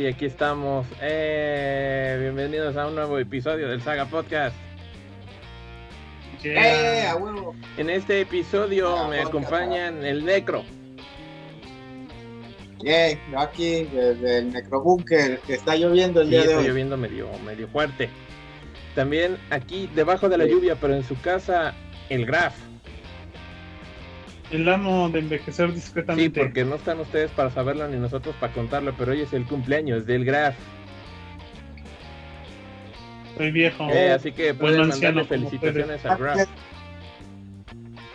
Sí, aquí estamos. Eh, bienvenidos a un nuevo episodio del Saga Podcast. ¡Eh, a huevo! En este episodio Ah, me podcast. acompañan el Necro. Yo aquí desde el necrobúnker que está lloviendo el Sí, día de está hoy. lloviendo medio, medio fuerte. También aquí, debajo de la Sí. lluvia, pero en su casa, el Graf. El amo de envejecer Sí, discretamente. porque no están ustedes para saberlo ni nosotros para contarlo, pero hoy es el cumpleaños del Graf. Soy viejo. Eh, así que pueden anciano mandarle felicitaciones al Graf.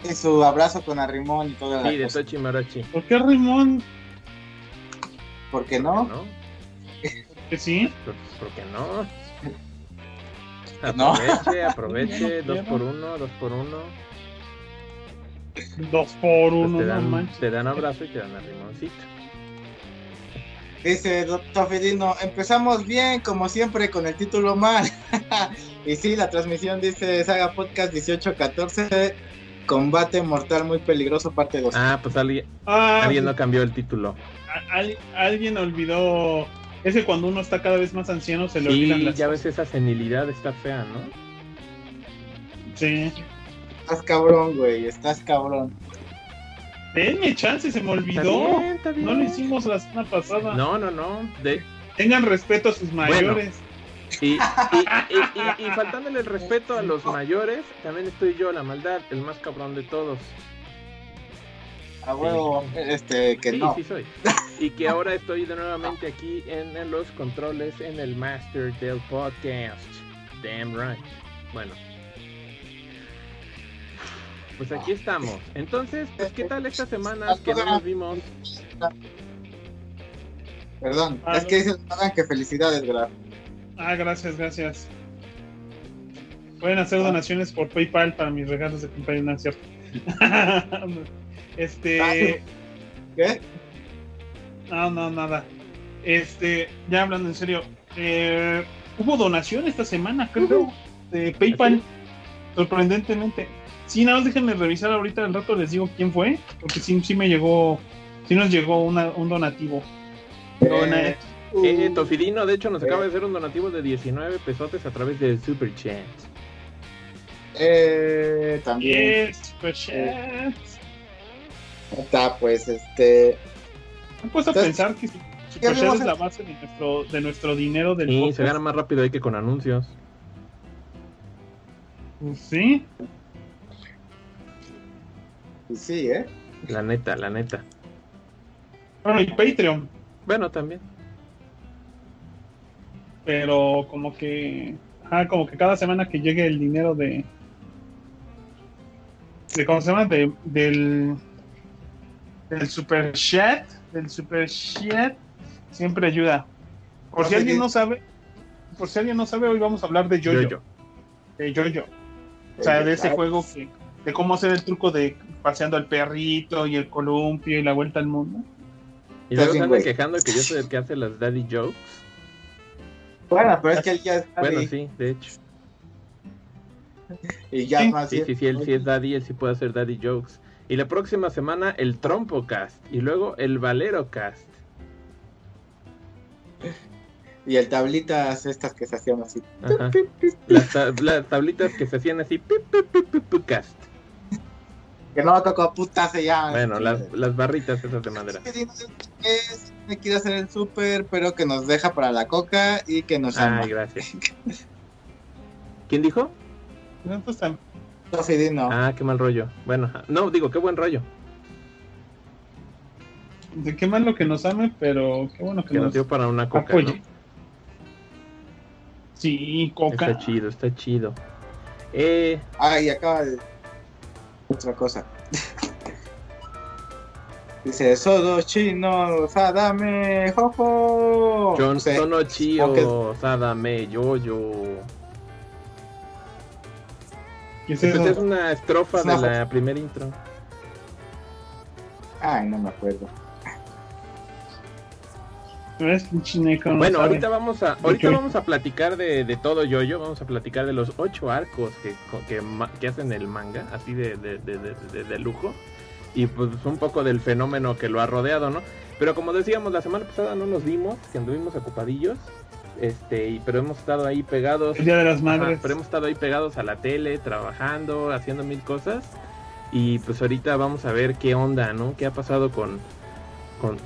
Y su abrazo con arrimón y toda la Sí, de cosa. Tochi Marachi. ¿Por qué Rimón? ¿Por qué no? ¿No? Que sí. Pues, ¿Por qué no? No. Aproveche, aproveche, No dos por uno, dos por uno. Dos por Pues uno, te, no dan, te dan abrazo y te dan arrimoncito. Dice Doctor Fidino, empezamos bien, como siempre, con el título mal. y sí, la transmisión dice Saga Podcast 1814, Combate Mortal Muy Peligroso, parte 2. Ah, pues alguien, Ah, alguien no cambió el título. al- alguien olvidó. Es que cuando uno está cada vez más anciano se le olvidan Sí, las ya ves esa senilidad está fea, ¿no? Sí. Estás cabrón, güey, estás cabrón. Denme chance, se me Está olvidó. bien, está bien. No lo hicimos la semana pasada. No, no, no. De- Tengan respeto a sus mayores. y, y, y- y- y faltándole el respeto a los mayores, también estoy yo, la maldad, el más cabrón de todos. A huevo, este, que sí, no. sí soy. Y que ahora estoy de nuevamente aquí en, en los controles en el master del podcast. Damn right. Bueno. Pues aquí estamos. Entonces, pues, ¿qué tal estas semanas que no nos vimos? Perdón, Ah, es que dicen Adam, que felicidades, Graf. Ah, gracias, gracias. Pueden hacer donaciones por PayPal para mis regalos de cumpleaños, ¿no cierto? este. ¿Qué? No, no, nada. Este, ya hablando en serio, eh, hubo donación esta semana, creo, de PayPal, sorprendentemente. Sí, nada más déjenme revisar ahorita al rato, les digo quién fue, porque sí, sí me llegó, sí nos llegó una- un donativo. Dona- Eh, Eh, Tofidino, de hecho, nos acaba de hacer un donativo de 19 pesotes a través de Super Chat. eh, también. Yes, super chat. Está, pues, este. Me he puesto a pensar que Super ¿qué Chat es la base de nuestro, de nuestro dinero del Y se gana más rápido ahí que con anuncios. Sí, pues Sí, ¿eh? La neta, la neta. bueno, y Patreon, Bueno, también. pero como que, ajá, como que cada semana que llegue el dinero de, de ¿cómo se llama? De, del, del super chat, del super chat, siempre ayuda. Por si alguien no sabe, por si alguien no sabe, hoy vamos a hablar de Jojo, Yo-yo. de Jojo. O sea, de ese juego que, de cómo hacer el truco de paseando al perrito y el columpio y la vuelta al mundo. Y luego andan quejando que yo soy el que hace las daddy jokes. Bueno, pero es que él ya está Bueno, ahí, sí, de hecho. y ya Sí, más Sí, bien- sí, sí, él sí es daddy, él sí puede hacer daddy jokes. Y la próxima semana el Trompo Cast. Y luego el Valero Cast. Y el tablitas estas que se hacían así. Las, ta- las tablitas que se hacían así. pip, pip, pip, pip, pip, cast. Que no tocó puta se llama. Bueno, las, las barritas esas de madera. Es, me quiere hacer el súper, pero que nos deja para la coca y que nos ama. Ay, gracias. ¿Quién dijo? Entonces, tam- Tofidino. Ah, qué mal rollo. Bueno, no, digo, qué buen rollo. de qué malo que nos ame, pero qué bueno que, Que nos nos dio para una coca. apoye. ¿no? Sí, coca. Está chido, está chido. Eh, Ay, acaba de. Otra cosa. Dice, Sodo chino, Sadame, jojo. John Sono Chio, Sadame, Yoyo. ¿Qué es eso? es una estrofa Es de la primera intro. Ay, no me acuerdo. Bueno, ahorita vamos a ahorita vamos a platicar de, de todo yoyo, vamos a platicar de los ocho arcos que, que, que hacen el manga, así de, de, de, de- de- de lujo, y pues un poco del fenómeno que lo ha rodeado, ¿no? Pero como decíamos, la semana pasada no nos vimos, que anduvimos ocupadillos. Este, y, pero hemos estado ahí pegados. El Día de las Madres. pero hemos estado ahí pegados a la tele, trabajando, haciendo mil cosas. Y pues ahorita vamos a ver qué onda, ¿no? ¿Qué ha pasado con,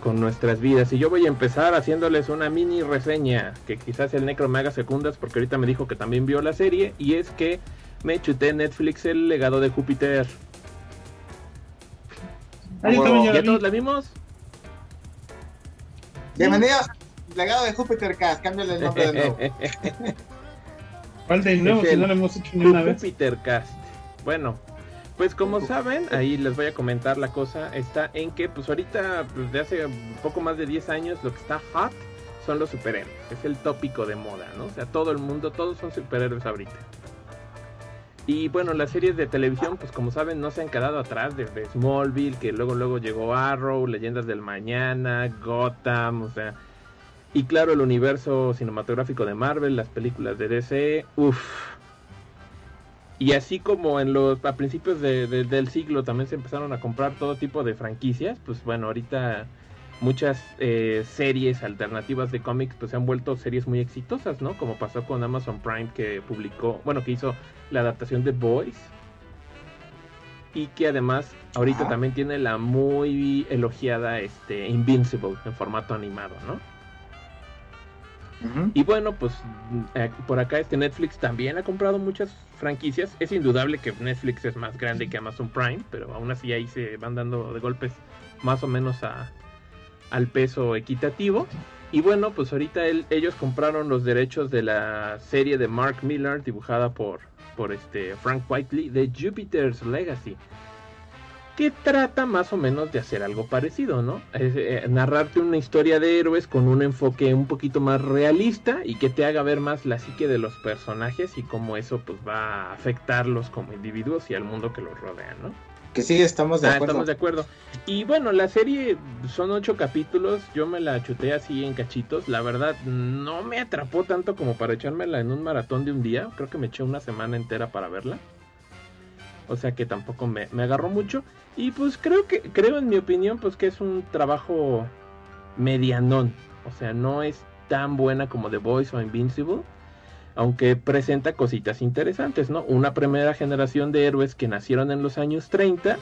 con, nuestras vidas? Y yo voy a empezar haciéndoles una mini reseña, que quizás el Necro me haga secundas, porque ahorita me dijo que también vio la serie. Y es que me chuté Netflix el legado de Júpiter. ¿Ya todos la vimos? Bienvenidos legado de Júpiter Cast, cámbiale el nombre de nuevo. ¿Cuál de nuevo? Si no lo hemos hecho ni una vez. Júpiter Cast. Bueno, pues como saben, ahí les voy a comentar la cosa, está en que pues ahorita, pues, de hace poco más de 10 años, lo que está hot son los superhéroes. Es el tópico de moda, ¿no? O sea, todo el mundo, todos son superhéroes ahorita. Y bueno, las series de televisión, pues como saben, no se han quedado atrás desde Smallville, que luego luego llegó Arrow, Leyendas del Mañana, Gotham, o sea, y claro, el universo cinematográfico de Marvel, las películas de DC, uff. Y así como en los a principios del siglo también se empezaron a comprar todo tipo de franquicias, pues bueno, ahorita muchas eh, series alternativas de cómics pues se han vuelto series muy exitosas, ¿no? Como pasó con Amazon Prime que publicó, bueno, que hizo la adaptación de Boys. Y que además ahorita también tiene la muy elogiada este Invincible en formato animado, ¿no? Y bueno, pues eh, por acá este Netflix también ha comprado muchas franquicias. Es indudable que Netflix es más grande que Amazon Prime, pero aún así ahí se van dando de golpes más o menos a, al peso equitativo. Y bueno, pues ahorita ellos compraron los derechos de la serie de Mark Miller dibujada por, por este Frank Whiteley de Jupiter's Legacy que trata más o menos de hacer algo parecido, ¿no? Eh, narrarte una historia de héroes con un enfoque un poquito más realista y que te haga ver más la psique de los personajes y cómo eso pues va a afectarlos como individuos y al mundo que los rodea, ¿no? Que sí, estamos de ah, acuerdo. Estamos de acuerdo. Y bueno, la serie son ocho capítulos, yo me la chuté así en cachitos, la verdad no me atrapó tanto como para echármela en un maratón de un día, creo que me eché una semana entera para verla. O sea que tampoco me, me agarró mucho. Y pues creo que, creo en mi opinión, pues que es un trabajo medianón. O sea, no es tan buena como The Voice o Invincible. Aunque presenta cositas interesantes, ¿no? Una primera generación de héroes que nacieron en los años 30.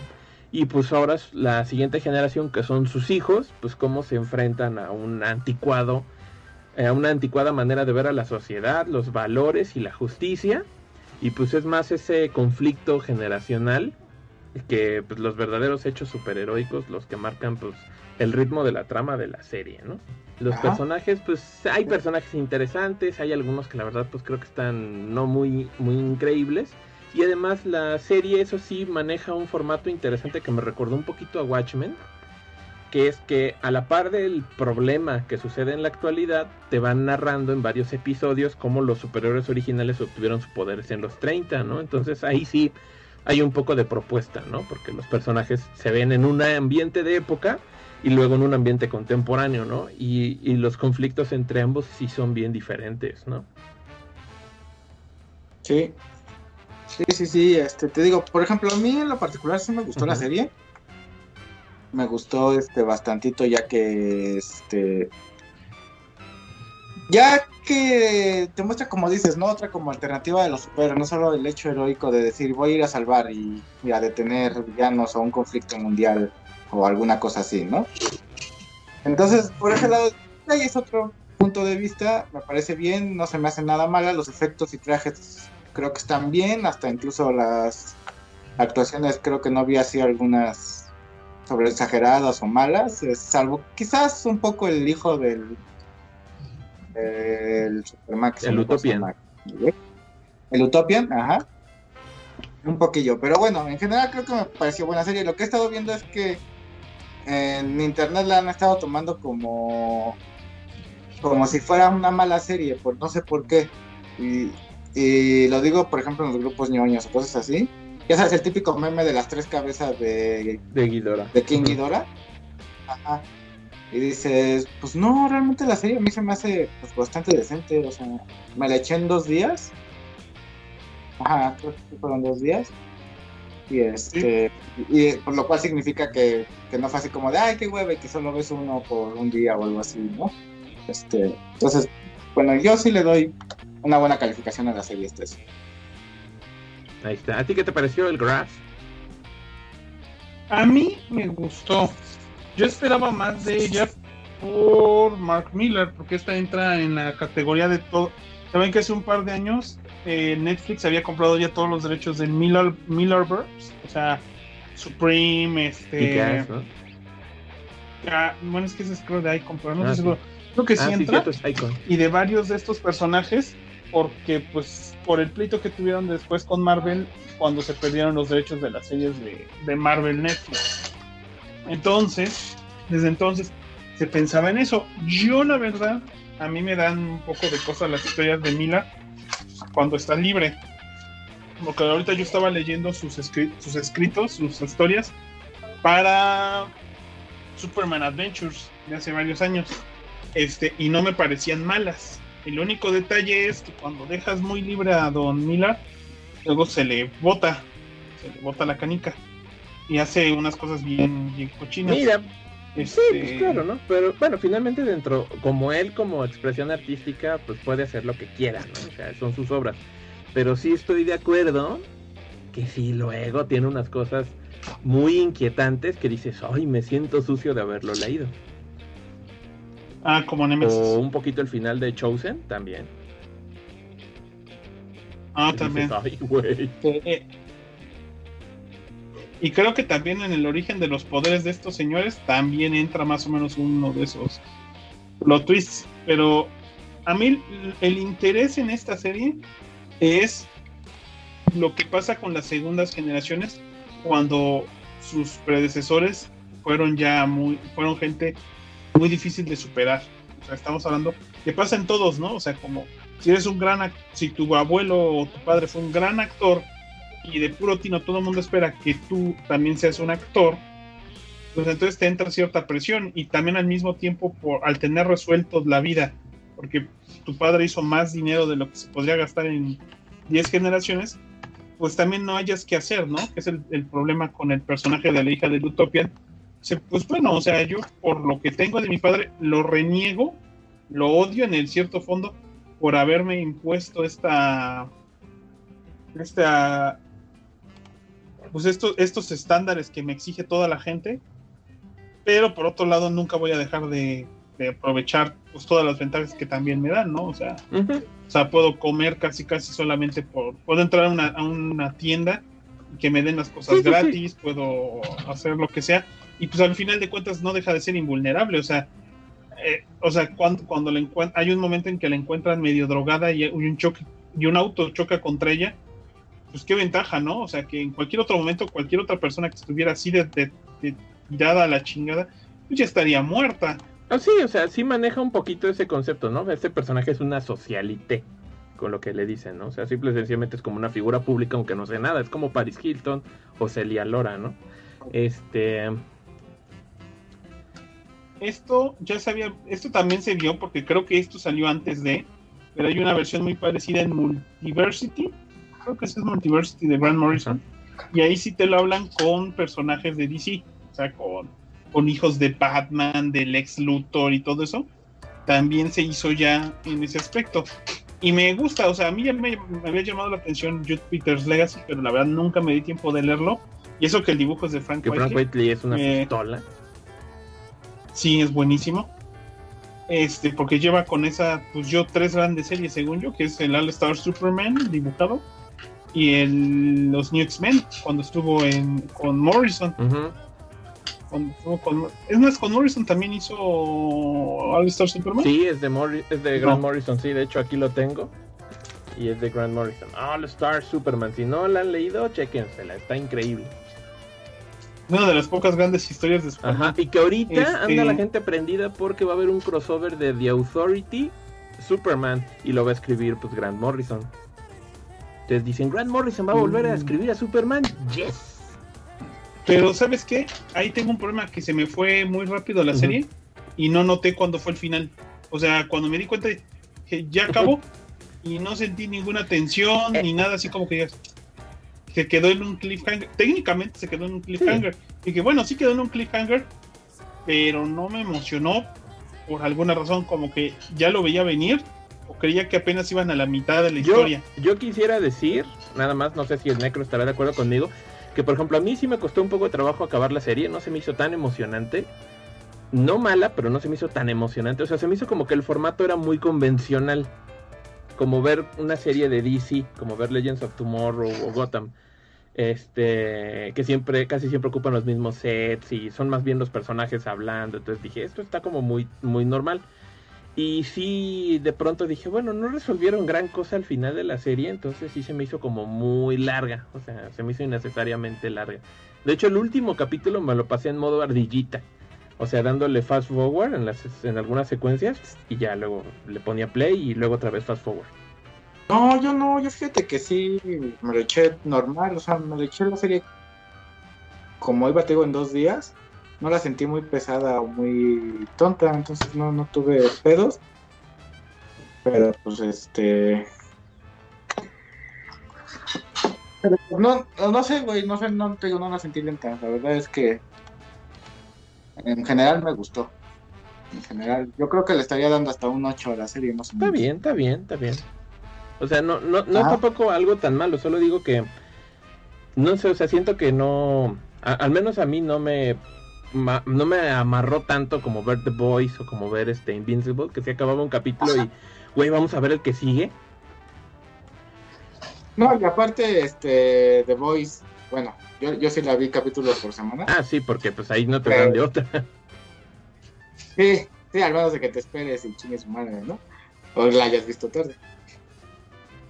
Y pues ahora la siguiente generación, que son sus hijos, pues cómo se enfrentan a un anticuado, eh, a una anticuada manera de ver a la sociedad, los valores y la justicia. Y pues es más ese conflicto generacional que pues, los verdaderos hechos superheroicos los que marcan pues el ritmo de la trama de la serie, ¿no? Los personajes, pues hay personajes interesantes, hay algunos que la verdad pues creo que están no muy, muy increíbles. Y además la serie, eso sí, maneja un formato interesante que me recordó un poquito a Watchmen, que es que a la par del problema que sucede en la actualidad, te van narrando en varios episodios cómo los superhéroes originales obtuvieron sus poderes en los 30, ¿no? Entonces ahí sí hay un poco de propuesta, ¿no? Porque los personajes se ven en un ambiente de época y luego en un ambiente contemporáneo, ¿no? Y, los conflictos entre ambos sí son bien diferentes, ¿no? Sí. Sí, sí, sí, este, te digo, por ejemplo, a mí en lo particular sí me gustó la serie. Me gustó este bastantito ya que este ya que te muestra, como dices, ¿no? Otra como alternativa de los superhéroes, no solo el hecho heroico de decir voy a ir a salvar y, a detener villanos o un conflicto mundial o alguna cosa así, ¿no? Entonces, por ese lado, ahí es otro punto de vista, me parece bien, no se me hace nada mala, los efectos y trajes creo que están bien, hasta incluso las actuaciones creo que no había así algunas sobre exageradas o malas, salvo quizás un poco el hijo del el Supermax. El Utopian. El Utopian, ajá. Un poquillo, pero bueno, en general creo que me pareció buena serie. Lo que he estado viendo es que en internet la han estado tomando como como si fuera una mala serie, por no sé por qué. Y, lo digo, por ejemplo, en los grupos ñoños o cosas así. Ya sabes, el típico meme de las tres cabezas de, de Ghidorah. De King Ghidorah. Ajá. Y dices, pues no, realmente la serie a mí se me hace pues, bastante decente. O sea, me la eché en dos días. Ajá, creo que fueron dos días. Y este, y, por lo cual significa que, que, no fue así como de ay qué hueve que solo ves uno por un día o algo así, ¿no? Este, entonces, bueno, yo sí le doy una buena calificación a la serie este. Ahí está. ¿A ti qué te pareció el Grass? A mí me gustó. Yo esperaba más de ella por Mark Miller, porque esta entra en la categoría de todo. Saben que hace un par de años eh, Netflix había comprado ya todos los derechos de Miller, Millerverse, o sea, Supreme, este. Ah, bueno, es que es creo de Icon, pero no ah, seguro. Creo que sí ah, entra. y de varios de estos personajes, porque pues por el pleito que tuvieron después con Marvel cuando se perdieron los derechos de las series de, de Marvel Netflix. Entonces, desde entonces se pensaba en eso. Yo la verdad, a mí me dan un poco de cosas las historias de Mila cuando está libre. Porque ahorita yo estaba leyendo sus, sus escritos, sus historias para Superman Adventures de hace varios años. Este, y no me parecían malas. El único detalle es que cuando dejas muy libre a Don Miller, luego se le bota, se le bota la canica y hace unas cosas bien, bien cochinas. Mira, Sí, pues este, claro, ¿no? Pero bueno, finalmente dentro, como él como expresión artística, pues puede hacer lo que quiera, ¿no? O sea, son sus obras. Pero sí estoy de acuerdo que sí, luego tiene unas cosas muy inquietantes que dices, ay, me siento sucio de haberlo leído. Ah, como Nemesis. O un poquito el final de Chosen también. Ah, también. ay, güey. Y creo que también en el origen de los poderes de estos señores también entra más o menos uno de esos plot twists. Pero a mí el interés en esta serie es lo que pasa con las segundas generaciones cuando sus predecesores fueron ya muy, fueron gente muy difícil de superar. O sea, estamos hablando que pasa en todos, ¿no? O sea, como si eres un gran, si tu abuelo o tu padre fue un gran actor y de puro tino todo el mundo espera que tú también seas un actor, pues entonces te entra cierta presión y también al mismo tiempo por, al tener resueltos la vida, porque tu padre hizo más dinero de lo que se podría gastar en 10 generaciones, pues también no hayas que hacer, ¿no? Que es el, problema con el personaje de la hija de Utopia. Pues bueno, o sea, yo por lo que tengo de mi padre lo reniego, lo odio en el cierto fondo por haberme impuesto esta esta pues estos, estos estándares que me exige toda la gente, pero por otro lado nunca voy a dejar de, aprovechar pues todas las ventajas que también me dan, ¿no? O sea, o sea, puedo comer casi casi solamente por, puedo entrar a una, a una tienda y que me den las cosas gratis, puedo hacer lo que sea, y pues al final de cuentas no deja de ser invulnerable, o sea, eh, o sea, cuando, cuando le hay un momento en que la encuentran medio drogada y un choque y un auto choca contra ella, pues qué ventaja, ¿no? O sea, que en cualquier otro momento, cualquier otra persona que estuviera así de, tirada a la chingada, pues ya estaría muerta. Ah, sí, o sea, sí maneja un poquito ese concepto, ¿no? Este personaje es una socialité, con lo que le dicen, ¿no? O sea, simple y sencillamente es como una figura pública, aunque no sé nada, es como Paris Hilton o Celia Lora, ¿no? Este. Esto ya sabía, esto también se vio porque creo que esto salió antes de, pero hay una versión muy parecida en Multiversity, creo que es Multiversity de Grant Morrison. Y ahí sí te lo hablan con personajes de DC, o sea, con, con hijos de Batman, del ex Luthor y todo eso. También se hizo ya en ese aspecto. Y me gusta, o sea, a mí ya me, había llamado la atención Jude Peters Legacy, pero la verdad nunca me di tiempo de leerlo. Y eso que el dibujo es de Frank que Frank Whiteley es una eh, pistola. Sí, es buenísimo. Este, porque lleva con esa, pues yo, tres grandes series, según yo, que es el All Star Superman dibujado, y el, los New X-Men cuando estuvo en, con Morrison. es más, con Morrison también hizo All Star Superman. Sí, es de, es de Grant Morrison, sí, de hecho aquí lo tengo. Y es de Grant Morrison. All Star Superman. Si no la han leído, chequensela, está increíble. Una de las pocas grandes historias de Superman. Ajá, y que ahorita anda la este gente prendida porque va a haber un crossover de The Authority Superman y lo va a escribir pues Grant Morrison. Entonces dicen, Grant Morrison va a volver a mm. escribir a Superman. Yes. Pero ¿sabes qué? Ahí tengo un problema que se me fue muy rápido la serie y no noté cuándo fue el final. O sea, cuando me di cuenta que ya acabó y no sentí ninguna tensión ni nada así como que digas, se quedó en un cliffhanger. Técnicamente se quedó en un cliffhanger. Y que bueno, sí quedó en un cliffhanger, pero no me emocionó por alguna razón, como que ya lo veía venir o creía que apenas iban a la mitad de la historia. Yo quisiera decir, nada más, no sé si el Necro estará de acuerdo conmigo, que por ejemplo a mí sí me costó un poco de trabajo acabar la serie, no se me hizo tan emocionante. No mala, pero no se me hizo tan emocionante. O sea, se me hizo como que el formato era muy convencional. Como ver una serie de DC, como ver Legends of Tomorrow o Gotham este que siempre casi siempre ocupan los mismos sets y son más bien los personajes hablando entonces dije esto está como muy muy normal y sí de pronto dije bueno no resolvieron gran cosa al final de la serie entonces sí se me hizo como muy larga o sea se me hizo innecesariamente larga. De hecho el último capítulo me lo pasé en modo ardillita o sea dándole fast forward en las en algunas secuencias y ya luego le ponía play y luego otra vez fast forward. No, yo no, yo fíjate que sí, me lo eché normal, o sea, me lo eché la serie como iba, te en dos días, no la sentí muy pesada o muy tonta, entonces no, no tuve pedos. Pero pues este... Pero no, no sé, güey, no sé, no, te digo, no la sentí lenta, la verdad es que en general me gustó. En general, yo creo que le estaría dando hasta un 8 a la serie, no sé. Está bien, está bien, está bien. O sea, no, no, no es tampoco algo tan malo, solo digo que, no sé, o sea, siento que no, al menos a mí no me, no me amarró tanto como ver The Boys o como ver este Invincible, que se acababa un capítulo y, güey, vamos a ver el que sigue. No, y aparte, este, The Boys, bueno, yo, yo sí la vi capítulos por semana. Ah, sí, porque pues ahí no te dan de otra. Sí, sí, al menos de que te esperes y chingues su madre, ¿no? O la hayas visto tarde.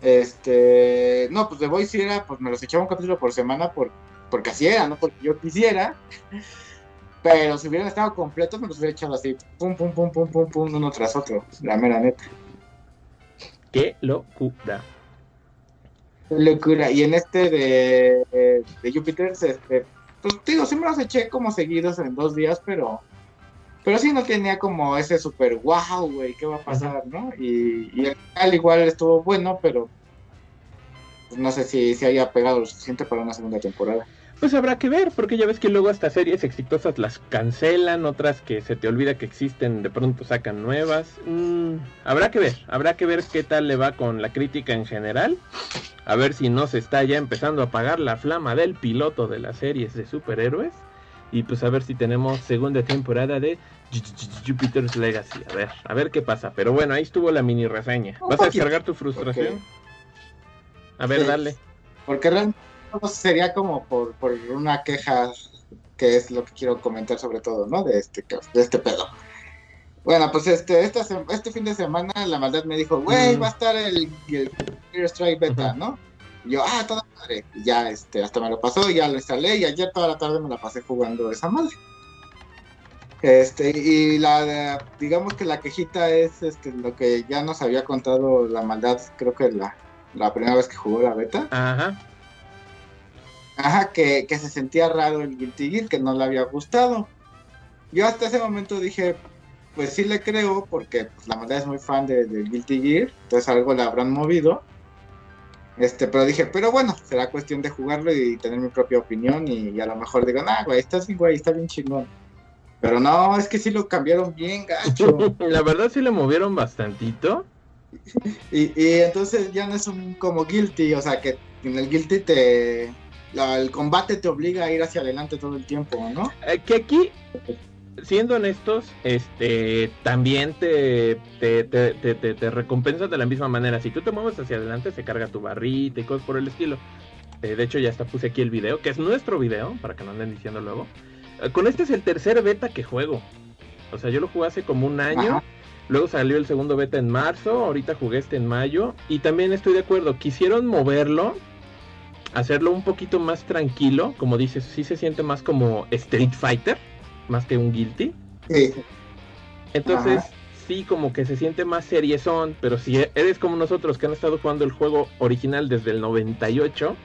Este, no, pues The Voice sí era, pues me los echaba un capítulo por semana por, porque así era, no porque yo quisiera. Pero si hubieran estado completos, me los hubiera echado así, pum, pum, pum, pum, pum, pum, uno tras otro, la mera neta. Qué locura. Qué locura. Y en este de, de Júpiter, este, pues digo, sí me los eché como seguidos en dos días, pero pero sí no tenía como ese super wow, güey, ¿qué va a pasar, no? Y, y al igual estuvo bueno, pero pues, no sé si se haya pegado lo suficiente para una segunda temporada. Pues habrá que ver, porque ya ves que luego estas series exitosas las cancelan, otras que se te olvida que existen, de pronto sacan nuevas. Mm, habrá que ver, habrá que ver qué tal le va con la crítica en general. A ver si no se está ya empezando a apagar la flama del piloto de las series de superhéroes. Y pues a ver si tenemos segunda temporada de Jupiter's Legacy. A ver, a ver qué pasa. Pero bueno, ahí estuvo la mini reseña. ¿Vas a descargar tu frustración? A ver, dale. Porque realmente sería como por, por una queja que es lo que quiero comentar sobre todo, ¿no? De este, de este pedo. Bueno, pues este, esta, este fin de semana la maldad me dijo, güey, va a estar el, el Strike Beta, ¿no? Y yo, ah, toda madre. Y ya, este, hasta me lo pasó, ya lo instalé y ayer toda la tarde me la pasé jugando esa madre. Este, y la, digamos que la quejita es este, lo que ya nos había contado la maldad, creo que la, la primera vez que jugó la beta. Ajá. Ajá, que, que se sentía raro el Guilty Gear, que no le había gustado. Yo hasta ese momento dije, pues sí le creo, porque pues, la maldad es muy fan de, de Guilty Gear, entonces algo le habrán movido. Este, pero dije, pero bueno, será cuestión de jugarlo y tener mi propia opinión y, a lo mejor digo, ah, güey, está así, güey, está bien chingón. Pero no, es que sí lo cambiaron bien, gacho. La verdad sí le movieron bastantito. Y, y, entonces ya no es un como guilty, o sea que en el guilty te el combate te obliga a ir hacia adelante todo el tiempo, ¿no? Eh, que aquí, siendo honestos, este también te te, te, te, te, recompensas de la misma manera. Si tú te mueves hacia adelante, se carga tu barrita y cosas por el estilo. Eh, de hecho, ya hasta puse aquí el video, que es nuestro video, para que no anden diciendo luego. Eh, con este es el tercer beta que juego. O sea, yo lo jugué hace como un año. Luego salió el segundo beta en marzo. Ahorita jugué este en mayo. Y también estoy de acuerdo. Quisieron moverlo. Hacerlo un poquito más tranquilo. Como dices, sí se siente más como Street Fighter. Más que un Guilty. Sí. Entonces, sí, como que se siente más seriezón. Pero si eres como nosotros que han estado jugando el juego original desde el 98.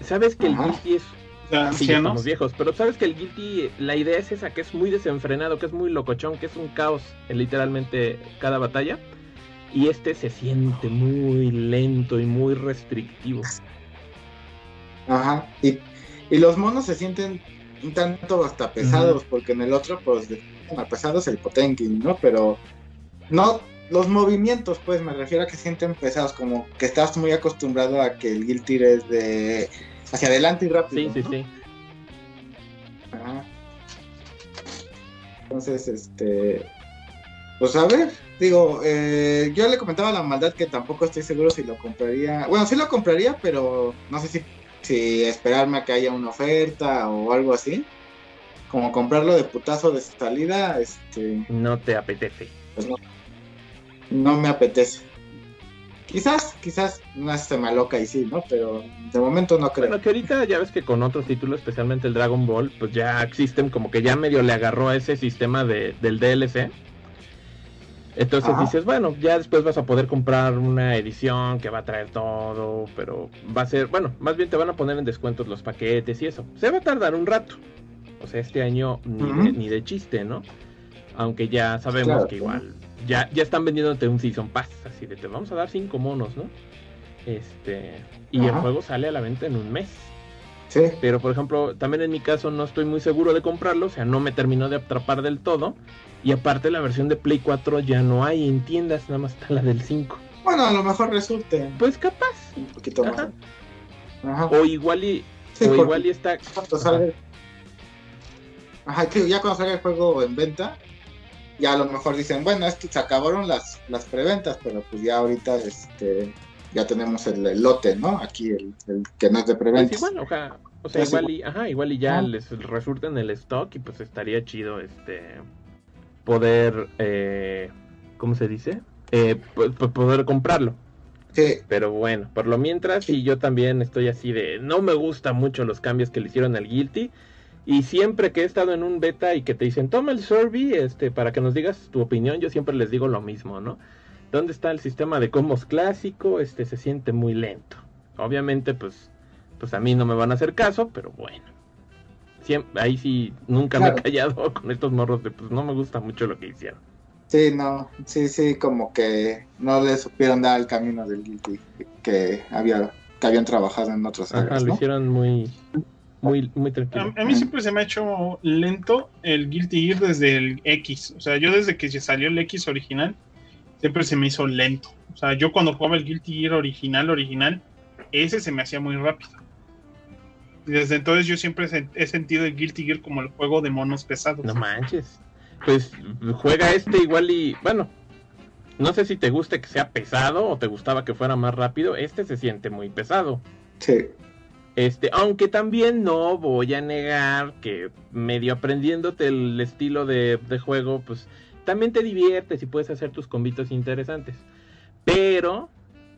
Sabes que el Guilty es Sí, viejos, pero sabes que el Guilty, la idea es esa, que es muy desenfrenado, que es muy locochón, que es un caos en literalmente cada batalla. Y este se siente muy lento y muy restrictivo. Ajá. Y, y los monos se sienten un tanto hasta pesados, porque en el otro, pues, pesados el Potenkin, ¿no? Pero no, los movimientos, pues, me refiero a que sienten pesados, como que estás muy acostumbrado a que el Guilty es de hacia adelante y rápido. Sí, sí, sí. Ajá. Entonces, este. Pues a ver, digo, eh, yo le comentaba a la maldad que tampoco estoy seguro si lo compraría. Bueno, sí lo compraría, pero no sé si, si esperarme a que haya una oferta o algo así. Como comprarlo de putazo de salida, este, No te apetece. pues no, no me apetece. Quizás, quizás no se me aloca y sí, ¿no? Pero de momento no creo. Bueno, que ahorita ya ves que con otros títulos, especialmente el Dragon Ball, pues ya existen como que ya medio le agarró a ese sistema de, del DLC. Entonces Ajá. dices, bueno, ya después vas a poder comprar una edición que va a traer todo, pero va a ser, bueno, más bien te van a poner en descuentos los paquetes y eso. Se va a tardar un rato. O sea, este año ni, de, ni de chiste, ¿no? Aunque ya sabemos Claro. que igual, ya, ya están vendiéndote un Season Pass, así de te vamos a dar cinco monos, ¿no? Este, y el juego sale a la venta en un mes. Sí, Pero por ejemplo, también en mi caso no estoy muy seguro de comprarlo, o sea, no me terminó de atrapar del todo. Y aparte la versión de Play 4 ya no hay en tiendas, nada más está la del 5. bueno, a lo mejor resulte Pues capaz. un poquito más. Ajá. Ajá. O igual y, Sí, o igual y está... cuando salga. Ajá, que ya cuando salga el juego en venta, ya a lo mejor dicen, bueno, es que se acabaron las, las preventas, pero pues ya ahorita este ya tenemos el, el lote, ¿no? Aquí el, el que no es de Pues preventas. igual, o sea, o sea, Pues igual y, ajá, igual y ya les resulta en el stock y pues estaría chido este poder, eh, ¿cómo se dice? Eh, po- po- poder comprarlo. Sí, Pero bueno, por lo mientras, sí, yo también estoy así de. No me gustan mucho los cambios que le hicieron al Guilty. Y siempre que he estado en un beta y que te dicen, toma el survey este, para que nos digas tu opinión, yo siempre les digo lo mismo, ¿no? ¿Dónde está el sistema de combos clásico? Este se siente muy lento. Obviamente, pues, pues a mí no me van a hacer caso, pero bueno. Siempre, ahí sí, nunca me he callado con estos morros de, pues no me gusta mucho lo que hicieron. sí, no, sí, sí, como que no le supieron dar el camino del Guilty que había que habían trabajado en otras Ajá, sagas, lo ¿no? hicieron muy, muy, muy tranquilo. A, a mí siempre se me ha hecho lento el Guilty Gear desde el X. O sea, yo desde que se salió el X original, siempre se me hizo lento. O sea, yo cuando jugaba el Guilty Gear original, original, ese se me hacía muy rápido. Y desde entonces yo siempre he sentido el Guilty Gear como el juego de monos pesados. No manches. Pues juega este igual y bueno, no sé si te gusta que sea pesado o te gustaba que fuera más rápido. Este se siente muy pesado. Sí, Este, aunque también no voy a negar que medio aprendiéndote el estilo de, de juego, pues también te diviertes y puedes hacer tus convitos interesantes. Pero,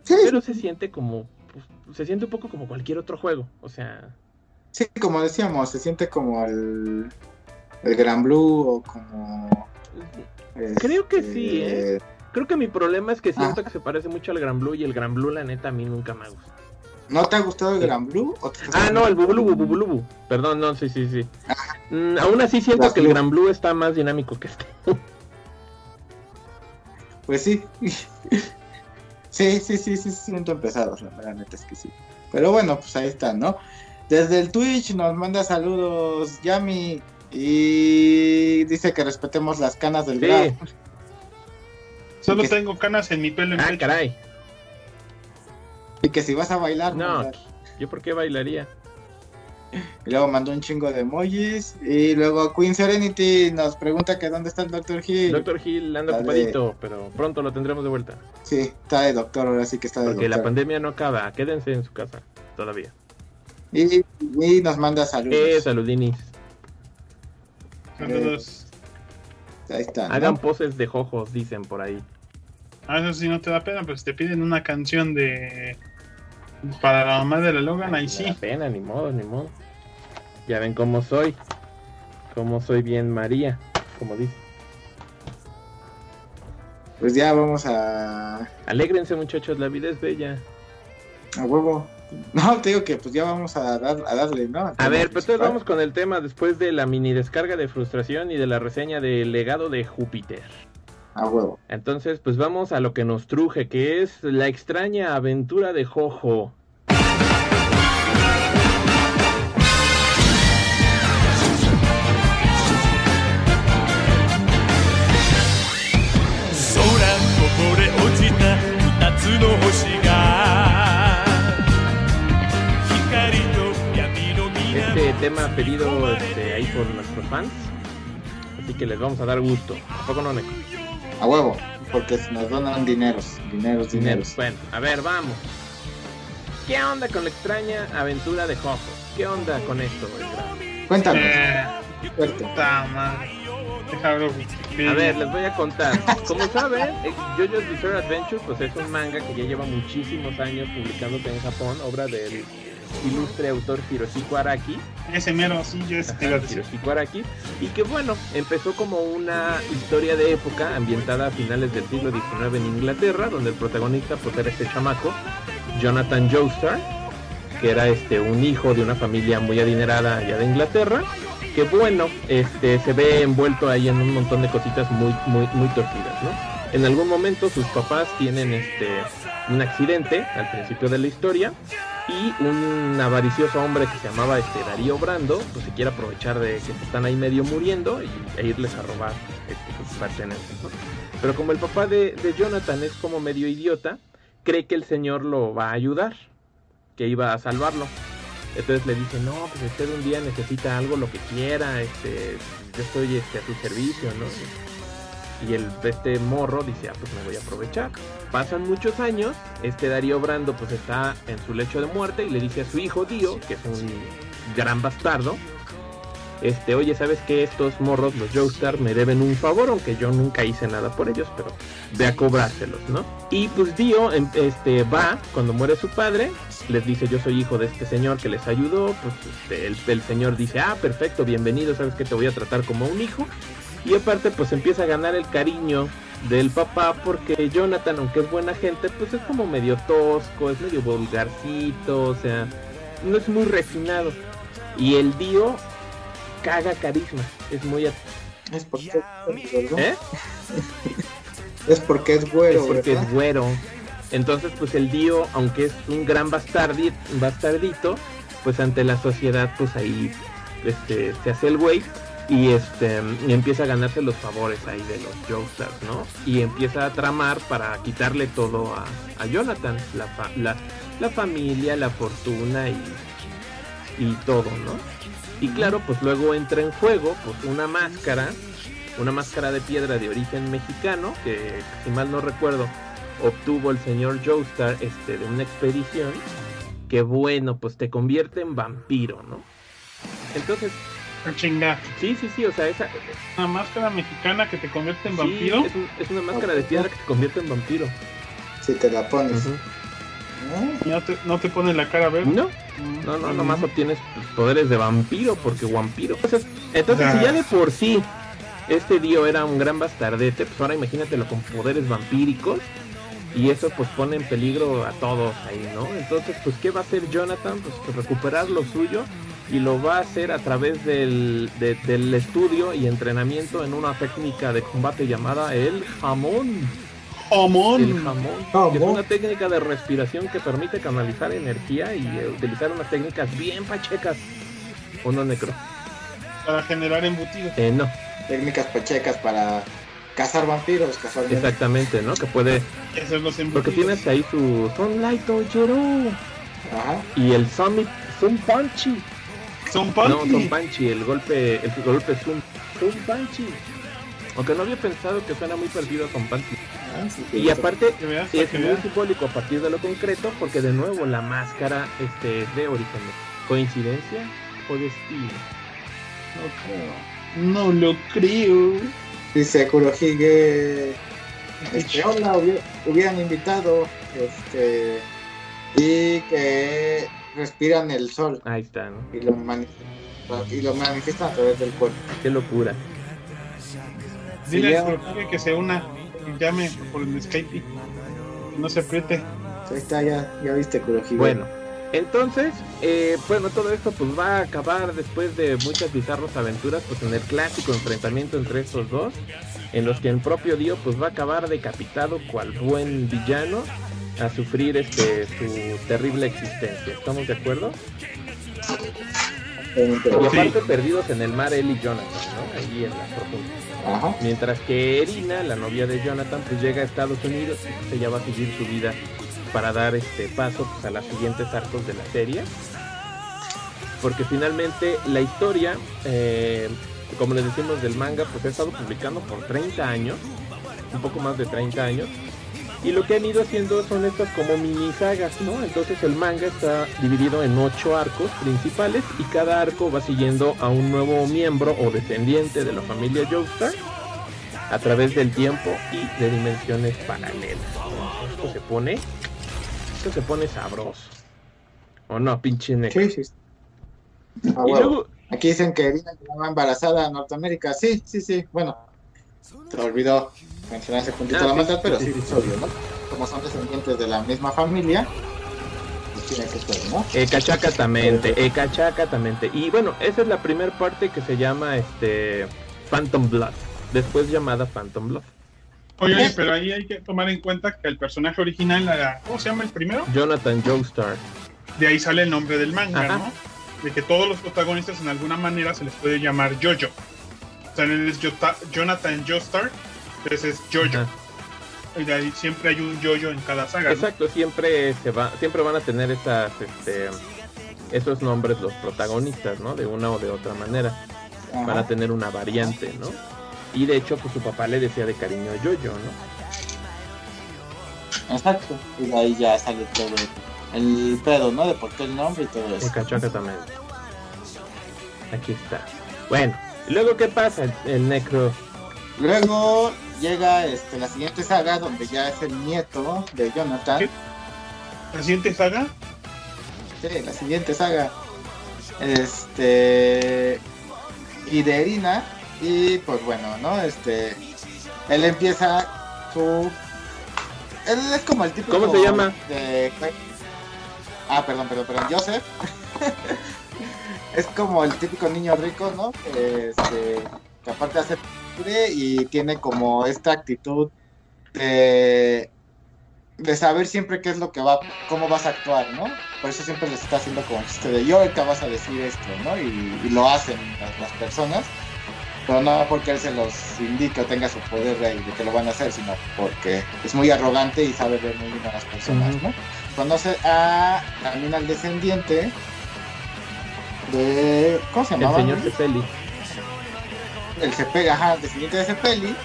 sí, pero se siente como, pues, se siente un poco como cualquier otro juego. O sea, sí, como decíamos, se siente como el, el Gran Blue o como... Creo que este, sí, ¿eh? Creo que mi problema es que siento Ah. que se parece mucho al Gran Blue y el Gran Blue, la neta, a mí nunca me gusta. ¿No te ha gustado el Gran Blue? ¿O te Ah, no, el Bubulubu, Bubulubu. Perdón, no, sí, sí, sí. Mm, aún así siento Las que el. Gran Blue está más dinámico que este. Pues sí. sí, sí, sí, sí, siento empezados, la verdad, neta es que sí. Pero bueno, pues ahí está, ¿no? Desde el Twitch nos manda saludos Yami y dice que respetemos las canas del Sí. Graf. Solo que- tengo canas en mi pelo en Ah, pecho. caray. Y que si vas a bailar, No. ¿yo por qué bailaría? Y luego mandó un chingo de emojis. Y luego Queen Serenity nos pregunta que dónde está el Dr. Hill. Doctor Hill anda ocupadito, pero pronto lo tendremos de vuelta. Sí, está de doctor, ahora sí que está de Porque la doctor. pandemia no acaba. Quédense en su casa todavía. Y, y nos manda saludos. Eh, saludinis. Saludos. Ahí está. ¿no? Hagan poses de jojos, dicen por ahí. Ah, eso sí no te da pena, pues te piden una canción de. Para la mamá de la Logan, ahí sí. pena, ni modo, ni modo. Ya ven cómo soy. Cómo soy bien María, como dice. Pues ya vamos a, Alégrense muchachos, la vida es bella. a huevo. No, te digo que pues ya vamos a, dar, a darle, ¿no? A ver, pues entonces vamos con el tema después de la mini descarga de frustración y de la reseña del legado de Júpiter. A huevo. Entonces, pues vamos a lo que nos truje, que es la extraña aventura de Jojo. Este tema pedido este, ahí por nuestros fans, así que les vamos a dar gusto. ¿A no, Neko? A huevo, porque nos donan dineros, dineros, dineros. Bueno, a ver, vamos. ¿Qué onda con la extraña aventura de Jojo? ¿Qué onda con esto? Cuéntanos, Eh. A ver, les voy a contar. Como saben, eh, JoJo's Bizarre Adventure pues es un manga que ya lleva muchísimos años publicándose en Japón, obra del ilustre autor Hiroshiko Araki. Ese mero, sí, yo este Ajá. Hiroshiko Araki, y que bueno, empezó como una historia de época ambientada a finales del siglo XIX en Inglaterra, donde el protagonista pues era este chamaco, Jonathan Joestar, que era este un hijo de una familia muy adinerada allá de Inglaterra, que bueno, este se ve envuelto ahí en un montón de cositas muy muy muy torcidas, ¿no? En algún momento sus papás tienen este un accidente al principio de la historia y un avaricioso hombre que se llamaba este Darío Brando, pues se quiere aprovechar de que están ahí medio muriendo y, e irles a robar este, sus pertenencias, ¿no? Pero como el papá de, de Jonathan es como medio idiota, cree que el señor lo va a ayudar, que iba a salvarlo. Entonces le dice, no, pues usted un día necesita algo, lo que quiera, este, yo estoy este, a tu servicio, ¿no? Y el este morro dice, ah, pues me voy a aprovechar. Pasan muchos años, este Darío Brando pues está en su lecho de muerte y le dice a su hijo Dio, que es un gran bastardo, este, oye, ¿sabes que estos morros, los Joestar, me deben un favor, aunque yo nunca hice nada por ellos, pero ve a cobrárselos, ¿no? Y pues Dio em- este, va, cuando muere su padre, les dice, yo soy hijo de este señor que les ayudó, pues este, el, el señor dice, ah, perfecto, bienvenido, sabes que te voy a tratar como un hijo. Y aparte pues empieza a ganar el cariño del papá porque Jonathan, aunque es buena gente, pues es como medio tosco, es medio vulgarcito, o sea, no es muy refinado. Y el Dio caga carisma, es muy... Es porque. ¿Eh? es porque es güero, es porque ¿verdad? es güero. Entonces, pues el Dio, aunque es un gran bastardi- bastardito, pues ante la sociedad, pues ahí este, se hace el güey y este empieza a ganarse los favores ahí de los Joestars, ¿no? Y empieza a tramar para quitarle todo a, a Jonathan, la, fa- la, la familia, la fortuna y, y todo, ¿no? Y claro, pues luego entra en juego pues una máscara, una máscara de piedra de origen mexicano, que si mal no recuerdo, obtuvo el señor Joestar este, de una expedición, que bueno, pues te convierte en vampiro, ¿no? Entonces, A chingar. sí, sí, sí, o sea, esa Una máscara mexicana que te convierte en sí, vampiro. es, un- es una máscara de piedra que te convierte en vampiro. Si te la pones. Ujú. ¿Eh? Y no te, no te pone la cara verde. No, Mm, no, no, nomás obtienes poderes de vampiro, porque vampiro. Entonces, entonces Ya. si ya de por sí este Dio era un gran bastardete, pues ahora imagínatelo con poderes vampíricos. Y eso pues pone en peligro a todos ahí, ¿no? Entonces, pues, ¿qué va a hacer Jonathan? Pues, pues, recuperar lo suyo y lo va a hacer a través del, de- del estudio y entrenamiento en una técnica de combate llamada el jamón. Jamón. El jamón, Jamón. que es una técnica de respiración que permite canalizar energía y eh, utilizar unas técnicas bien pachecas. ¿O no, Necro? Para generar embutidos. Eh, no, Técnicas pachecas para cazar vampiros, casualmente. exactamente, ¿no? Que puede... Porque tienes ahí su Sunlight Ojero Ajá. y el Summit Sun Punchy. Son No, panty. Sun Punchy, el golpe, el golpe Sun, Sun Punchy. Aunque no había pensado que suena muy Punchy. Ah, sí, Y aparte veas, es muy simbólico a partir de lo concreto porque de nuevo la máscara este, es de origen. ¿Coincidencia o destino? No lo creo. Dice Kurohige. Este, hola, hubi- hubieran invitado. Este. Y que respiran el sol Ahí está, ¿no? y lo, y lo manifiestan a través del cuerpo. Qué locura. Dile Sí, a ya. Jorge que se una y llame por el Skype. No se apriete. Ahí está, ya, ya viste Kurohige. Bueno, entonces, eh, bueno, todo esto pues va a acabar después de muchas bizarras aventuras, pues en el clásico enfrentamiento entre estos dos, en los que el propio Dio pues va a acabar decapitado cual buen villano a sufrir este su terrible existencia. ¿Estamos de acuerdo? Y aparte perdidos en el mar él y Jonathan, ¿no? Ahí en las profundidades. Ajá. Mientras que Erina, la novia de Jonathan, pues llega a Estados Unidos y ella va a seguir su vida para dar este paso pues, a los siguientes arcos de la serie. Porque finalmente la historia, eh, como les decimos del manga, pues ha estado publicando por 30 años, un poco más de 30 años. Y lo que han ido haciendo son estas como mini sagas, ¿no? Entonces el manga está dividido en ocho arcos principales y cada arco va siguiendo a un nuevo miembro o descendiente de la familia Joestar a través del tiempo y de dimensiones paralelas. Esto se pone, esto se pone sabroso. ¿O no, pinche negro? Sí, sí. Ah, Y luego, Aquí dicen que Irina quedaba embarazada en Norteamérica. Sí, sí, sí. Bueno, se olvidó mencionar ese puntito Ah, de la maldad, pero sí, es obvio, ¿no? Como son descendientes de la misma familia, pues tiene que ser, ¿no? Ecachacatamente, ecachacatamente. Y bueno, esa es la primera parte que se llama este Phantom Blood, después llamada Phantom Blood. Oye, oye, pero ahí hay que tomar en cuenta que el personaje original, la- ¿cómo se llama el primero? Jonathan Joestar. De ahí sale el nombre del manga, Ajá. ¿no? De que todos los protagonistas en alguna manera se les puede llamar Jojo. O sea, él es Jota- Jonathan Joestar, entonces es Jojo. Ajá. Y de ahí siempre hay un Jojo en cada saga. ¿no? Exacto, siempre se va, siempre van a tener estas, este, esos nombres los protagonistas, ¿no? De una o de otra manera, Ajá. para tener una variante, ¿no? Y de hecho, pues su papá le decía de cariño Yoyo, ¿no? Exacto. Y de ahí ya sale todo el pedo, ¿no? De por qué el nombre y todo eso. Ecachacatamente. Aquí está. Bueno, ¿y luego qué pasa? El, el necro. Luego llega este, la siguiente saga donde ya es el nieto de Jonathan. ¿Qué? La siguiente saga, Sí, la siguiente saga. Este. Y de Erina. Y pues bueno, ¿no? Este. Él empieza su. Él es como el típico. ¿Cómo se llama? de- Ah, perdón, perdón, perdón. Joseph. es como el típico niño rico, ¿no? Este, que aparte hace libre y tiene como esta actitud de de saber siempre qué es lo que va, cómo vas a actuar, ¿no? Por eso siempre les está haciendo como chiste de yo ahorita vas a decir esto, ¿no? Y, y lo hacen las, las personas, pero no porque él se los indique o tenga su poder de, de que lo van a hacer, sino porque es muy arrogante y sabe ver muy bien a las personas. ¿no? Conoce a también al descendiente de ¿cómo se El llamaba? señor Cepeli. El Cepeli, ajá, el descendiente de Cepeli.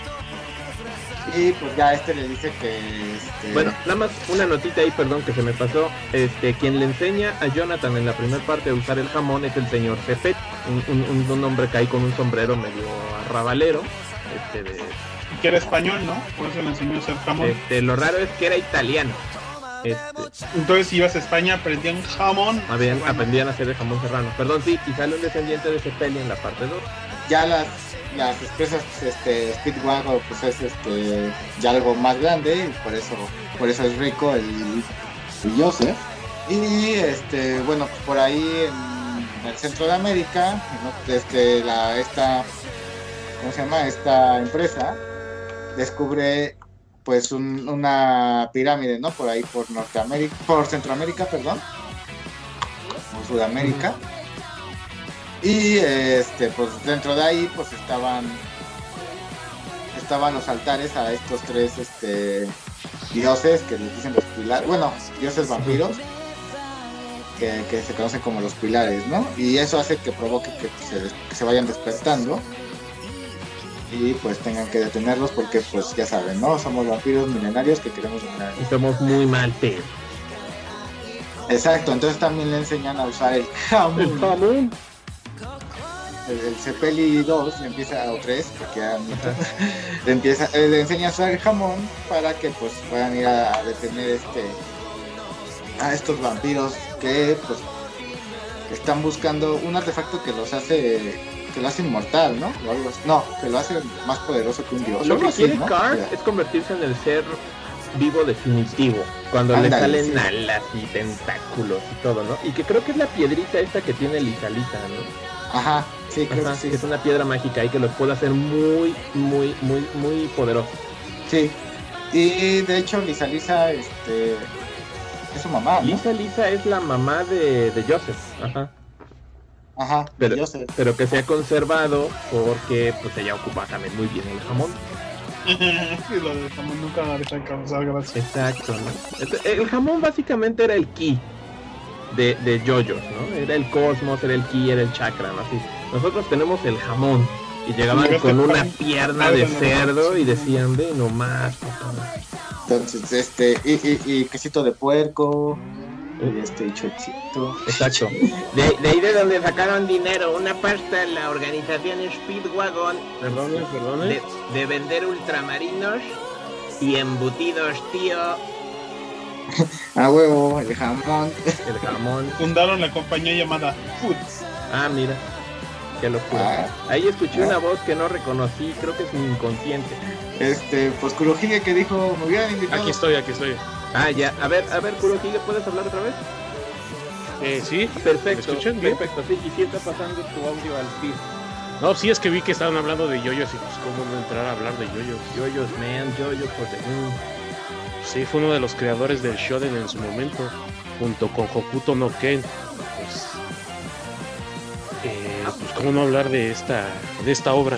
Y pues ya este le dice que este, Bueno, nada más una notita ahí, perdón, que se me pasó. Este, quien le enseña a Jonathan en la primera parte a usar el jamón es el señor Cepet, un, un, un- hombre que hay con un sombrero medio arrabalero. Este, de- y que era español, ¿no? Por eso le enseñó a hacer jamón. este, lo raro es que era italiano. Este, Entonces, si ibas a España, aprendían jamón. habían, Bueno, aprendían a hacer el jamón serrano. Perdón, sí, y sale un descendiente de Cepeli en la parte 2. ya las las empresas este Speedwagon pues es este ya algo más grande y por eso por eso es rico el, el Joseph y este bueno pues por ahí en el centro de América ¿no? este la esta cómo se llama esta empresa descubre pues un- una pirámide no por ahí por Norteamérica por Centroamérica perdón por Sudamérica y este, pues dentro de ahí, pues estaban estaban los altares a estos tres este dioses que les dicen los pilares, bueno, dioses vampiros, que, que se conocen como los pilares, ¿no? Y eso hace que provoque que se, des- que se vayan despertando y pues tengan que detenerlos porque pues ya saben, ¿no? Somos vampiros milenarios que queremos dominar. Y somos muy mal pedo. Exacto, entonces también le enseñan a usar el jamón. El jamón. El, el Cepeli 2 le empieza o 3 porque ya no- le empieza eh, le enseña a usar jamón para que pues puedan ir a, a detener este a estos vampiros que pues están buscando un artefacto que los hace que lo hace inmortal, ¿no? O algo así. No, que lo hace más poderoso que un dios. Lo que así, quiere ¿no? Card Ya. es convertirse en el ser vivo definitivo. Cuando le salen sí. alas y tentáculos y todo, ¿no? Y que creo que es la piedrita esta que tiene Lisa Lisa, ¿no? Ajá, sí, creo Ajá, que sí. que es una piedra mágica y que los puede hacer muy, muy, muy, muy poderosos. Sí. Y de hecho Lisa Lisa este es su mamá, ¿no? Lisa Lisa es la mamá de, de Joseph, ajá. Ajá, Pero- sé. Pero que se ha conservado porque pues ella ocupa también muy bien el jamón. sí, lo de jamón nunca me deja de causar gracia. Exacto, ¿no? Este- El jamón básicamente era el ki de, de yoyos, ¿no? Era el cosmos, era el ki, era el chakra, ¿no? Así. Nosotros tenemos el jamón. Y llegaban con una pierna de cerdo y decían, ve nomás, papá". Entonces, este, y, y, y quesito de puerco, y este, y chuechito. Exacto. De, de ahí de donde sacaron dinero, una pasta la organización Speedwagon perdone. de, de vender ultramarinos y embutidos, tío, A huevo, el jamón. el jamón. Fundaron la compañía llamada Foods. Ah, mira, qué locura. Ah, Ahí escuché una voz que no reconocí, creo que es mi inconsciente. este, pues Kurohige que dijo, me hubieran invitado. Aquí estoy, aquí estoy. Ah, ya, a ver, a ver, Kurohige, ¿puedes hablar otra vez? Eh, sí, Perfecto, ¿Me escuchan bien? perfecto, sí, y sí está pasando tu audio al feed. no, sí es que vi que estaban hablando de yoyos y pues cómo no entrar a hablar de yoyos. Yoyos, man, yoyo for the moon. Sí, fue uno de los creadores del Shonen en su momento, junto con Hokuto no Ken. Pues, eh, pues cómo no hablar de esta, de esta obra.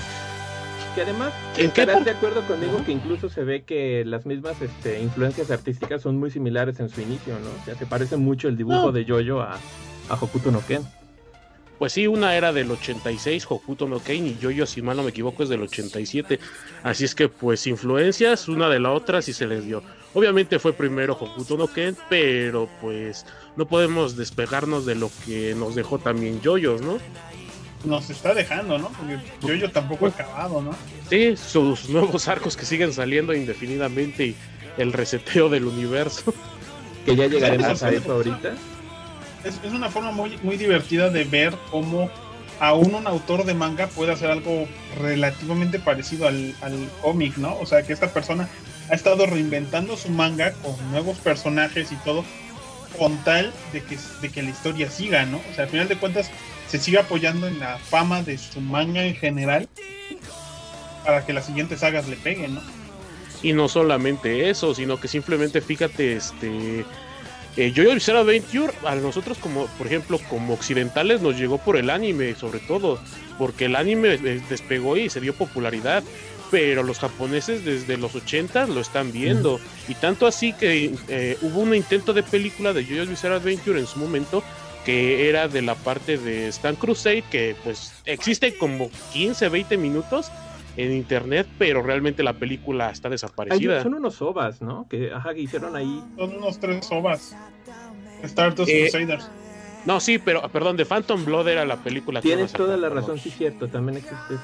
Que además, ¿En estarás de acuerdo conmigo que incluso se ve que las mismas este, influencias artísticas son muy similares en su inicio, ¿no? O sea, se parece mucho el dibujo No. de Yoyo a, a Hokuto no Ken. Pues sí, una era del 86, Hokuto no Ken, y Yoyo, si mal no me equivoco, es del 87. Así es que, pues, influencias una de la otra sí se les dio. Obviamente fue primero Hokuto no Ken, pero pues no podemos despegarnos de lo que nos dejó también Yoyos, ¿no? Nos está dejando, ¿no? Porque yo, yo tampoco he acabado, ¿no? Sí, sus nuevos arcos que siguen saliendo indefinidamente y el reseteo del universo. Que ya llegaremos a eso ahorita. Es, es una forma muy, muy divertida de ver cómo aún un autor de manga puede hacer algo relativamente parecido al, al cómic, ¿no? O sea, que esta persona ha estado reinventando su manga con nuevos personajes y todo, con tal de que, de que la historia siga, ¿no? O sea, al final de cuentas, se sigue apoyando en la fama de su manga en general para que las siguientes sagas le peguen, ¿no? Y no solamente eso, sino que simplemente fíjate, este. Eh, Jojo Bizarre Adventure, a nosotros como, por ejemplo, como occidentales nos llegó por el anime, sobre todo, porque el anime despegó y se dio popularidad, pero los japoneses desde los 80 lo están viendo, y tanto así que eh, hubo un intento de película de Jojo's Bizarre Adventure en su momento, que era de la parte de Stan Crusade, que pues existe como 15, 20 minutos en internet, pero realmente la película está desaparecida. son unos ovas, ¿no? Que, ajá, que hicieron ahí. Son unos tres ovas. Stardust Eh, Crusaders. No, sí, pero perdón, de Phantom Blood era la película. Tienes toda la razón, sí, cierto, también existe.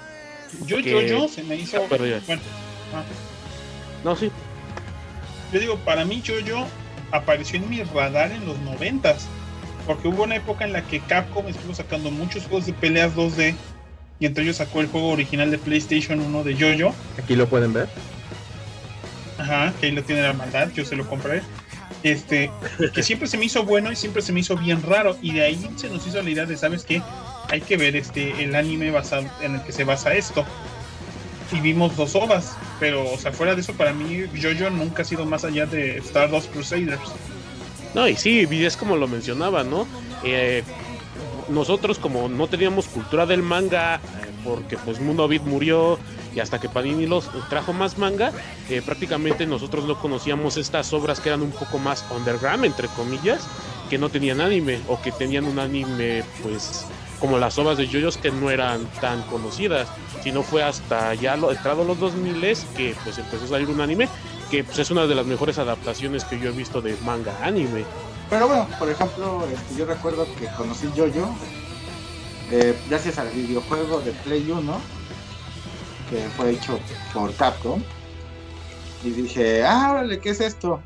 Yo, que- yo, yo, se me hizo. Ah. Bueno, ah, No, sí, yo digo, para mí, yo, apareció en mi radar en los noventas. Porque hubo una época en la que Capcom estuvo sacando muchos juegos de peleas 2D. Y entre ellos sacó el juego original de PlayStation 1 de Jojo. Aquí lo pueden ver. Ajá, que ahí lo tiene la maldad, yo se lo compré. Este, que siempre se me hizo bueno y siempre se me hizo bien raro. Y de ahí se nos hizo la idea de, ¿sabes qué? Hay que ver este el anime basado en el que se basa esto. Y vimos dos ovas, pero, o sea, fuera de eso, para mí, Jojo nunca ha sido más allá de Stardust Crusaders. no, y sí, es como lo mencionaba, ¿no? Eh, nosotros como no teníamos cultura del manga, porque pues Mundo Beat murió y hasta que Panini los trajo más manga, eh, prácticamente nosotros no conocíamos estas obras que eran un poco más underground, entre comillas, que no tenían anime o que tenían un anime pues como las obras de JoJo's que no eran tan conocidas, sino fue hasta ya lo, entrado los 2000 que pues empezó a salir un anime que pues, es una de las mejores adaptaciones que yo he visto de manga anime. Pero bueno, por ejemplo, este, yo recuerdo que conocí Jojo eh, gracias al videojuego de Play 1 que fue hecho por Capcom. Y dije, ah, órale, ¿qué es esto?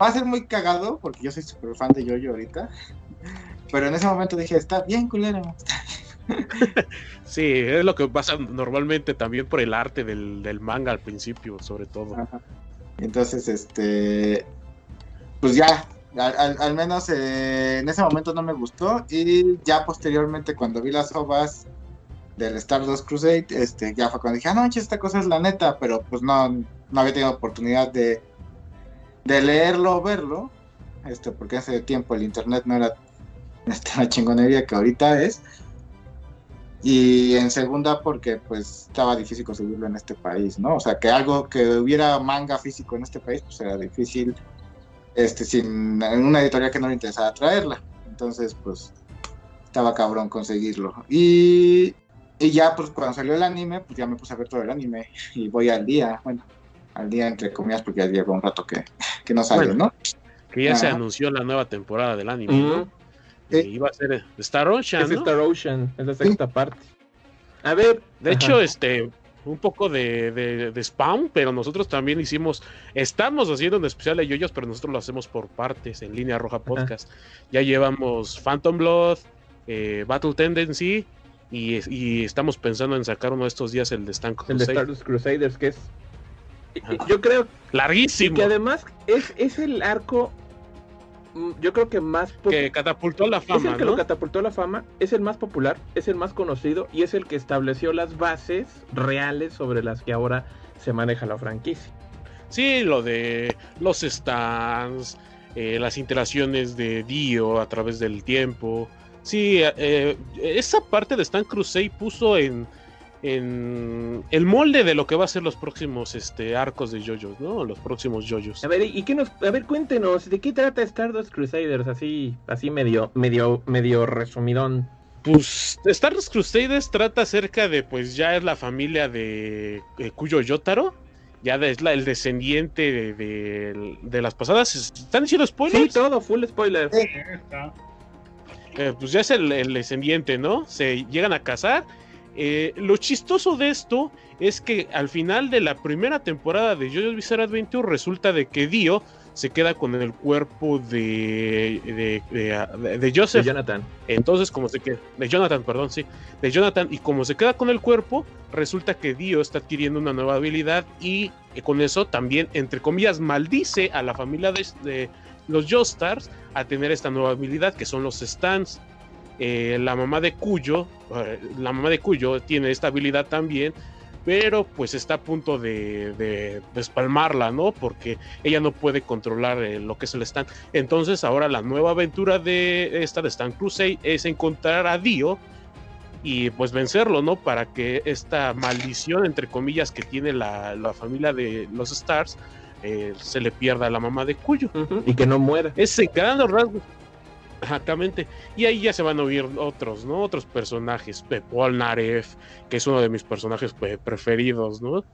Va a ser muy cagado porque yo soy súper fan de Jojo ahorita. Pero en ese momento dije, está bien culero. Sí, es lo que pasa normalmente también por el arte del, del manga al principio, sobre todo. Ajá. Entonces, este, pues ya, al, al- menos eh, en ese momento no me gustó y ya posteriormente cuando vi las ovas del Stardust Crusade, este, ya fue cuando dije, ah, no, esta cosa es la neta, pero pues no, no había tenido oportunidad de, de leerlo o verlo, este, porque hace tiempo el internet no era la chingonería que ahorita es. Y en segunda porque pues estaba difícil conseguirlo en este país, ¿no? O sea, que algo que hubiera manga físico en este país pues era difícil este sin en una editorial que no le interesaba traerla. Entonces, pues estaba cabrón conseguirlo. Y, y ya pues cuando salió el anime, pues ya me puse a ver todo el anime y voy al día, bueno, al día entre comillas porque ya lleva un rato que, que no Bueno, ¿no? Que ya se anunció la nueva temporada del anime, ¿no? Sí. iba a ser Star Ocean, Es ¿no? Star Ocean, es la sexta parte. A ver, De ajá. hecho, este, un poco de, de, de spam, pero nosotros también hicimos, estamos haciendo un especial de yoyos, pero nosotros lo hacemos por partes en línea roja podcast. Ya llevamos Phantom Blood, eh, Battle Tendency y, y estamos pensando en sacar uno de estos días el de Stan el de. Stardust Crusaders, que es. Ajá. Yo creo Larguísimo. que además es, es el arco. Yo creo que más. que catapultó la es fama, el que ¿no? lo catapultó la fama, es el más popular, es el más conocido y es el que estableció las bases reales sobre las que ahora se maneja la franquicia. Sí, lo de los stands, eh, las interacciones de Dio a través del tiempo. Sí, eh, esa parte de Stan Crusade puso en, en el molde de lo que va a ser los próximos este, arcos de JoJo's, ¿no? Los próximos JoJo's. A ver, ¿y qué nos, a ver, cuéntenos, ¿de qué trata Stardust Crusaders? Así, así medio, medio, medio resumidón. Pues Star Wars Crusaders trata acerca de, pues ya es la familia de eh, Cuyo Yotaro. Ya es la, el descendiente de, de- de las pasadas. ¿Están diciendo Sí, spoilers? todo, full spoiler. Sí. Está. Eh, pues ya es el, el descendiente, ¿no? Se llegan a casar. Eh, lo chistoso de esto es que al final de la primera temporada de JoJo's Bizarre Adventure resulta de que Dio se queda con el cuerpo de, de, de- de De Joseph. Jonathan. Entonces, como se queda, de Jonathan, perdón, sí, de Jonathan, y como se queda con el cuerpo, resulta que Dio está adquiriendo una nueva habilidad y eh, con eso también, entre comillas, maldice a la familia de, de los Joestars a tener esta nueva habilidad que son los stands. Eh, la mamá de Cuyo, eh, la mamá de Cuyo tiene esta habilidad también, pero pues está a punto de, de despalmarla, ¿no? Porque ella no puede controlar eh, lo que es el stand. Entonces ahora la nueva aventura de esta de Stan Crusade es encontrar a Dio y pues vencerlo, ¿no? Para que esta maldición, entre comillas, que tiene la, la familia de los Stars, eh, se le pierda a la mamá de Cuyo. Y que no muera. Es en grandes rasgos. Exactamente. Y ahí ya se van a oír otros, ¿no? Otros personajes. Eh, Paul Naref, que es uno de mis personajes pues, preferidos, ¿no?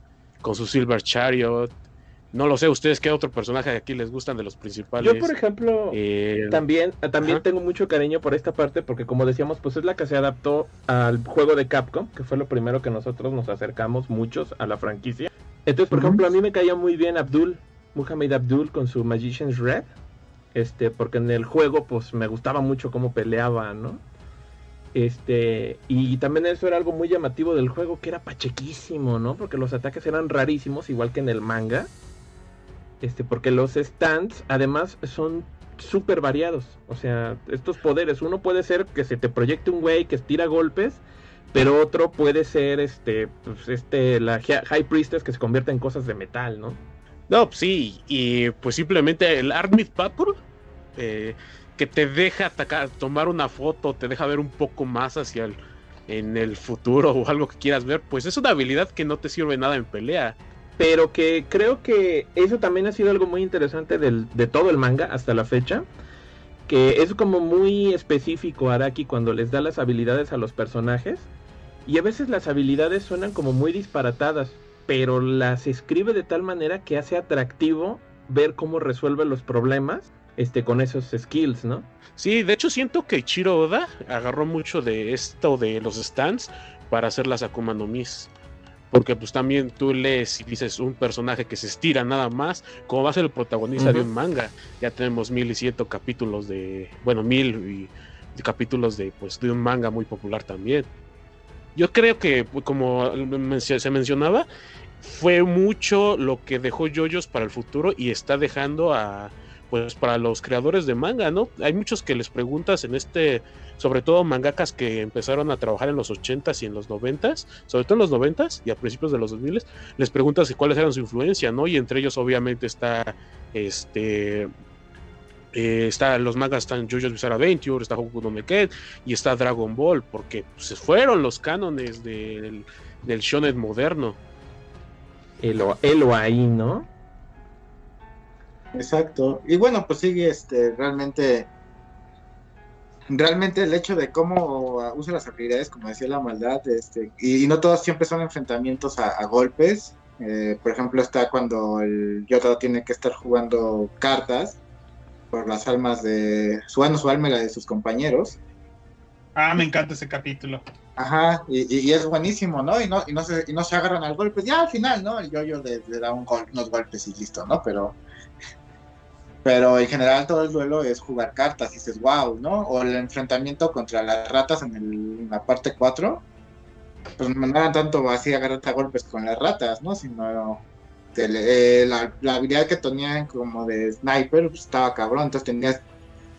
Con su Silver Chariot. No lo sé, ustedes qué otro personaje de aquí les gustan de los principales. Yo, por ejemplo, Eh, también, también Ajá. tengo mucho cariño por esta parte porque como decíamos, pues es la que se adaptó al juego de Capcom, que fue lo primero que nosotros nos acercamos muchos a la franquicia. Entonces, por ejemplo, a mí me caía muy bien Abdul, Muhammad Abdul con su Magician's Red, este, porque en el juego pues me gustaba mucho cómo peleaba, ¿no? Este, y también eso era algo muy llamativo del juego, que era pachequísimo, ¿no? Porque los ataques eran rarísimos, igual que en el manga. Este, porque los stands, además, son súper variados. O sea, estos poderes, uno puede ser que se te proyecte un güey que estira golpes, pero otro puede ser este, pues, este, la Hi- High Priestess que se convierte en cosas de metal, ¿no? No, pues sí, y pues simplemente el Armid Purple, eh, que te deja atacar, tomar una foto, te deja ver un poco más hacia el, en el futuro o algo que quieras ver, pues es una habilidad que no te sirve nada en pelea. Pero que creo que eso también ha sido algo muy interesante del, de todo el manga hasta la fecha. Que es como muy específico Araki cuando les da las habilidades a los personajes. Y a veces las habilidades suenan como muy disparatadas. Pero las escribe de tal manera que hace atractivo ver cómo resuelve los problemas este, con esos skills, ¿no? Sí, de hecho siento que Ichiro Oda agarró mucho de esto de los stands para hacer las Akuma no Mis. Porque pues también tú lees y dices un personaje que se estira nada más, como va a ser el protagonista de un manga. Ya tenemos mil y ciento capítulos de, bueno, mil y, y capítulos de, pues, de un manga muy popular también. Yo creo que, como se mencionaba, fue mucho lo que dejó JoJo's para el futuro y está dejando a, pues para los creadores de manga, ¿no? Hay muchos que les preguntas en este, sobre todo mangakas que empezaron a trabajar en los 80s y en los 90s, sobre todo en los 90s y a principios de los 2000 les preguntas cuáles eran su influencia, ¿no? Y entre ellos obviamente está este Eh, está, los mangas están JoJo's Bizarre Adventure, está Hokuto no Meken y está Dragon Ball, porque se fueron los cánones del, del shonen moderno. Elo, elo ahí, ¿no? Exacto. Y bueno, pues sigue este realmente realmente el hecho de cómo usa las habilidades, como decía la maldad, este, y, y no todos siempre son enfrentamientos a, a golpes. Eh, por ejemplo, está cuando el Yota tiene que estar jugando cartas por las almas de su, bueno, su alma y la de sus compañeros. Ah, me encanta ese capítulo. Ajá, y, y- y es buenísimo, ¿no? Y no, y no se, y no se agarran al golpe. Ya al final, ¿no? El yo-yo le, le da un gol- unos golpes y listo, ¿no? Pero, pero en general todo el duelo es jugar cartas y dices, wow, ¿no? O el enfrentamiento contra las ratas en, el- en la parte 4. Pues no eran tanto así agarrarte a golpes con las ratas, ¿no? Sino eh, la, la habilidad que tenían como de sniper pues, estaba cabrón. Entonces tenías.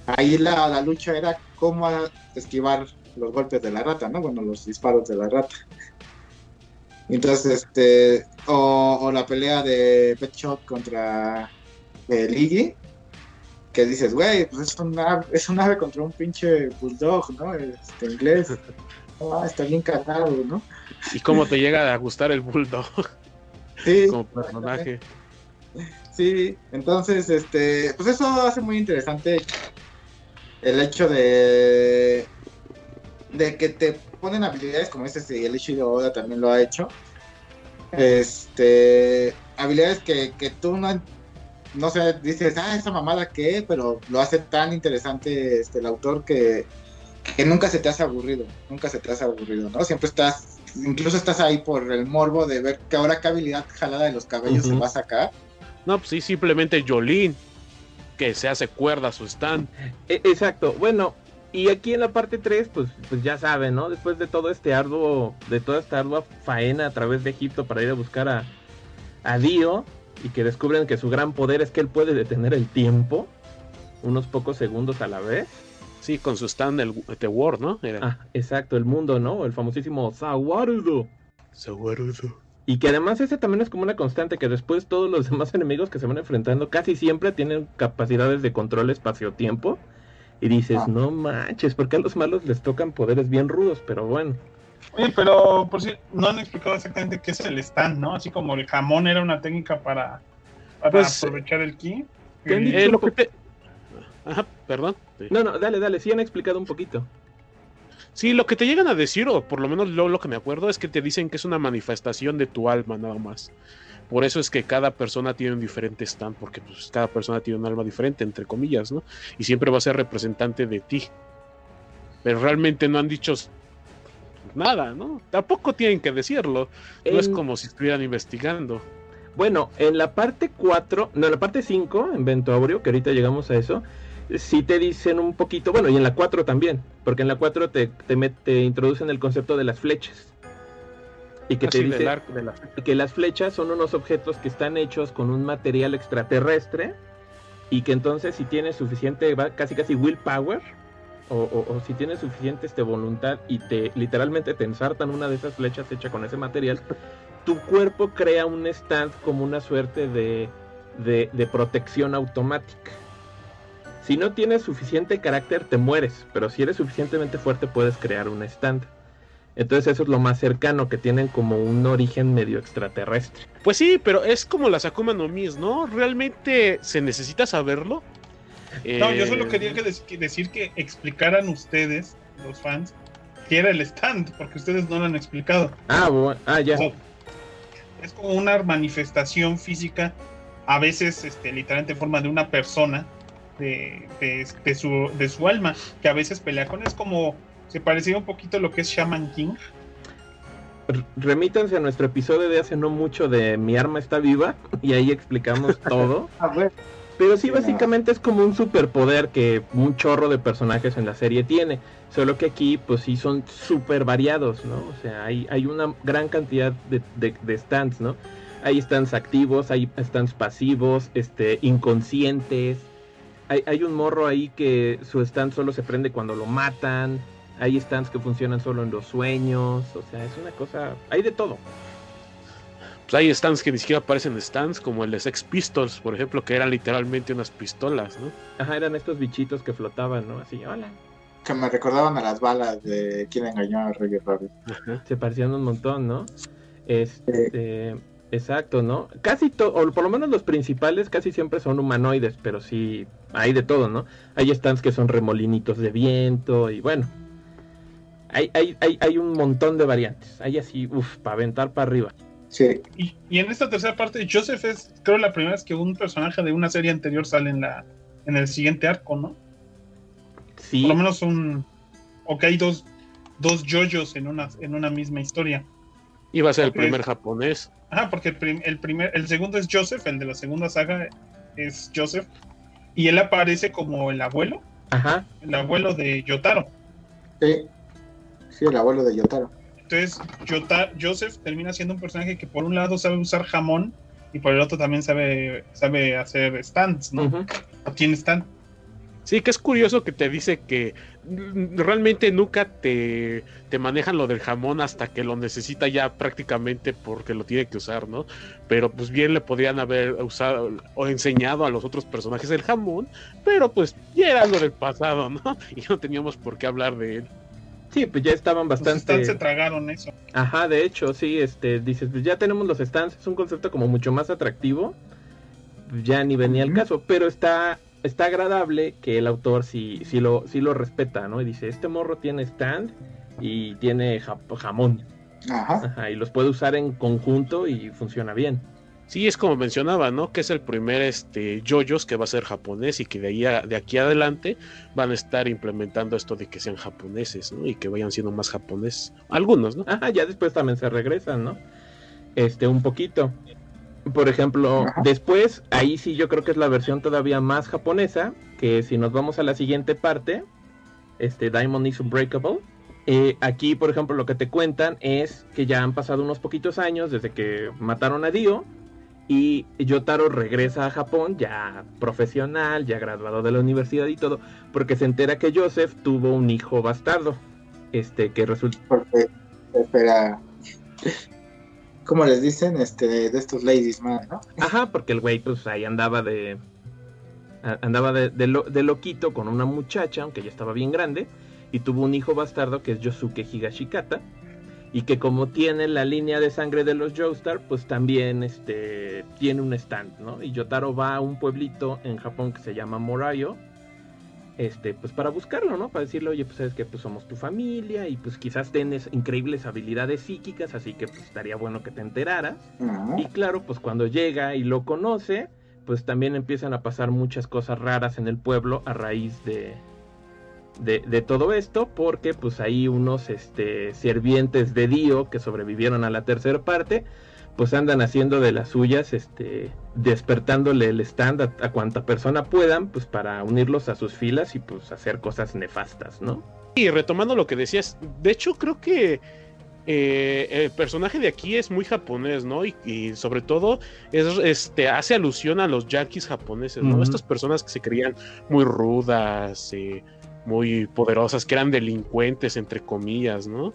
Ahí la, la lucha era cómo esquivar los golpes de la rata, ¿no? Bueno, los disparos de la rata. Entonces, este, o, o la pelea de Pet Shop contra eh, Liggy, que dices, güey, pues es un, ave, es un ave contra un pinche bulldog, ¿no? Este, inglés. Ah, está bien cagado, ¿no? ¿Y cómo te llega a gustar el Bulldog Sí, como personaje? Sí, entonces, este, pues eso hace muy interesante el hecho de, de que te ponen habilidades como este, y el Ishi de Oda también lo ha hecho. Este, habilidades que, que tú no, no sé, dices, ah, esa mamada qué, pero lo hace tan interesante este, el autor que, que nunca se te hace aburrido, nunca se te hace aburrido, ¿no? Siempre estás, incluso estás ahí por el morbo de ver que ahora qué habilidad jalada de los cabellos se va a sacar. No, pues sí, simplemente Jolín, que se hace cuerda a su stand. E- Exacto, bueno, y aquí en la parte 3, pues, pues ya saben, ¿no? Después de todo este arduo, de toda esta ardua faena a través de Egipto para ir a buscar a, a Dio, y que descubren que su gran poder es que él puede detener el tiempo, unos pocos segundos a la vez. Sí, con su stand el The War, ¿no? Era. Ah, exacto, el mundo, ¿no? El famosísimo Sawarudo. Saguarudo. Y que además ese también es como una constante, que después todos los demás enemigos que se van enfrentando casi siempre tienen capacidades de control espacio-tiempo. Y dices, Ah. no manches, porque a los malos les tocan poderes bien rudos, pero bueno. Oye, pero por si no han explicado exactamente qué es el stand, ¿no? Así como el jamón era una técnica para, para Pues, aprovechar el ki. ¿qué han el- Ajá, perdón. Sí. No, no, dale, dale, sí han explicado un poquito. Sí, lo que te llegan a decir, o por lo menos lo, lo que me acuerdo, es que te dicen que es una manifestación de tu alma nada más. Por eso es que cada persona tiene un diferente stand, porque pues, cada persona tiene un alma diferente, entre comillas, ¿no? Y siempre va a ser representante de ti. Pero realmente no han dicho nada, ¿no? Tampoco tienen que decirlo. No es como si estuvieran investigando. Bueno, en la parte 4, no, en la parte 5, en Ventoaureo, que ahorita llegamos a eso, sí te dicen un poquito, bueno, y en la 4 también, porque en la 4 te, te, met- te introducen el concepto de las flechas. Y que te dice arco de la- que las flechas son unos objetos que están hechos con un material extraterrestre y que entonces si tienes suficiente, va- casi casi willpower, o, o- o si tienes suficiente este, voluntad y te literalmente te ensartan una de esas flechas hecha con ese material, tu cuerpo crea un stand como una suerte de, de, de protección automática. Si no tienes suficiente carácter, te mueres, pero si eres suficientemente fuerte, puedes crear un stand. Entonces, eso es lo más cercano, que tienen como un origen medio extraterrestre. Pues sí, pero es como las Akuma no Mis, ¿no? ¿Realmente se necesita saberlo? No, yo solo Eh, quería que decir que explicaran ustedes, los fans, qué era el stand, porque ustedes no lo han explicado. Ah, bu- ah ya. O sea, es como una manifestación física, a veces este, literalmente en forma de una persona, de, de- de su, de su alma, que a veces pelea con. Es como, se parecía un poquito a lo que es Shaman King. Remítanse a nuestro episodio de hace no mucho de Mi arma está viva y ahí explicamos todo. A ver, Pero sí, Sí, básicamente es como un superpoder que un chorro de personajes en la serie tiene. Solo que aquí, pues sí, son súper variados, ¿no? O sea, hay, hay una gran cantidad de, de, de stands, ¿no? Hay stands activos, hay stands pasivos, este, inconscientes. Hay, hay un morro ahí que su stand solo se prende cuando lo matan. Hay stands que funcionan solo en los sueños. O sea, es una cosa. Hay de todo. pues hay stands que ni siquiera parecen stands, como el de Sex Pistols, por ejemplo, que eran literalmente unas pistolas, ¿no? Ajá, eran estos bichitos que flotaban, ¿no? Así, hola. Que me recordaban a las balas de quien engañó a Roger Rabbit. Ajá. Se parecían un montón, ¿no? Este, exacto, ¿no? Casi todo, o por lo menos los principales casi siempre son humanoides, pero sí hay de todo, ¿no? Hay stands que son remolinitos de viento y bueno. Hay, hay, hay, hay un montón de variantes. Hay así, uff, para aventar para arriba. Sí, Y, y en esta tercera parte, Joseph es, creo, la primera vez que un personaje de una serie anterior sale en la en el siguiente arco, ¿no? Sí, Por lo menos un. O que hay dos, dos yoyos en una, en una misma historia. Iba a ser el primer japonés. Ajá, porque el, prim- el primer, el segundo es Joseph, el de la segunda saga es Joseph. Y él aparece como el abuelo, ajá, el abuelo de Yotaro. sí. Sí, el abuelo de Yotaro. Entonces, Yota- Joseph termina siendo un personaje que por un lado sabe usar jamón y por el otro también sabe, sabe hacer stands, ¿no? ujú. O tiene stand. Sí, que es curioso que te dice que realmente nunca te, te manejan lo del jamón hasta que lo necesita ya prácticamente porque lo tiene que usar, ¿no? Pero pues bien le podrían haber usado o enseñado a los otros personajes el jamón, pero pues ya era algo del pasado, ¿no? Y no teníamos por qué hablar de él. Sí, pues ya estaban Los stands se bastante. tragaron eso. Ajá, de hecho, sí, este, dices, pues ya tenemos los stands, es un concepto como mucho más atractivo. Pues Ya ni venía al Ujú. caso, pero está, está agradable que el autor sí, sí lo, sí lo respeta, ¿no? Y dice, este morro tiene stand y tiene ja- jamón. Ajá. Ajá, y los puede usar en conjunto y funciona bien. Sí, es como mencionaba, ¿no? Que es el primer este yoyos que va a ser japonés y que de ahí a- de aquí adelante van a estar implementando esto de que sean japoneses, ¿no? Y que vayan siendo más japoneses. Algunos, ¿no? Ajá, ya después también se regresan, ¿no? Este, un poquito. Por ejemplo, Ajá. después, ahí sí yo creo que es la versión todavía más japonesa, que si nos vamos a la siguiente parte, este, Diamond is Unbreakable. eh, aquí, por ejemplo, lo que te cuentan es que ya han pasado unos poquitos años desde que mataron a Dio y Yotaro regresa a Japón ya profesional, ya graduado de la universidad y todo, porque se entera que Joseph tuvo un hijo bastardo, este, que resulta Porque, espera. ¿Cómo les dicen? Este, de estos ladies man, ¿no? Ajá, porque el güey pues ahí andaba de andaba de, de lo- de loquito con una muchacha, aunque ya estaba bien grande, y tuvo un hijo bastardo que es Yosuke Higashikata, y que como tiene la línea de sangre de los Joestar, pues también este tiene un stand, ¿no? Y Yotaro va a un pueblito en Japón que se llama Morayo, este, pues para buscarlo, ¿no? Para decirle, oye, pues sabes que pues somos tu familia y pues quizás tienes increíbles habilidades psíquicas, así que pues estaría bueno que te enteraras. Y claro, pues cuando llega y lo conoce, pues también empiezan a pasar muchas cosas raras en el pueblo a raíz de, de, de todo esto, porque pues ahí unos este, sirvientes de Dio que sobrevivieron a la tercera parte, pues andan haciendo de las suyas, este, despertándole el stand a, a cuanta persona puedan, pues para unirlos a sus filas y pues hacer cosas nefastas, ¿no? Y retomando lo que decías, de hecho creo que eh, el personaje de aquí es muy japonés, ¿no? Y, y sobre todo es, este, hace alusión a los yankees japoneses, ¿no? Estas personas que se creían muy rudas, eh, muy poderosas, que eran delincuentes, entre comillas, ¿no?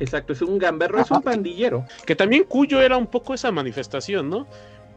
Exacto, es un gamberro, es un pandillero. Que también Cuyo era un poco esa manifestación, ¿no?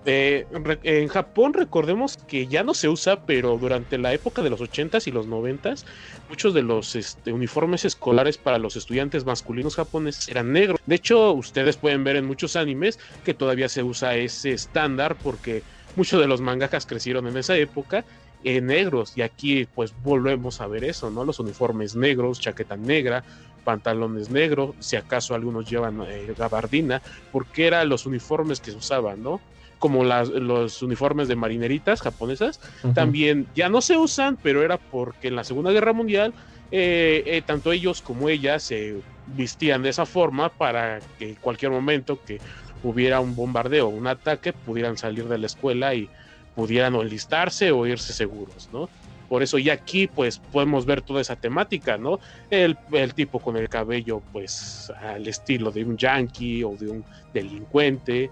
Eh, en Japón recordemos que ya no se usa, pero durante la época de los 80s y los 90s, muchos de los este, uniformes escolares para los estudiantes masculinos japoneses eran negros. De hecho, ustedes pueden ver en muchos animes que todavía se usa ese estándar porque muchos de los mangakas crecieron en esa época en negros y aquí pues volvemos a ver eso, ¿no? Los uniformes negros, chaqueta negra, pantalones negros, si acaso algunos llevan eh, gabardina, porque eran los uniformes que se usaban, ¿no? Como las, los uniformes de marineritas japonesas, también ya no se usan, pero era porque en la Segunda Guerra Mundial eh, eh, tanto ellos como ellas se vestían de esa forma para que en cualquier momento que hubiera un bombardeo o un ataque pudieran salir de la escuela y pudieran o enlistarse o irse seguros, ¿no? Por eso ya aquí pues podemos ver toda esa temática, ¿no? El, tipo con el cabello pues al estilo de un yankee o de un delincuente.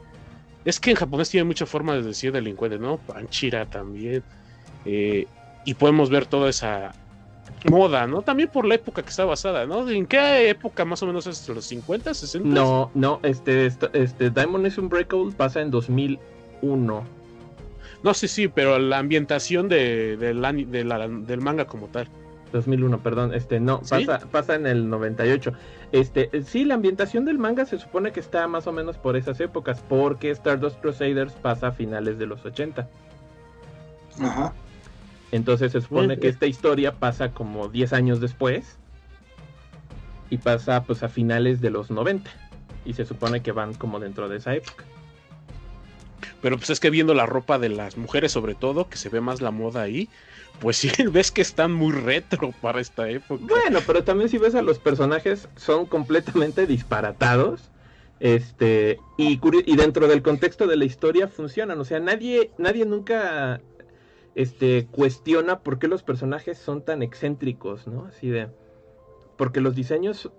Es que en japonés tiene mucha forma de decir delincuente, ¿no? Panchira también. Eh, y podemos ver toda esa moda, ¿no? También por la época que está basada, ¿no? ¿En qué época más o menos es? ¿Los 50, 60? No, no, este, este, este Diamond is Unbreakable pasa en 2001. No, sí, sí, pero la ambientación de, de la- del manga como tal. 2001, perdón, este, no, ¿Sí? pasa, pasa en el 98. Este, eh, sí, la ambientación del manga se supone que está más o menos por esas épocas, porque Stardust Crusaders pasa a finales de los 80. Ajá. Entonces se supone que esta historia pasa como 10 años después y pasa pues a finales de los 90. Y se supone que van como dentro de esa época. Pero pues es que viendo la ropa de las mujeres sobre todo, que se ve más la moda ahí, pues sí ves que están muy retro para esta época. Bueno, pero también si ves a los personajes son completamente disparatados. Este, y, dentro del contexto de la historia funcionan. O sea, nadie, nadie nunca este, cuestiona por qué los personajes son tan excéntricos, ¿no? Así de. Porque los diseños,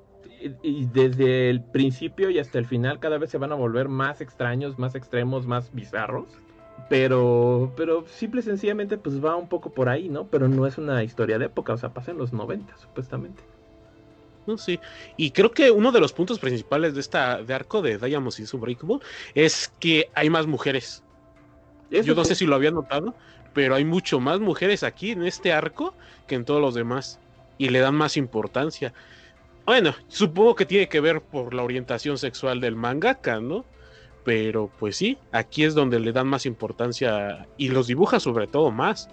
y, y desde el principio y hasta el final, cada vez se van a volver más extraños, más extremos, más bizarros. Pero, pero simple y sencillamente, pues va un poco por ahí, ¿no? Pero no es una historia de época, o sea, pasa en los 90, supuestamente. No, sí. Y creo que uno de los puntos principales de esta de arco de Diamonds is Unbreakable es que hay más mujeres. Eso Yo no sí. sé si lo había notado, pero hay mucho más mujeres aquí en este arco que en todos los demás. Y le dan más importancia. Bueno, supongo que tiene que ver por la orientación sexual del mangaka, ¿no? Pero pues sí, aquí es donde le dan más importancia y los dibuja sobre todo más.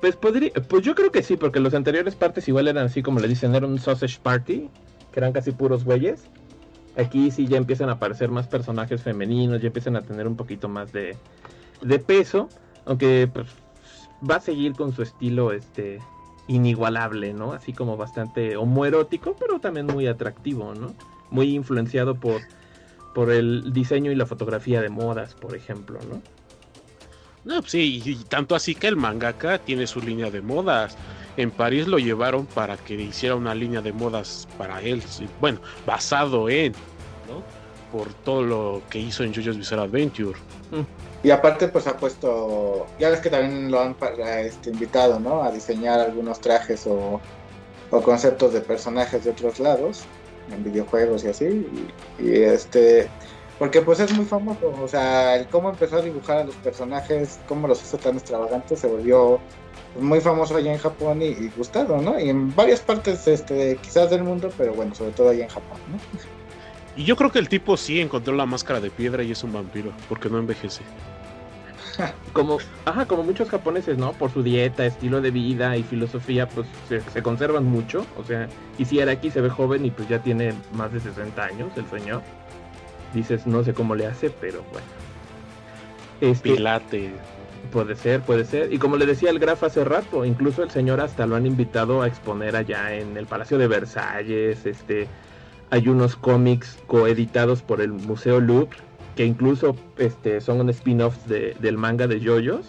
Pues podría, pues yo creo que sí, porque los anteriores partes igual eran así como le dicen, era un sausage party, que eran casi puros güeyes. Aquí sí ya empiezan a aparecer más personajes femeninos, ya empiezan a tener un poquito más de, de peso, aunque pues va a seguir con su estilo este inigualable, ¿no? Así como bastante homoerótico, pero también muy atractivo, ¿no? Muy influenciado por por el diseño y la fotografía de modas, por ejemplo, ¿no? No, pues sí, y, tanto así que el mangaka tiene su línea de modas. En París lo llevaron para que hiciera una línea de modas para él. Bueno, basado en, ¿no? Por todo lo que hizo en JoJo's Bizarre Adventure. Y aparte, pues ha puesto. Ya ves que también lo han pa- este, invitado, ¿no? A diseñar algunos trajes o, o conceptos de personajes de otros lados, en videojuegos y así. Y, este. Porque pues es muy famoso, o sea, el cómo empezó a dibujar a los personajes, cómo los hizo tan extravagantes, se volvió muy famoso allá en Japón y, y gustado, ¿no? Y en varias partes, este, quizás del mundo, pero bueno, sobre todo allá en Japón, ¿no? Y yo creo que el tipo sí encontró la máscara de piedra y es un vampiro, porque no envejece. como, ajá, como muchos japoneses, ¿no? Por su dieta, estilo de vida y filosofía, pues se, se conservan mucho. O sea, y si era aquí se ve joven y pues ya tiene más de 60 años el señor. Dices, no sé cómo le hace, pero bueno. Este, Pilate. puede ser, puede ser. Y como le decía el Graf hace rato, incluso el señor hasta lo han invitado a exponer allá en el Palacio de Versalles. Este, hay unos cómics coeditados por el Museo Louvre que incluso este, son un spin-off de- del manga de JoJo's,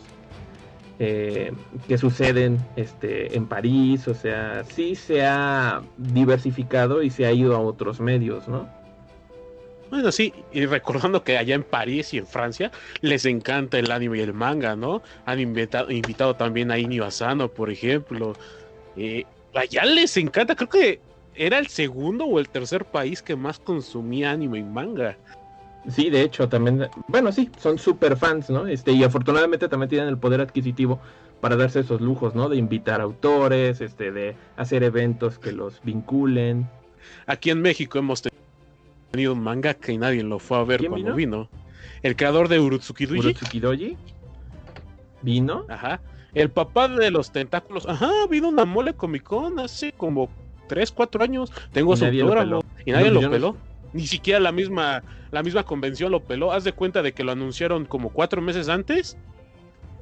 eh, que suceden este, en París, o sea, sí se ha diversificado y se ha ido a otros medios, ¿no? Bueno, sí, y recordando que allá en París y en Francia les encanta el anime y el manga, ¿no? Han invitado, invitado también a Inio Asano, por ejemplo. Eh, allá les encanta, creo que era el segundo o el tercer país que más consumía anime y manga. Sí, de hecho, también, bueno, sí, son super fans, ¿no? Este, y afortunadamente también tienen el poder adquisitivo para darse esos lujos, ¿no? De invitar autores, este, de hacer eventos que los vinculen. Aquí en México hemos tenido un manga que nadie lo fue a ver ¿Quién cuando vino? vino? El creador de Urutsuki Doji. Urotsuki Doji vino. Ajá. El papá de los tentáculos. Ajá, vino una mole Comic Con hace como 3, 4 años. Tengo Y su autógrafo. peló. Y nadie lo peló. Ni siquiera la misma, la misma convención lo peló. Haz de cuenta de que lo anunciaron como cuatro meses antes.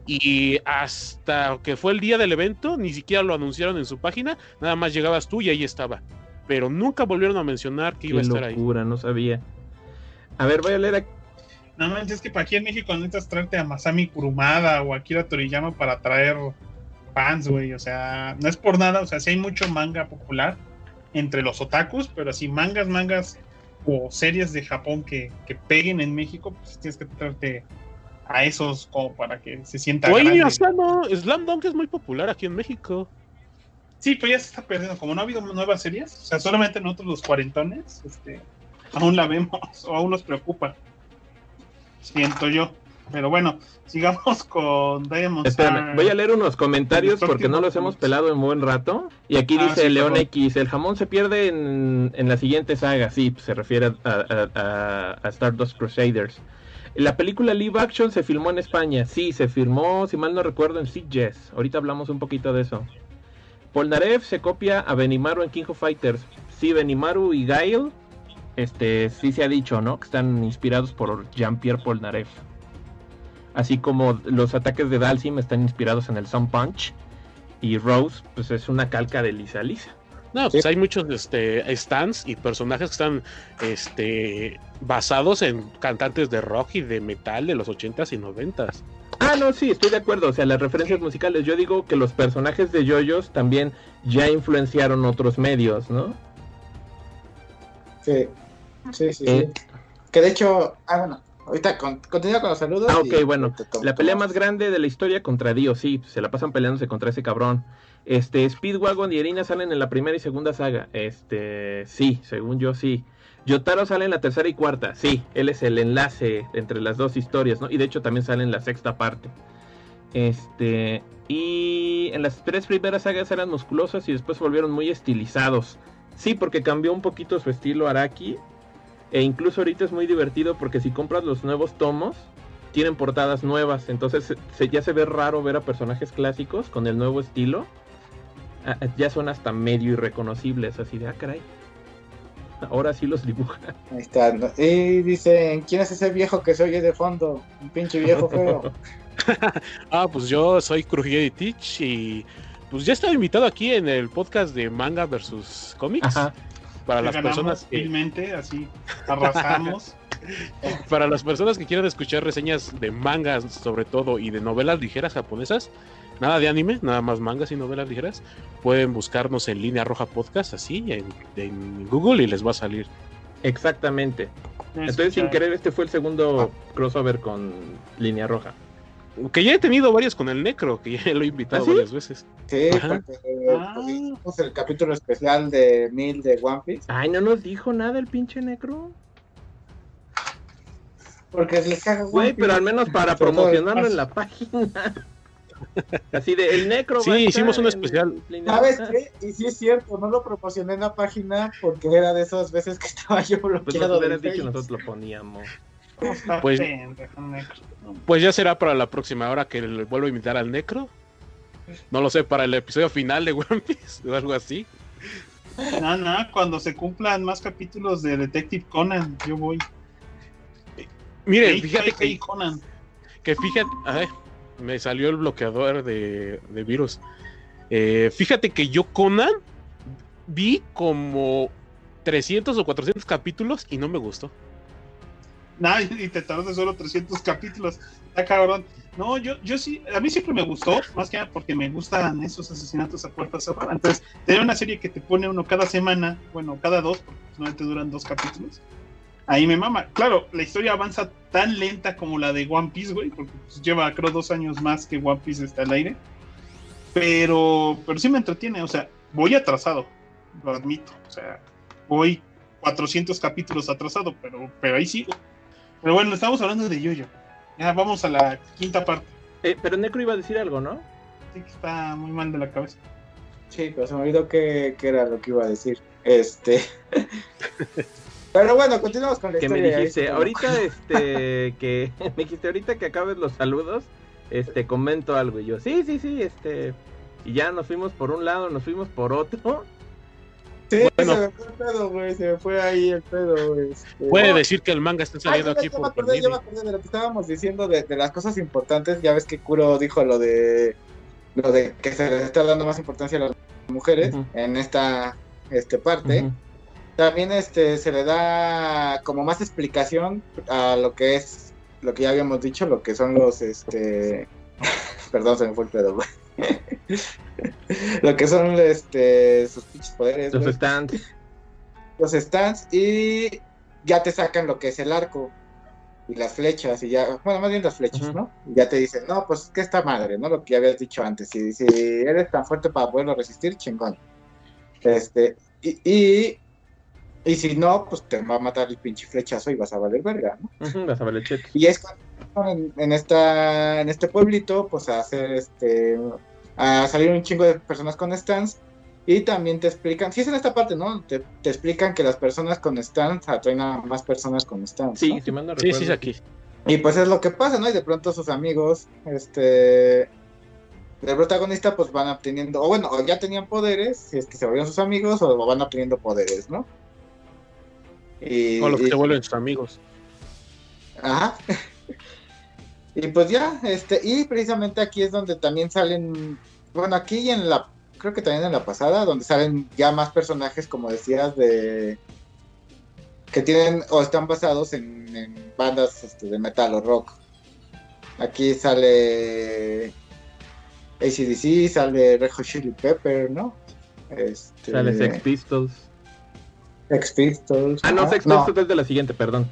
Y hasta que fue el día del evento, ni siquiera lo anunciaron en su página. Nada más llegabas tú y ahí estaba. Pero nunca volvieron a mencionar que iba a Qué estar ahí. locura, no sabía. A ver, voy a leer aquí. No manches, es que para aquí en México necesitas traerte a Masami Kurumada o a Akira Toriyama para traer fans, güey. O sea, no es por nada, o sea, sí hay mucho manga popular entre los otakus, pero así mangas, mangas o series de Japón que, que peguen en México, pues tienes que traerte a esos como para que se sienta grande. Asano, Slam Dunk es muy popular aquí en México. Sí, pero ya se está perdiendo. Como no ha habido nuevas series, o sea, solamente nosotros los cuarentones, este, aún la vemos o aún nos preocupa. Siento yo. Pero bueno, sigamos con Diamond Espérame, voy a leer unos comentarios porque no los hemos pelado en buen rato. Y aquí Ah, dice sí, León. X, el jamón se pierde en, en la siguiente saga. Sí, se refiere a, a- a- a Stardust Crusaders. La película live action se filmó en España. Sí, se filmó, si mal no recuerdo, en Sitges. Ahorita hablamos un poquito de eso. Polnareff se copia a Benimaru en King of Fighters. Sí, Benimaru y Gail, este, sí se ha dicho, ¿no? Que están inspirados por Jean-Pierre Polnareff. Así como los ataques de Dalsim están inspirados en el Sun Punch. Y Rose, pues es una calca de Lisa Lisa. No, pues hay muchos este, stands y personajes que están este, basados en cantantes de rock y de metal de los 80s y 90s. Ah, no, sí, estoy de acuerdo. O sea, las referencias musicales. Yo digo que los personajes de JoJo's también ya influenciaron otros medios, ¿no? Sí, sí, sí. Eh. sí. Que de hecho, ah, bueno, ahorita con- continúa con los saludos. Ah, ok, bueno. La pelea más grande de la historia contra Dio, sí, se la pasan peleándose contra ese cabrón. Este, Speedwagon y Erina salen en la primera y segunda saga. Este, sí, según yo sí. Yotaro sale en la tercera y cuarta, sí, él es el enlace entre las dos historias, ¿no? Y de hecho también sale en la sexta parte. Este, y en las tres primeras sagas eran musculosos y después volvieron muy estilizados. Sí, porque cambió un poquito su estilo Araki. E incluso ahorita es muy divertido porque si compras los nuevos tomos, tienen portadas nuevas. Entonces se- ya se ve raro ver a personajes clásicos con el nuevo estilo. Ah, ah, ya son hasta medio irreconocibles, así de, ah, caray. Ahora sí los dibuja. Ahí está. ¿no? Y dicen, ¿quién es ese viejo que se oye de fondo? Un pinche viejo feo. Ah, pues yo soy Crujieri Teach y pues ya estaba invitado aquí en el podcast de Manga versus Comics. Ajá. Para Que las personas que, así arrasamos. para las personas que quieran escuchar reseñas de mangas sobre todo y de novelas ligeras japonesas, nada de anime, nada más mangas y novelas ligeras, pueden buscarnos en línea roja podcast así en, en Google y les va a salir. Exactamente. Entonces, sin querer, este fue el segundo crossover con Línea Roja. Que ya he tenido varios con el Necro, que ya lo he invitado ¿Ah, sí? varias veces. Sí, Ajá. porque Ah. el capítulo especial de Mil de One Piece. Ay, no nos dijo nada el pinche necro. Porque les caga One Güey, Piece. pero al menos para promocionarlo en la página. Así de, el necro. Sí, hicimos un especial. ¿Sabes qué? Y sí es cierto, no lo promocioné en la página porque era de esas veces que estaba yo Pues bloqueado. nos del hubieras dicho, nosotros lo poníamos. Pues- Pues, ya será para la próxima hora que le vuelvo a invitar al Necro. No lo sé, para el episodio final de One Piece o algo así. no, no, cuando se cumplan más capítulos de Detective Conan, yo voy. Miren, Hey, fíjate hey, hey, que, Conan. que fíjate, ay, me salió el bloqueador de, de virus. Eh, fíjate que yo Conan vi como 300 o 400 capítulos y no me gustó. Nah, y te tardas solo 300 capítulos. Está cabrón. No, yo, yo sí, a mí siempre me gustó, más que nada porque me gustan esos asesinatos a puertas cerradas. Entonces, tener una serie que te pone uno cada semana, bueno, cada dos, porque solamente duran dos capítulos, ahí me mama. Claro, la historia avanza tan lenta como la de One Piece, güey, porque pues, lleva, creo, dos años más que One Piece está al aire. Pero, pero sí me entretiene, o sea, voy atrasado, lo admito. O sea, voy 400 capítulos atrasado, pero, pero ahí sigo. Pero bueno, estamos hablando de Yoyo. Ya vamos a la quinta parte. Eh, pero Necro iba a decir algo, ¿no? Sí que está muy mal de la cabeza. Sí, pero se me olvidó que, que era lo que iba a decir. Este. Pero bueno, continuamos con la Que me historia. dijiste, Ahí ahorita este, que, me dijiste, ahorita que acabes los saludos, este, comento algo. Y yo, sí, sí, sí, este, y ya nos fuimos por un lado, nos fuimos por otro. Sí, Bueno. se me fue el pedo, güey. Se me fue ahí el pedo. Este... Puede decir que el manga está saliendo aquí por acordé, ya me acordé de lo que estábamos diciendo de, de las cosas importantes. Ya ves que Kuro dijo lo de lo de que se le está dando más importancia a las mujeres en esta este parte. También este se le da como más explicación a lo que es lo que ya habíamos dicho, lo que son los este perdón, se me fue el pedo, güey. lo que son este sus pinches poderes, Los stands. los stands y ya te sacan lo que es el arco. y las flechas, y ya, bueno, más bien las flechas. ¿no? Y ya te dicen, no, pues que esta madre, ¿no? Lo que ya habías dicho antes, si, si eres tan fuerte para poderlo resistir, chingón. Este, y, y, y si no, pues te va a matar el pinche flechazo y vas a valer verga, Vas a el cheque. Y es cuando en, en esta, en este pueblito, pues a hacer este, a salir un chingo de personas con stands. Y también te explican, sí es en esta parte, ¿no? Te, te explican que las personas con stands atraen a más personas con stands. Sí, ¿no? si no Sí, sí, es aquí. Y pues es lo que pasa, ¿no? Y de pronto sus amigos, este, del protagonista, pues van obteniendo, o bueno, o ya tenían poderes, si es que se volvieron sus amigos, o van obteniendo poderes, ¿no? Y, O los que y- se vuelven sus amigos. Ajá. Y pues ya, este, y precisamente aquí es donde también salen, bueno, aquí y en la, creo que también en la pasada, donde salen ya más personajes, como decías, de que tienen o están basados en, en bandas este, de metal o rock. Aquí sale ACDC, sale Red Hot Chili Pepper, ¿no? Este, Sale Sex Pistols. Sex Pistols. Ah, no. Sex Pistols es de la siguiente, perdón.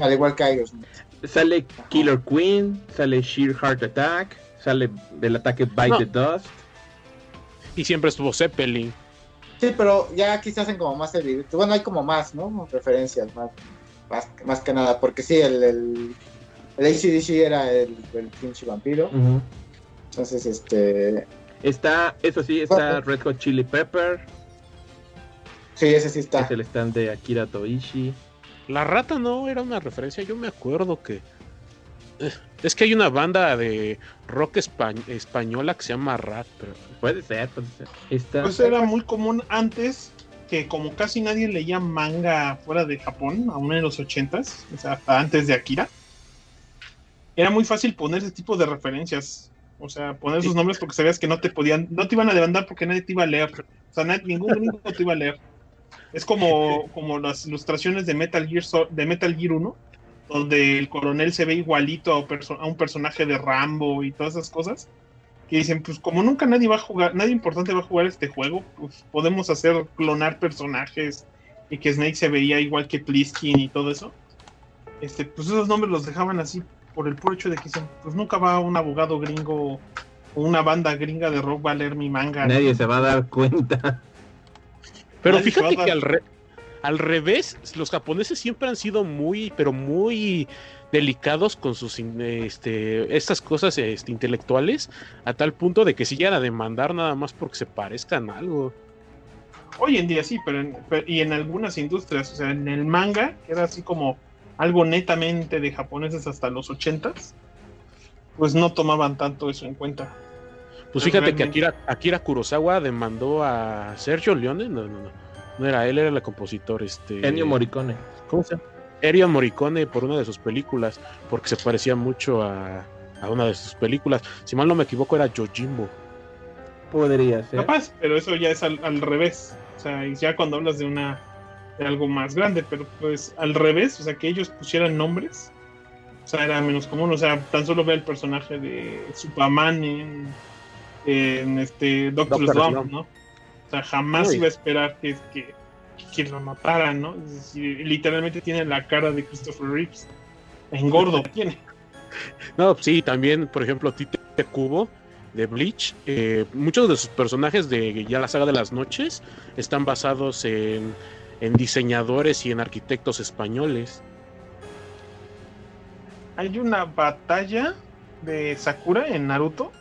al igual que Aerosmith. Sale Killer Queen, sale Sheer Heart Attack, sale del ataque Bite No. the Dust. Y siempre estuvo Zeppelin. Sí, pero ya aquí se hacen como más evidentes. Bueno, hay como más, ¿no? Referencias, más, más, más que nada. Porque sí, el, el, el ACDC era el, el pinche vampiro. Entonces, este. Está, eso sí, está Red Hot Chili Pepper, Sí, ese sí está. es el stand de Akira Toishi. La rata no era una referencia. Yo me acuerdo que. eh, Es que hay una banda de rock espa- española que se llama Rat, pero Puede ser, puede ser. Está, Pues era muy común antes que como casi nadie leía manga fuera de Japón, aún en los ochentas, o sea, hasta antes de Akira, era muy fácil poner ese tipo de referencias. O sea, poner sus nombres porque sabías que no te podían, no te iban a demandar porque nadie te iba a leer. O sea, nadie- ningún gringo te iba a leer. Es como, como las ilustraciones de Metal Gear de Metal Gear 1, donde el coronel se ve igualito a, un personaje de Rambo y todas esas cosas. Que dicen, pues como nunca nadie va a jugar, nadie importante va a jugar este juego, pues podemos hacer clonar personajes y que Snake se veía igual que Pliskin y todo eso. Este, pues esos nombres los dejaban así por el puro hecho de que dicen, pues nunca va un abogado gringo o una banda gringa de rock va a leer mi manga. nadie se va a dar cuenta. Pero Nadie fíjate que al, re- al revés, los japoneses siempre han sido muy, pero muy delicados con sus este, estas cosas este, intelectuales, a tal punto de que si llegan a demandar nada más porque se parezcan a algo. Hoy en día sí, pero, en- pero- y en algunas industrias, o sea, en el manga, que era así como algo netamente de japoneses hasta los ochentas, pues no tomaban tanto eso en cuenta. Pues fíjate que Akira, Akira Kurosawa demandó a Sergio Leone, no, no, no, no era él, era el compositor, este... Ennio Morricone. ¿Cómo se llama? Ennio Morricone por una de sus películas, porque se parecía mucho a, a una de sus películas. Si mal no me equivoco, era Yojimbo. Podría ser. Capaz, pero eso ya es al, al revés. O sea, y ya cuando hablas de una de algo más grande, pero pues al revés, o sea, que ellos pusieran nombres, o sea, era menos común. O sea, tan solo ve el personaje de Superman en, en este Doctor, Doctor Slump, Slump. ¿no? O sea, jamás Uy. iba a esperar que, que, que lo mataran, ¿no? Es decir, literalmente tiene la cara de Christopher Reeves. Engordo tiene. No, sí, también, por ejemplo, Tite Kubo de Bleach. eh, muchos de sus personajes de ya la saga de las noches están basados en, en diseñadores y en arquitectos españoles. Hay una batalla de Sakura en Naruto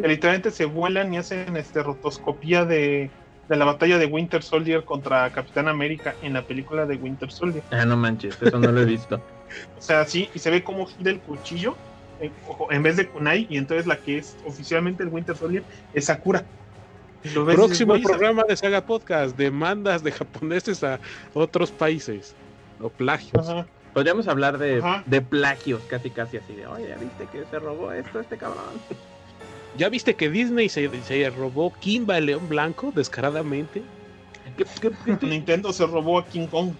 que literalmente se vuelan y hacen este rotoscopía de, de la batalla de Winter Soldier contra Capitán América en la película de Winter Soldier. Ah, no manches, eso no lo he visto. O sea, sí, y se ve cómo gira el cuchillo en, ojo, en vez de Kunai, y entonces la que es oficialmente el Winter Soldier es Sakura. Ves dices, Próximo "Güey, esa- programa de Saga Podcast, demandas de japoneses a otros países o plagios. Ajá. Podríamos hablar de, de plagios, casi casi así de, oye, ¿viste que se robó esto este cabrón? ¿Ya viste que Disney se, se robó Kimba el León Blanco descaradamente? ¿Qué- qué- qué- Nintendo se robó a King Kong.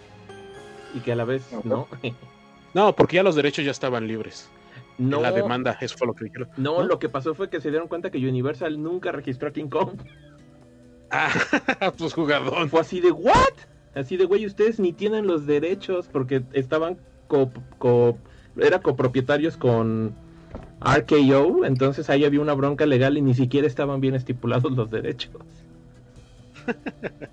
y que a la vez no. No, porque ya los derechos ya estaban libres. No, En la demanda, eso fue lo que dijeron. no, ¿no? lo que pasó fue que se dieron cuenta que Universal nunca registró a King Kong. Ah, pues jugador. Fue así de, ¿what? Así de, güey, ustedes ni tienen los derechos porque estaban co, co- era copropietarios con RKO, entonces ahí había una bronca legal y ni siquiera estaban bien estipulados los derechos.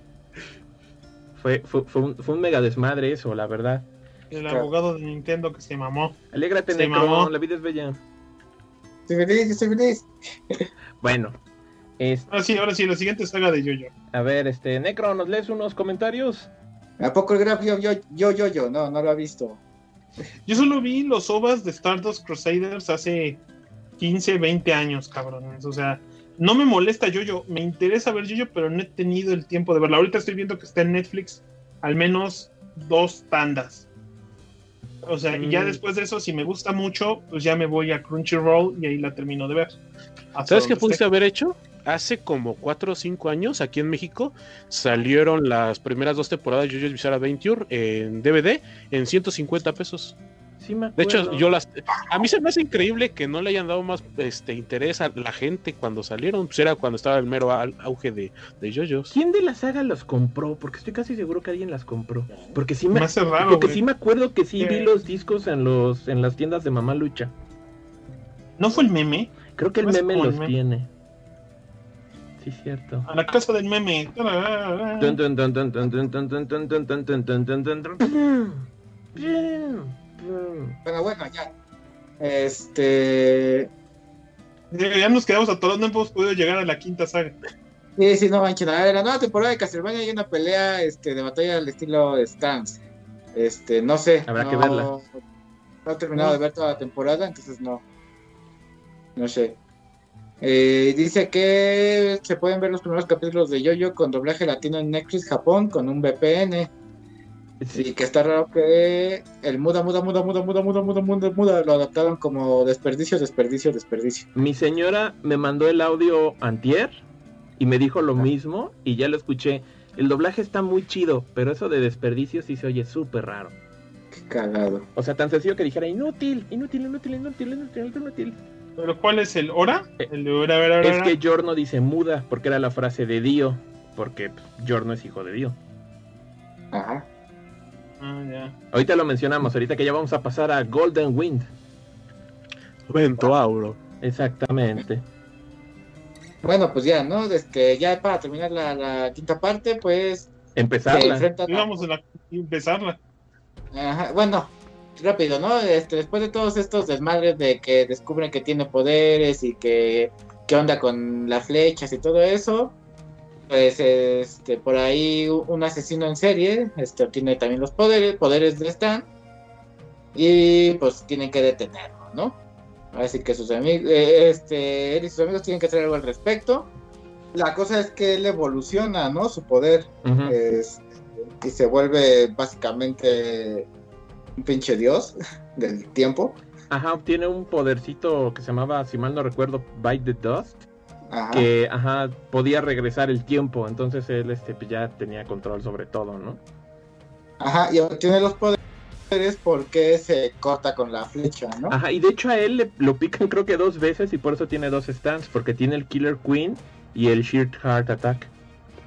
fue, fue, fue un, fue un mega desmadre eso, la verdad. El abogado de Nintendo que se mamó. Alégrate, Se Necro, mamó. la vida es bella. Estoy feliz, estoy feliz. Bueno, es- Ahora sí, ahora sí, la siguiente saga de Yoyo. a ver, este, Necro, ¿nos lees unos comentarios? ¿A poco el gráfico yo, yo, yo, yo? No, no lo ha visto. Yo solo vi los OVAs de Stardust Crusaders hace 15, 20 años, cabrones. O sea, no me molesta Yoyo, me interesa ver Yoyo, pero no he tenido el tiempo de verla. Ahorita estoy viendo que está en Netflix al menos dos tandas. O sea, y ya Mm. después de eso, si me gusta mucho, pues ya me voy a Crunchyroll y ahí la termino de ver. ¿Sabes qué pudiste haber hecho? Hace como 4 o 5 años aquí en México salieron las primeras dos temporadas de JoJo's Bizarre Adventure en DVD en 150 pesos. Sí, me De hecho, yo las a mí se me hace increíble que no le hayan dado más este interés a la gente cuando salieron, pues era cuando estaba el mero au- auge de, de JoJo's. ¿Quién de la saga los compró? Porque estoy casi seguro que alguien las compró. Porque sí me, Me hace raro, porque güey. sí me acuerdo que sí ¿Qué? vi los discos en los en las tiendas de Mamá Lucha. ¿No fue el meme? Creo que el No meme el los meme. tiene sí, cierto. A la casa del meme. Pero bueno, ya. Este. Ya nos quedamos atorados, no hemos podido llegar a la quinta saga. Sí, sí, no manchen. A ver, la nueva temporada de Castlevania hay una pelea este, de batalla al estilo Stance. Este, no sé. Habrá que verla. No he terminado de ver toda la temporada, entonces no. No sé. Eh, dice que se pueden ver los primeros capítulos de Yoyo con doblaje latino en Netflix Japón con un VPN. Y que está raro que el muda, muda, muda, muda, muda, muda, muda, muda, muda lo adaptaron como desperdicio, desperdicio, desperdicio. Mi señora me mandó el audio antier y me dijo lo mismo y ya lo escuché. El doblaje está muy chido, pero eso de desperdicio sí se oye súper raro. Qué cagado. O sea, tan sencillo que dijera inútil, inútil, inútil, inútil, inútil, inútil. ¿Pero cuál es el hora? Eh, El de hora, hora, hora, Es que Giorno dice muda porque era la frase de Dio, porque Giorno es hijo de Dio. Ajá. Ah, ya. Ahorita lo mencionamos, ahorita que ya vamos a pasar a Golden Wind. Vento Auro. Exactamente. Bueno, pues ya, ¿no? Este, ya para terminar la, la quinta parte, pues Empezarla. Íbamos a la- empezarla. Ajá, bueno, rápido, ¿no? Este, después de todos estos desmadres de que descubren que tiene poderes y que qué onda con las flechas y todo eso, pues este, por ahí un asesino en serie este, obtiene también los poderes, poderes de Stan, y pues tienen que detenerlo, ¿no? Así que sus amigos, este, él y sus amigos tienen que hacer algo al respecto. La cosa es que él evoluciona, ¿no? Su poder Ujú. es- y se vuelve básicamente un pinche dios del tiempo. Ajá, obtiene un podercito que se llamaba, si mal no recuerdo, Bite the Dust. Ajá. que ajá, podía regresar el tiempo, entonces él este, pues, ya tenía control sobre todo, ¿no? Ajá, y obtiene los poderes porque se corta con la flecha, ¿no? Ajá, y de hecho a él le, lo pican creo que dos veces y por eso tiene dos stands, porque tiene el Killer Queen y el Sheer Heart Attack,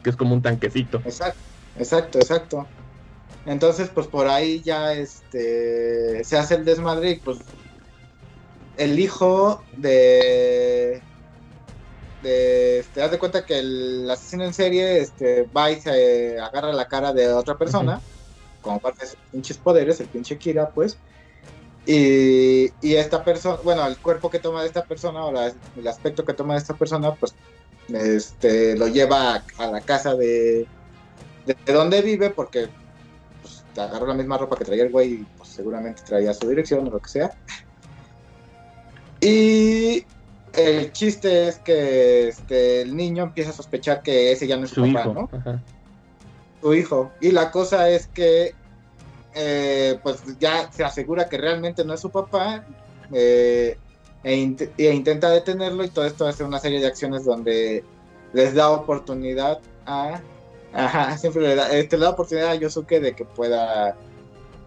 que es como un tanquecito. Exacto, exacto, exacto. Entonces, pues por ahí ya este se hace el desmadre y pues el hijo de de este haz de cuenta que el asesino en serie este va y se agarra la cara de otra persona como parte de sus pinches poderes, el pinche Kira, pues. Y, y esta persona, bueno, el cuerpo que toma de esta persona o la- el aspecto que toma de esta persona, pues este lo lleva a, a la casa de, de, de donde vive porque agarró la misma ropa que traía el güey pues, seguramente traía su dirección o lo que sea. Y el chiste es que este, el niño empieza a sospechar que ese ya no es su, Su papá, hijo. ¿no? Ajá. Su hijo. Y la cosa es que eh, pues ya se asegura que realmente no es su papá eh, e, int- e intenta detenerlo y todo esto hace una serie de acciones donde les da oportunidad a ajá, siempre le da, este, le da oportunidad a Yosuke de que pueda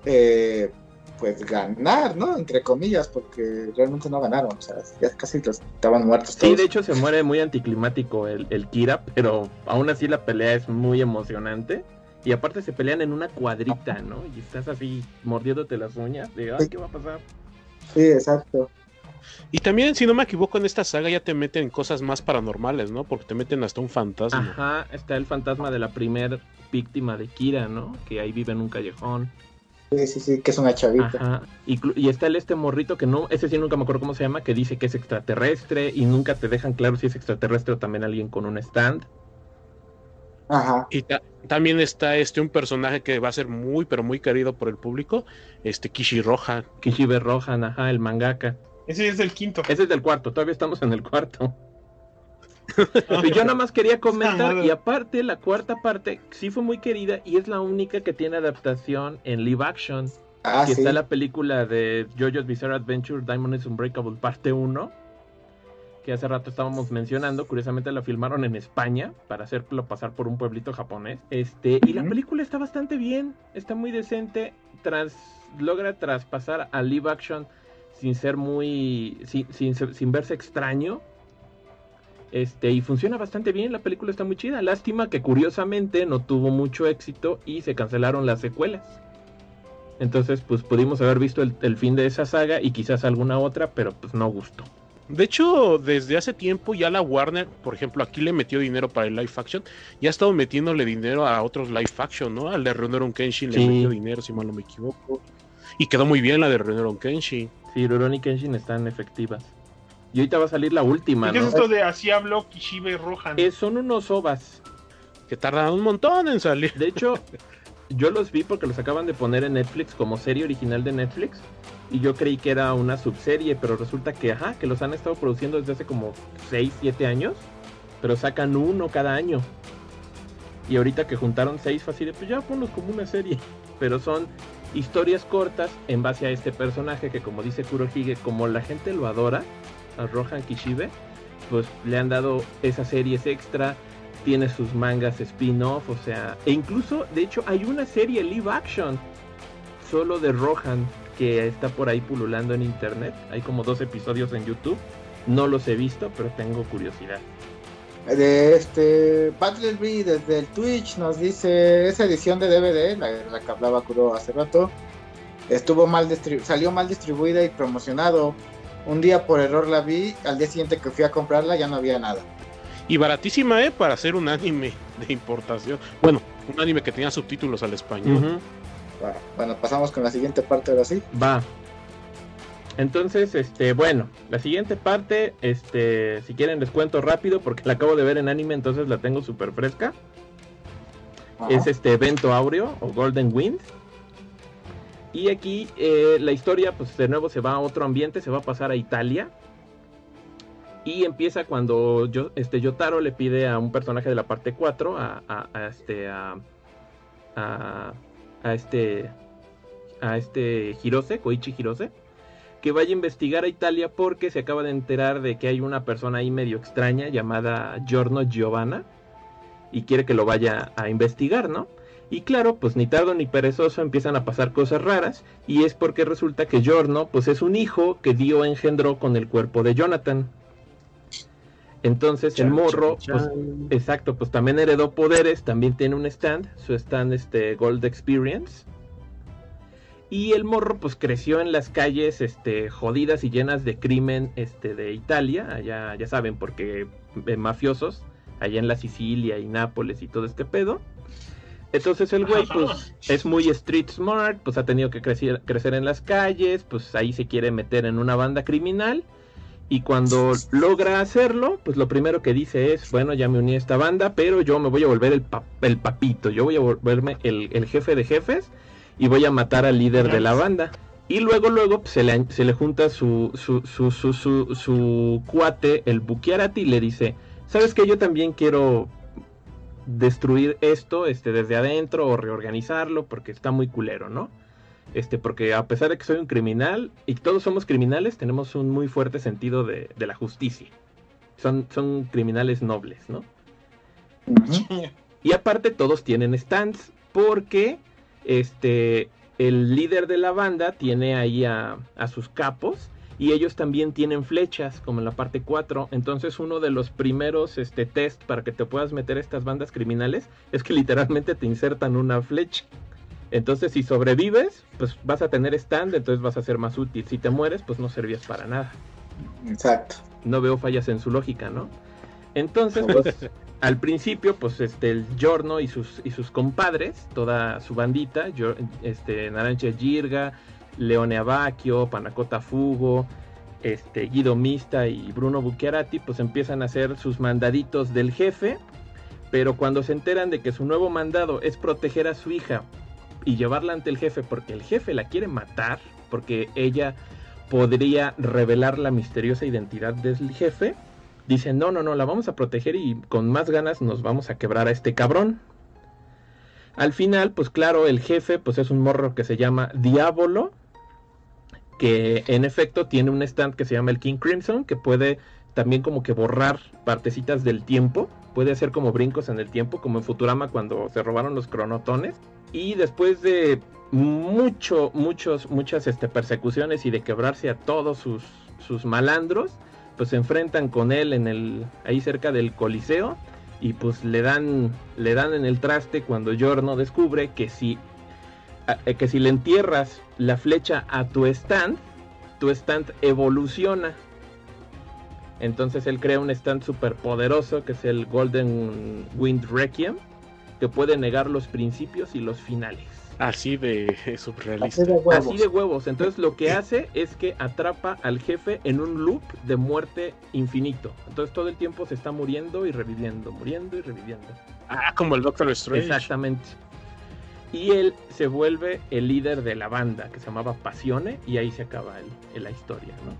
eh, pues ganar, ¿no? Entre comillas, porque realmente no ganaron, o sea, ya casi los estaban muertos Sí, todos. de hecho se muere muy anticlimático el, el Kira, pero aún así la pelea es muy emocionante Y aparte se pelean en una cuadrita, ¿no? Y estás así mordiéndote las uñas de, ay, ¿qué va a pasar? Sí, exacto. Y también, si no me equivoco, en esta saga ya te meten cosas más paranormales, ¿no? Porque te meten hasta un fantasma. Ajá, está el fantasma de la primer víctima de Kira, ¿no? Que ahí vive en un callejón. Sí, sí, sí, que es una chavita. Ajá. Y, está el este morrito que no, ese sí nunca me acuerdo cómo se llama, que dice que es extraterrestre y nunca te dejan claro si es extraterrestre o también alguien con un stand. Ajá. Y ta- también está este un personaje que va a ser muy, pero muy querido por el público, este Kishi Roja. Kishibe Rohan, ajá, el mangaka. Ese es el quinto. Ese es del cuarto, todavía estamos en el cuarto. Y yo nada más quería comentar, y aparte, la cuarta parte sí fue muy querida y es la única que tiene adaptación en live action. Ah, que sí. está la película de JoJo's Bizarre Adventure Diamond is Unbreakable parte 1 que hace rato estábamos mencionando, curiosamente la filmaron en España para hacerlo pasar por un pueblito japonés. Este, y la película está bastante bien, está muy decente, tras logra traspasar a live action sin ser muy sin, sin, sin verse extraño. Este, y funciona bastante bien, la película está muy chida. Lástima que curiosamente no tuvo mucho éxito y se cancelaron las secuelas. Entonces, pues pudimos haber visto el, el fin de esa saga y quizás alguna otra, pero pues no gustó. De hecho, desde hace tiempo ya la Warner, por ejemplo, aquí le metió dinero para el live action, ya ha estado metiéndole dinero a otros live action, ¿no? Al de Rurouni Kenshin Sí. le metió dinero, si mal no me equivoco. Y quedó muy bien la de Rurouni Kenshin. Sí, Rurouni Kenshin están efectivas. Y ahorita va a salir la última, ¿Y ¿Qué es esto de así habló Kishibe Rohan? Eh, son unos ovas. Que tardan un montón en salir. De hecho, yo los vi porque los acaban de poner en Netflix como serie original de Netflix. Y yo creí que era una subserie, pero resulta que, ajá, que los han estado produciendo desde hace como 6, 7 años. Pero sacan uno cada año. Y ahorita que juntaron 6 fue así de, pues ya ponlos como una serie. Pero son historias cortas en base a este personaje que como dice Kurohige, como la gente lo adora, a Rohan Kishibe, pues le han dado esas series extra, tiene sus mangas spin-off, o sea, e incluso, de hecho, hay una serie live action solo de Rohan que está por ahí pululando en internet. Hay como dos episodios en YouTube. No los he visto, pero tengo curiosidad. De este Battleby desde el Twitch nos dice esa edición de DVD, la, la que hablaba Kuro hace rato, estuvo mal salió mal distribuida y promocionado. Un día por error la vi, al día siguiente que fui a comprarla ya no había nada. Y baratísima, ¿eh? Para hacer un anime de importación. Bueno, un anime que tenía subtítulos al español. Bueno, pasamos con la siguiente parte ahora sí. Va. Entonces, este, bueno, la siguiente parte, este, si quieren les cuento rápido porque la acabo de ver en anime, entonces la tengo súper fresca. Ajá. es este evento áureo o Golden Wind. Y aquí eh, la historia, pues de nuevo se va a otro ambiente, se va a pasar a Italia. Y empieza cuando yo, este, Yotaro le pide a un personaje de la parte 4, a, a- a este, a, a, a este, a este Hirose, Koichi Hirose, que vaya a investigar a Italia porque se acaba de enterar de que hay una persona ahí medio extraña llamada Giorno Giovanna y quiere que lo vaya a investigar, ¿no? Y claro, pues ni tardo ni perezoso empiezan a pasar cosas raras y es porque resulta que Giorno pues es un hijo que Dio engendró con el cuerpo de Jonathan. Entonces el morro, chan, pues, exacto, pues también heredó poderes, también tiene un stand, su stand este Gold Experience. Y el morro pues creció en las calles este jodidas y llenas de crimen este de Italia, allá ya saben porque eh, mafiosos allá en la Sicilia y Nápoles y todo este pedo. Entonces el güey pues es muy street smart, pues ha tenido que crecer, crecer en las calles, pues ahí se quiere meter en una banda criminal. Y cuando logra hacerlo, pues lo primero que dice es, bueno, ya me uní a esta banda, pero yo me voy a volver el, el papito, yo voy a volverme el, el jefe de jefes y voy a matar al líder de la banda. Y luego, luego pues, se, le, se le junta su, su, su, su, su, su cuate, el Bukiarati, y le dice, ¿sabes que Yo también quiero destruir esto este, desde adentro o reorganizarlo porque está muy culero, ¿no? Este, porque a pesar de que soy un criminal y todos somos criminales, tenemos un muy fuerte sentido de, de la justicia. Son, son criminales nobles, ¿no? Y aparte todos tienen stands porque este el líder de la banda tiene ahí a, a sus capos y ellos también tienen flechas, como en la parte 4. Entonces uno de los primeros este, test para que te puedas meter a estas bandas criminales es que literalmente te insertan una flecha. Entonces si sobrevives, pues vas a tener stand, entonces vas a ser más útil. Si te mueres, pues no servías para nada. Exacto. No veo fallas en su lógica, ¿no? Entonces, pues al principio, pues este, el Giorno y sus, y sus compadres, toda su bandita, este, Narancha Girga, Leone Abacchio, Panacota Fugo, este, Guido Mista y Bruno Bucchiarati, pues empiezan a hacer sus mandaditos del jefe, pero cuando se enteran de que su nuevo mandado es proteger a su hija y llevarla ante el jefe porque el jefe la quiere matar, porque ella podría revelar la misteriosa identidad del jefe, dicen, no, no, no, la vamos a proteger y con más ganas nos vamos a quebrar a este cabrón. Al final, pues claro, el jefe pues es un morro que se llama Diablo, que en efecto tiene un stand que se llama el King Crimson, que puede también como que borrar partecitas del tiempo, puede hacer como brincos en el tiempo, como en Futurama cuando se robaron los cronotones. Y después de mucho, muchos, muchas este, persecuciones y de quebrarse a todos sus, sus malandros, pues se enfrentan con él en el, ahí cerca del Coliseo y pues le dan, le dan en el traste cuando Giorno descubre que si, a- eh, que si le entierras la flecha a tu stand, tu stand evoluciona. Entonces él crea un stand super poderoso que es el Golden Wind Requiem, que puede negar los principios y los finales. Así de Así surrealista. de huevos. Así de huevos. Entonces lo que hace es que atrapa al jefe en un loop de muerte infinito. Entonces todo el tiempo se está muriendo y reviviendo, muriendo y reviviendo. Ah, como el Doctor Strange. Exactamente. Y él se vuelve el líder de la banda que se llamaba Pasione y ahí se acaba el- el- la historia, ¿no?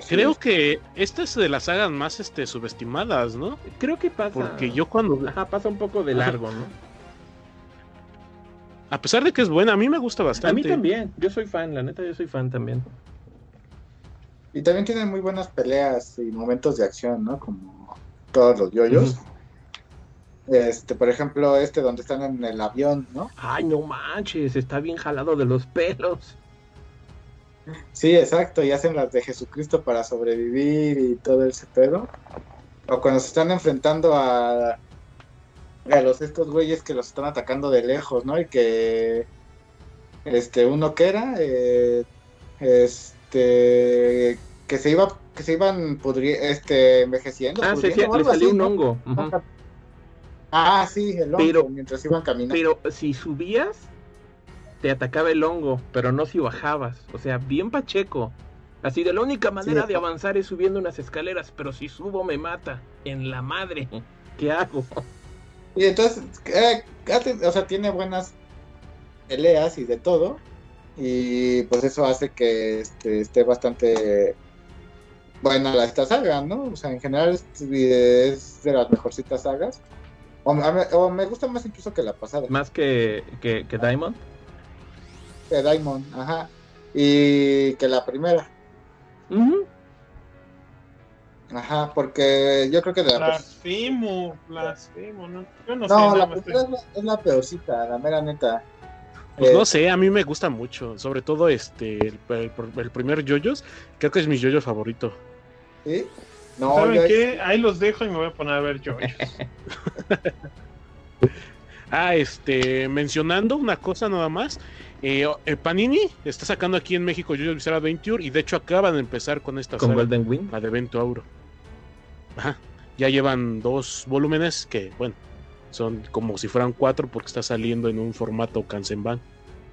Sí. Creo que esta es de las sagas más este, subestimadas, ¿no? Creo que pasa. Porque yo cuando... Ajá, pasa un poco de largo, ¿no? A pesar de que es buena, a mí me gusta bastante. A mí también. Yo soy fan, la neta, yo soy fan también. Y también tienen muy buenas peleas y momentos de acción, ¿no? Como todos los yoyos. Este, por ejemplo, este donde están en el avión, ¿no? Ay, no manches, está bien jalado de los pelos. Sí, exacto, y hacen las de Jesucristo para sobrevivir y todo ese pedo. O cuando se están enfrentando a, a los estos güeyes que los están atacando de lejos, ¿no? Y que este uno que era eh, este que se iba que se iban pudri- este envejeciendo, Ah, se, pudriendo o le salió un hongo. Ah, sí, el hongo, Pero- mientras iban caminando. Pero si subías, te atacaba el hongo, pero no si bajabas. O sea, bien pacheco. Así de la única manera Sí. de avanzar es subiendo unas escaleras, pero si subo me mata. En la madre. ¿Qué hago? Y entonces, eh, o sea, tiene buenas peleas y de todo. Y pues eso hace que este, esté bastante buena la, esta saga, ¿no? O sea, en general es, es de las mejorcitas sagas. O, o me gusta más incluso que la pasada, Más que, que, que Diamond. de Diamond, ajá. Y que la primera, Ujú. Ajá, porque yo creo que de la Blasfemo, blasfemo, ¿no? Yo no, sé, No, nada la primera es la, es la peorcita, la mera neta. Pues Eh, no sé, a mí me gusta mucho. Sobre todo este el, el- el primer yoyos. Creo que es mi yoyo favorito. ¿sí? No, ¿Saben yo- qué? Ahí los dejo y me voy a poner a ver yo. Ah, este, mencionando una cosa nada más. eh, eh, Panini está sacando aquí en México Yoyos Bizarre Adventure y de hecho acaban de empezar con esta Con saga, Golden Wind. la de Evento Auro. Ajá. Ya llevan dos volúmenes que, bueno, son como si fueran cuatro porque está saliendo en un formato Kansenban.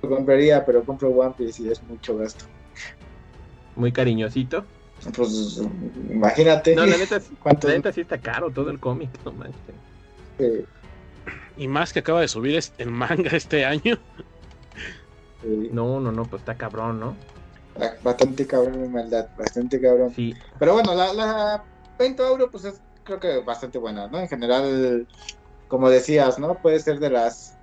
lo compraría, pero compro One Piece y es mucho gasto. Muy cariñosito. Pues imagínate. No, la neta, ¿Cuánto? la neta sí está caro todo el cómic. No manches. Eh, Y más que acaba de subir es- el manga este año. eh, No, no, no, pues está cabrón, ¿no? Bastante cabrón mi maldad, bastante cabrón. Sí. Pero bueno, la, la 20 euro pues es creo que bastante buena, ¿no? En general, como decías, ¿no? Puede ser de las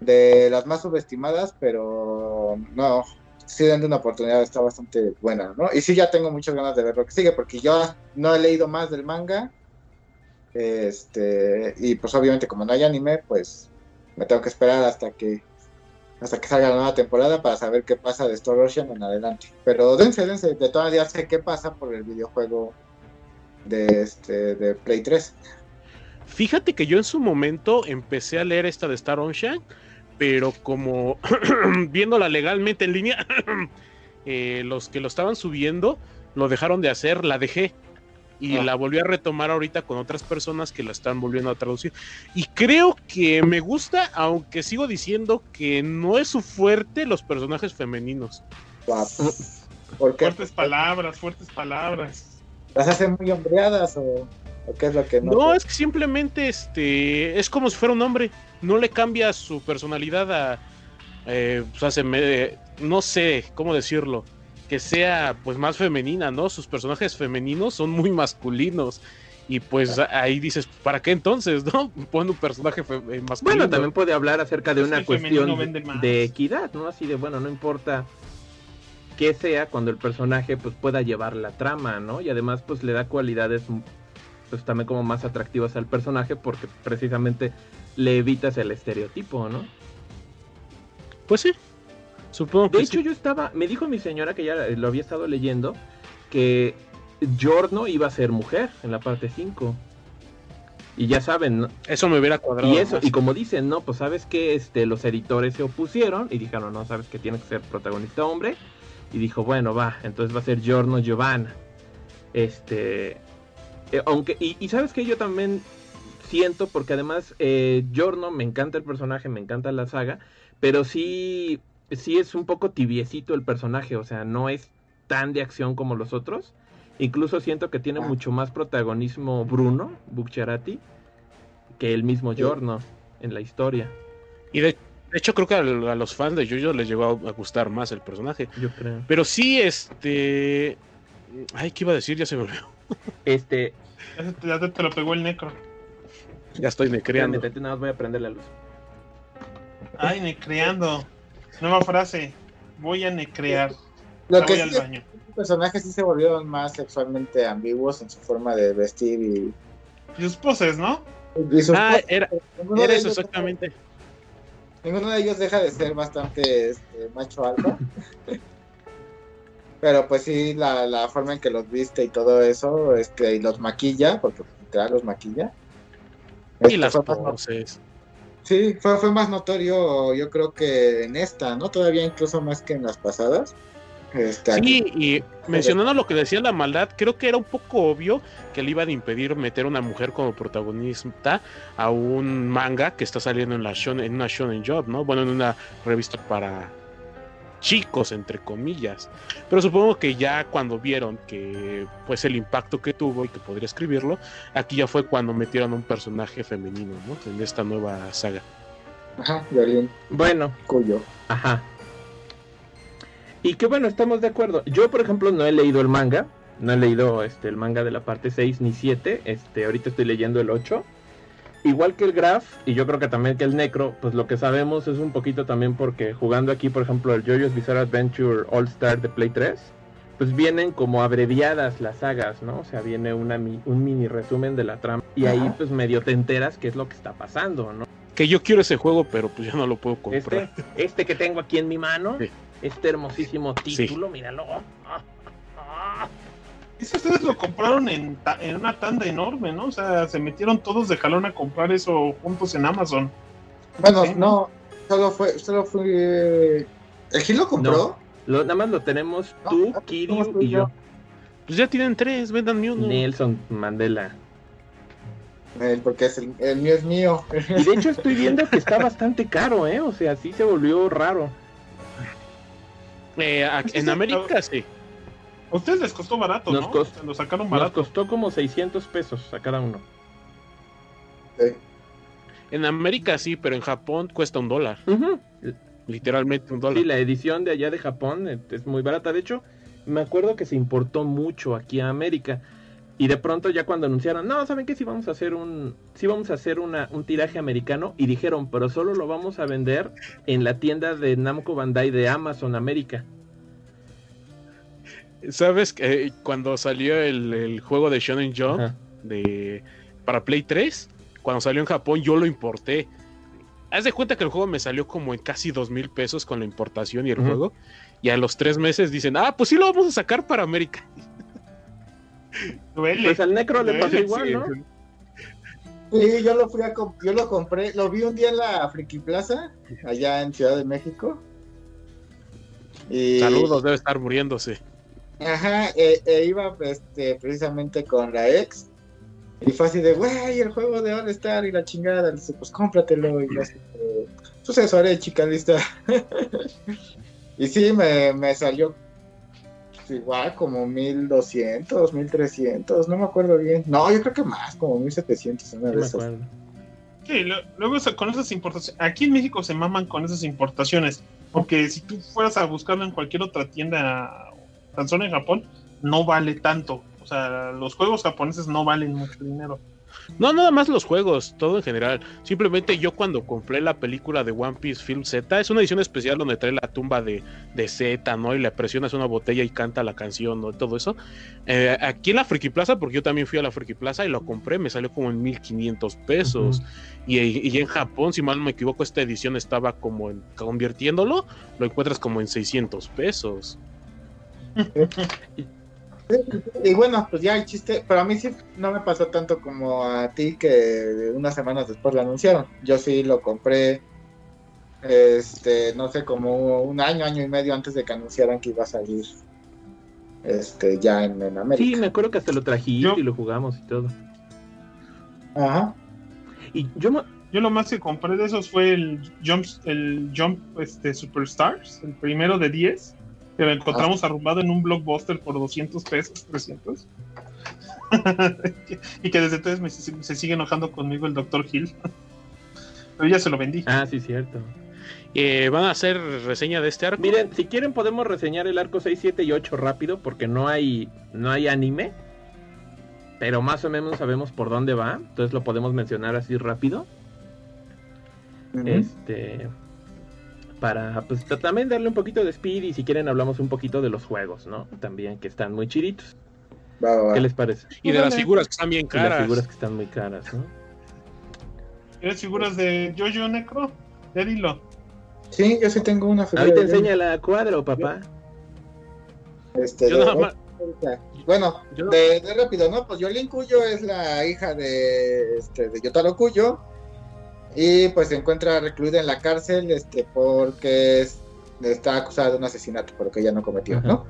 de las más subestimadas, pero no, sí dando una oportunidad, está bastante buena, ¿no? Y sí ya tengo muchas ganas de ver lo que sigue, porque yo no he leído más del manga. Este, y pues obviamente como no hay anime, pues me tengo que esperar hasta que hasta que salga la nueva temporada para saber qué pasa de Star Ocean en adelante. Pero dense, dense, de todas ya sé qué pasa por el videojuego de este de Play 3. Fíjate que yo en su momento empecé a leer esta de Star Ocean, pero como viéndola legalmente en línea, eh, los que lo estaban subiendo lo dejaron de hacer, la dejé. Y Ah. la volví a retomar ahorita con otras personas que la están volviendo a traducir. Y creo que me gusta, aunque sigo diciendo que no es su fuerte los personajes femeninos. Guau. ¿Por qué? Fuertes palabras, fuertes palabras. ¿Las hacen muy hombreadas o, o qué es lo que no? No, es que simplemente este es como si fuera un hombre. No le cambia su personalidad a. eh, pues hace me- no sé cómo decirlo. Que sea pues más femenina, ¿no? Sus personajes femeninos son muy masculinos. Y pues ahí dices, ¿para qué entonces, no? Pon un personaje fe- eh, masculino. Bueno, también puede hablar acerca de Es una cuestión de equidad, ¿no? Así de, bueno, no importa qué sea cuando el personaje pues pueda llevar la trama, ¿no? Y además pues le da cualidades pues también como más atractivas al personaje porque precisamente le evitas el estereotipo, ¿no? Pues sí. Supongo que De hecho sí. yo estaba, me dijo mi señora que ya lo había estado leyendo que Giorno iba a ser mujer en la parte 5. Y ya saben, ¿no? Eso me hubiera cuadrado. Y eso, más. y como dicen, no, pues sabes que este, los editores se opusieron y dijeron, no, sabes que tiene que ser protagonista hombre. Y dijo, bueno, va, entonces va a ser Giorno Giovanna. Este. eh, aunque, y, y sabes que yo también siento, porque además eh, Giorno me encanta el personaje, me encanta la saga, pero sí, sí es un poco tibiecito el personaje, o sea, no es tan de acción como los otros. Incluso siento que tiene Ah. mucho más protagonismo Bruno Bucciarati que el mismo Sí. Giorno en la historia, Y de, de hecho creo que a, a los fans de Jojo les llegó a, a gustar más el personaje. yo creo. Pero sí, este... Ay, ¿qué iba a decir? Ya se me olvidó. Este, Ya, se te, ya te lo pegó el necro. Ya estoy necreando. espérame, nada más voy a prender la luz. Ay, necreando. Nueva frase. Voy a necrear. Lo que voy sí al baño. los personajes sí se volvieron más sexualmente ambiguos en su forma de vestir y, Y sus poses, ¿no? y sus Ah, poses. era, era eso exactamente. Ninguno de ellos deja de ser bastante este, macho alfa. Pero pues sí, la, la forma en que los viste y todo eso, este, y los maquilla, porque literal los maquilla. Y Este, las poses. Sí, fue, fue más notorio, yo creo que en esta, ¿no? Todavía incluso más que en las pasadas. Este, aquí- Sí, y mencionando lo que decía la maldad, creo que era un poco obvio que le iban a impedir meter una mujer como protagonista a un manga que está saliendo en la shonen, en una shonen job, ¿no? Bueno, en una revista para chicos, entre comillas. Pero supongo que ya cuando vieron que pues el impacto que tuvo y que podría escribirlo, aquí ya fue cuando metieron un personaje femenino, ¿no? En esta nueva saga. Ajá, Bueno, cuyo. ajá. Y que bueno, estamos de acuerdo. Yo, por ejemplo, no he leído el manga. No he leído este, el manga de la parte 6 ni 7. Este, ahorita estoy leyendo el 8. Igual que el Graph, y yo creo que también que el Necro, pues lo que sabemos es un poquito también porque jugando aquí, por ejemplo, el JoJo's Bizarre Adventure All Star de Play 3, pues vienen como abreviadas las sagas, ¿no? O sea, viene una, un mini resumen de la trama. Y ahí pues medio te enteras qué es lo que está pasando, ¿no? Que yo quiero ese juego, pero pues ya no lo puedo comprar. Este, este que tengo aquí en mi mano, Sí. Este hermosísimo título, míralo. Ah, ah. Eso ustedes lo compraron en, ta- en una tanda enorme, ¿no? O sea, se metieron todos de jalón a comprar eso juntos en Amazon. Bueno, Sí. no, solo fue, solo fue. ¿El Gil lo compró? Lo- nada más lo tenemos No, tú, no, Kiryu y yo. Pues ya tienen tres, vendan uno. Nelson Mandela. Eh, porque es el, el mío es mío. Y de hecho estoy viendo que está bastante caro, ¿eh? O sea, sí se volvió raro. Eh, a- en América sí. A ustedes les costó barato, Nos ¿no? cost- O sea, lo sacaron Nos barato. costó como 600 pesos a cada uno. Sí. En América sí, pero en Japón cuesta un dólar. Ujú. Literalmente un dólar. Sí, la edición de allá de Japón eh, es muy barata. De hecho, me acuerdo que se importó mucho aquí a América. Y de pronto ya cuando anunciaron, no, ¿saben qué? Si vamos a hacer un, sí vamos a hacer una, un tiraje americano. Y dijeron, pero solo lo vamos a vender en la tienda de Namco Bandai de Amazon América. ¿Sabes que eh, cuando salió el, el juego de Shonen Jump Ajá. de para Play 3? Cuando salió en Japón yo lo importé. haz de cuenta que el juego me salió como en casi dos mil pesos con la importación y el juego. Y a los tres meses dicen, ah, pues sí lo vamos a sacar para América. Duele. Pues al Necro le pasó igual, sí. ¿no? Sí, yo lo fui a comp- yo lo compré, lo vi un día en la Friki Plaza, allá en Ciudad de México. Y, Saludos, debe estar muriéndose. Ajá, e, e iba este, precisamente con la ex. Y fue así de, güey, el juego de All Star y la chingada. Le dije, pues cómpratelo. Y yo así, de, pues eso haré, chica, lista. y sí, me, me salió igual como 1200, 1300, no me acuerdo bien. No, yo creo que más, como 1700. Una No de me esas. acuerdo. Sí, lo- luego con esas importaciones, aquí en México se maman con esas importaciones, porque si tú fueras a buscarlo en cualquier otra tienda, tan solo en Japón, no vale tanto. O sea, los juegos japoneses no valen mucho dinero. No, nada más los juegos, todo en general. Simplemente yo cuando compré la película de One Piece Film Z, es una edición especial donde trae la tumba de, de Z, ¿no? Y le presionas una botella y canta la canción, ¿no? Todo eso. Eh, aquí en la Friki Plaza, porque yo también fui a la Friki Plaza y lo compré, me salió como en 1500 pesos. y, y en Japón, si mal no me equivoco, esta edición estaba como en, convirtiéndolo, lo encuentras como en 600 pesos. Y bueno, pues ya el chiste, pero a mí sí no me pasó tanto como a ti que unas semanas después lo anunciaron. Yo sí lo compré, este, no sé, como un año, año y medio antes de que anunciaran que iba a salir, este, ya en, en América. Sí, me acuerdo que hasta lo trajiste Yo- y lo jugamos y todo. Ajá. Y yo Yo lo más que compré de esos fue el Jump, el Jump este, Superstars, el primero de 10, que lo encontramos arrumbado en un blockbuster por 200 pesos, 300. y que desde entonces me- se sigue enojando conmigo el Dr. Hill. Pero ya se lo vendí. Ah, sí, cierto. Eh, ¿Van a hacer reseña de este arco? Miren, si quieren podemos reseñar el arco 6, 7 y 8 rápido porque no hay no hay anime. Pero más o menos sabemos por dónde va, entonces lo podemos mencionar así rápido. Este para pues ta- también darle un poquito de speed y si quieren hablamos un poquito de los juegos, ¿no? También que están muy chiritos. Va, va, va. ¿Qué les parece? y de las figuras que están bien Y las caras. figuras que están muy caras, ¿no? ¿Eres figuras de Jojo Necro? Ya dilo. Sí, yo sí tengo una figura Ahorita de- enseña la cuadro, papá. este, Yo de- nada más- Bueno, Yo- de, de rápido, ¿no? Pues Yolin Cuyo es la hija de, este, de Yotaro Cuyo y pues se encuentra recluida en la cárcel este, porque es- está acusada de un asesinato, pero que ella no cometió, ¿no?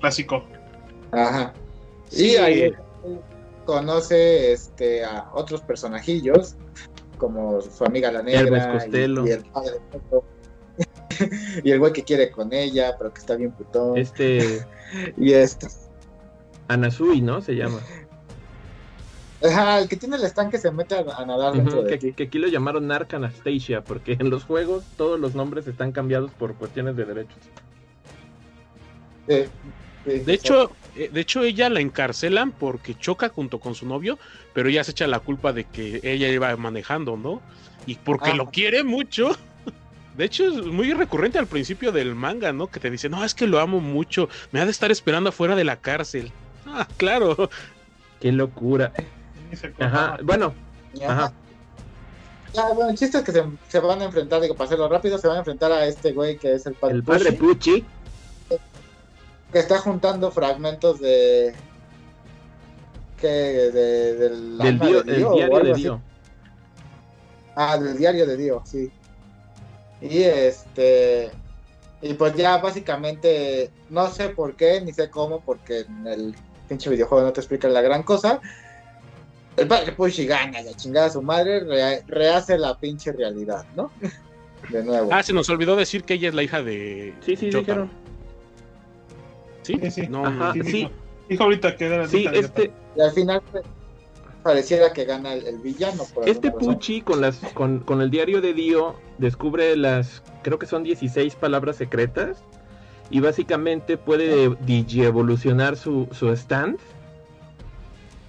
Clásico. Ajá. Sí. Y ahí conoce este, a otros personajillos, como su amiga la negra Costello. y, y el padre y el güey que quiere con ella, pero que está bien putón. Este Y esto. Anasui, ¿no? Se llama. Ajá, el que tiene el estanque se mete a, a nadar dentro Ujú, de que, aquí lo llamaron Narc Anastasia, porque en los juegos todos los nombres están cambiados por cuestiones de derechos. Sí, sí, De hecho, eh, de hecho ella la encarcelan porque choca junto con su novio, pero ella se echa la culpa de que ella iba manejando, ¿no? Y porque Ah. lo quiere mucho. De hecho, es muy recurrente al principio del manga, ¿no? Que te dice, no, es que lo amo mucho, me ha de estar esperando afuera de la cárcel. Ah, claro. Qué locura. Se. Ajá, bueno, Ajá. ajá. Ya, bueno, el chiste es que se, se van a enfrentar, digo, para hacerlo rápido, se van a enfrentar a este güey que es el padre, el padre Pucci. que está juntando fragmentos de. que de, del, Del, dio- de Dio o diario de. Dio. Ah, del diario de Dio, sí. Y este. Y pues ya básicamente, no sé por qué, ni sé cómo, porque en el pinche videojuego no te explica la gran cosa. El padre Pushi gana, la chingada a su madre, rea- rehace la pinche realidad, ¿no? De nuevo. Ah, se nos olvidó decir que ella es la hija de. Sí, sí, dijeron. ¿Sí? Sí, sí. No, Ajá, Sí, sí. dijo. Dijo ahorita que era Sí, ahorita, este, Y al final pues, pareciera que gana el, el villano. Por este. Pucci con las con, con el diario de Dio descubre las creo que son 16 palabras secretas y básicamente puede digievolucionar su, su stand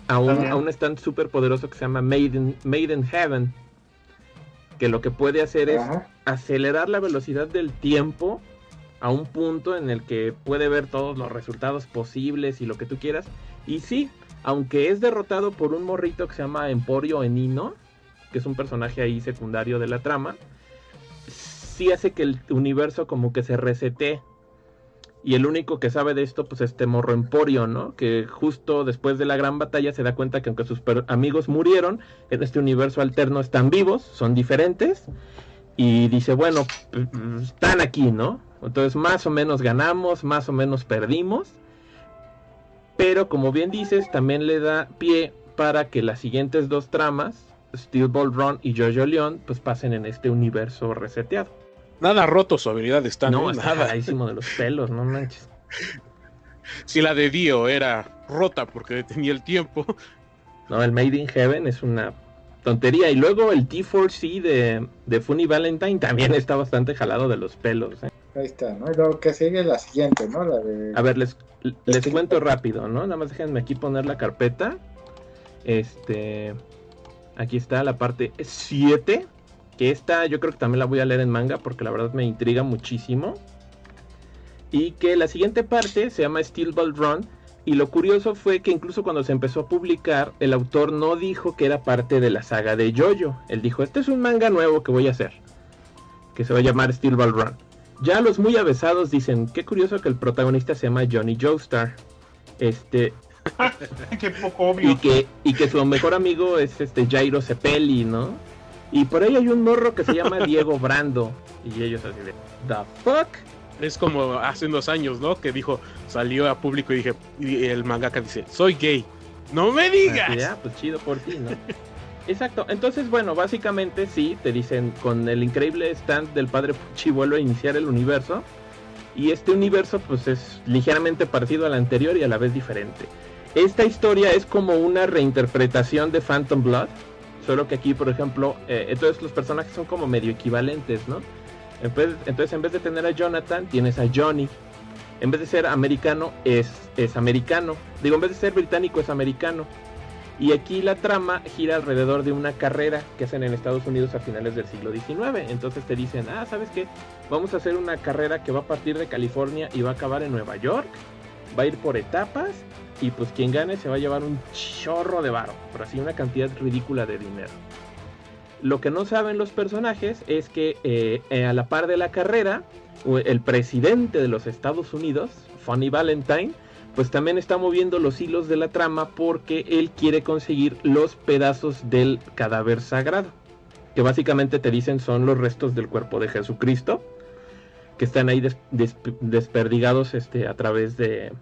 a un, a un stand súper poderoso que se llama Maiden, Maiden Heaven que lo que puede hacer es Ajá. acelerar la velocidad del tiempo a un punto en el que puede ver todos los resultados posibles y lo que tú quieras. Y sí, aunque es derrotado por un morrito que se llama Emporio Enino, que es un personaje ahí secundario de la trama, sí hace que el universo como que se resete. Y el único que sabe de esto, pues este morro Emporio, ¿no? Que justo después de la gran batalla se da cuenta que aunque sus amigos murieron, en este universo alterno están vivos, son diferentes. Y dice, bueno, p- están aquí, ¿no? Entonces más o menos ganamos, más o menos perdimos. Pero como bien dices, también le da pie para que las siguientes dos tramas, Steel Ball Run y Jojo Leon, pues pasen en este universo reseteado. Nada roto su habilidad está, no, ¿no? está Nada. de los pelos, no manches. Si la de Dio era rota porque detenía el tiempo, No, el Made in Heaven es una tontería. Y luego el T4C de, de Funny Valentine también está bastante jalado de los pelos. ¿eh? Ahí está, ¿no? Y luego que sigue la siguiente, ¿no? La de... A ver, les, les cuento rápido, ¿no? Nada más déjenme aquí poner la carpeta. Este. Aquí está la parte 7. Que esta yo creo que también la voy a leer en manga porque la verdad me intriga muchísimo. Y que la siguiente parte se llama Steel Ball Run. Y lo curioso fue que incluso cuando se empezó a publicar, el autor no dijo que era parte de la saga de Jojo. Él dijo, este es un manga nuevo que voy a hacer. Que se va a llamar Steel Ball Run. Ya los muy avesados dicen, qué curioso que el protagonista se llama Johnny Joestar. Este, Qué poco obvio. y que, y que su mejor amigo es este Jairo Cepelli, ¿no? Y por ahí hay un morro que se llama Diego Brando. Y ellos así de, ¿The fuck? es como hace unos años, ¿no? Que dijo, salió a público y dije, y el mangaka dice, soy gay. No me digas. Así, ah, pues chido por ti, ¿no? Exacto, entonces bueno, básicamente sí, te dicen con el increíble stand del padre Pucci vuelve a iniciar el universo y este universo pues es ligeramente parecido al anterior y a la vez diferente. Esta historia es como una reinterpretación de Phantom Blood, solo que aquí por ejemplo, eh, entonces los personajes son como medio equivalentes, ¿no? Entonces, entonces en vez de tener a Jonathan, tienes a Johnny. En vez de ser americano, es, es americano. Digo, en vez de ser británico, es americano. Y aquí la trama gira alrededor de una carrera que hacen en Estados Unidos a finales del siglo XIX. Entonces te dicen, ah, ¿sabes qué? Vamos a hacer una carrera que va a partir de California y va a acabar en Nueva York. Va a ir por etapas y pues quien gane se va a llevar un chorro de varo. Por así una cantidad ridícula de dinero. Lo que no saben los personajes es que eh, eh, a la par de la carrera, el presidente de los Estados Unidos, Funny Valentine, pues también está moviendo los hilos de la trama porque él quiere conseguir los pedazos del cadáver sagrado. Que básicamente te dicen son los restos del cuerpo de Jesucristo. Que están ahí des- des- desperdigados este, a través de,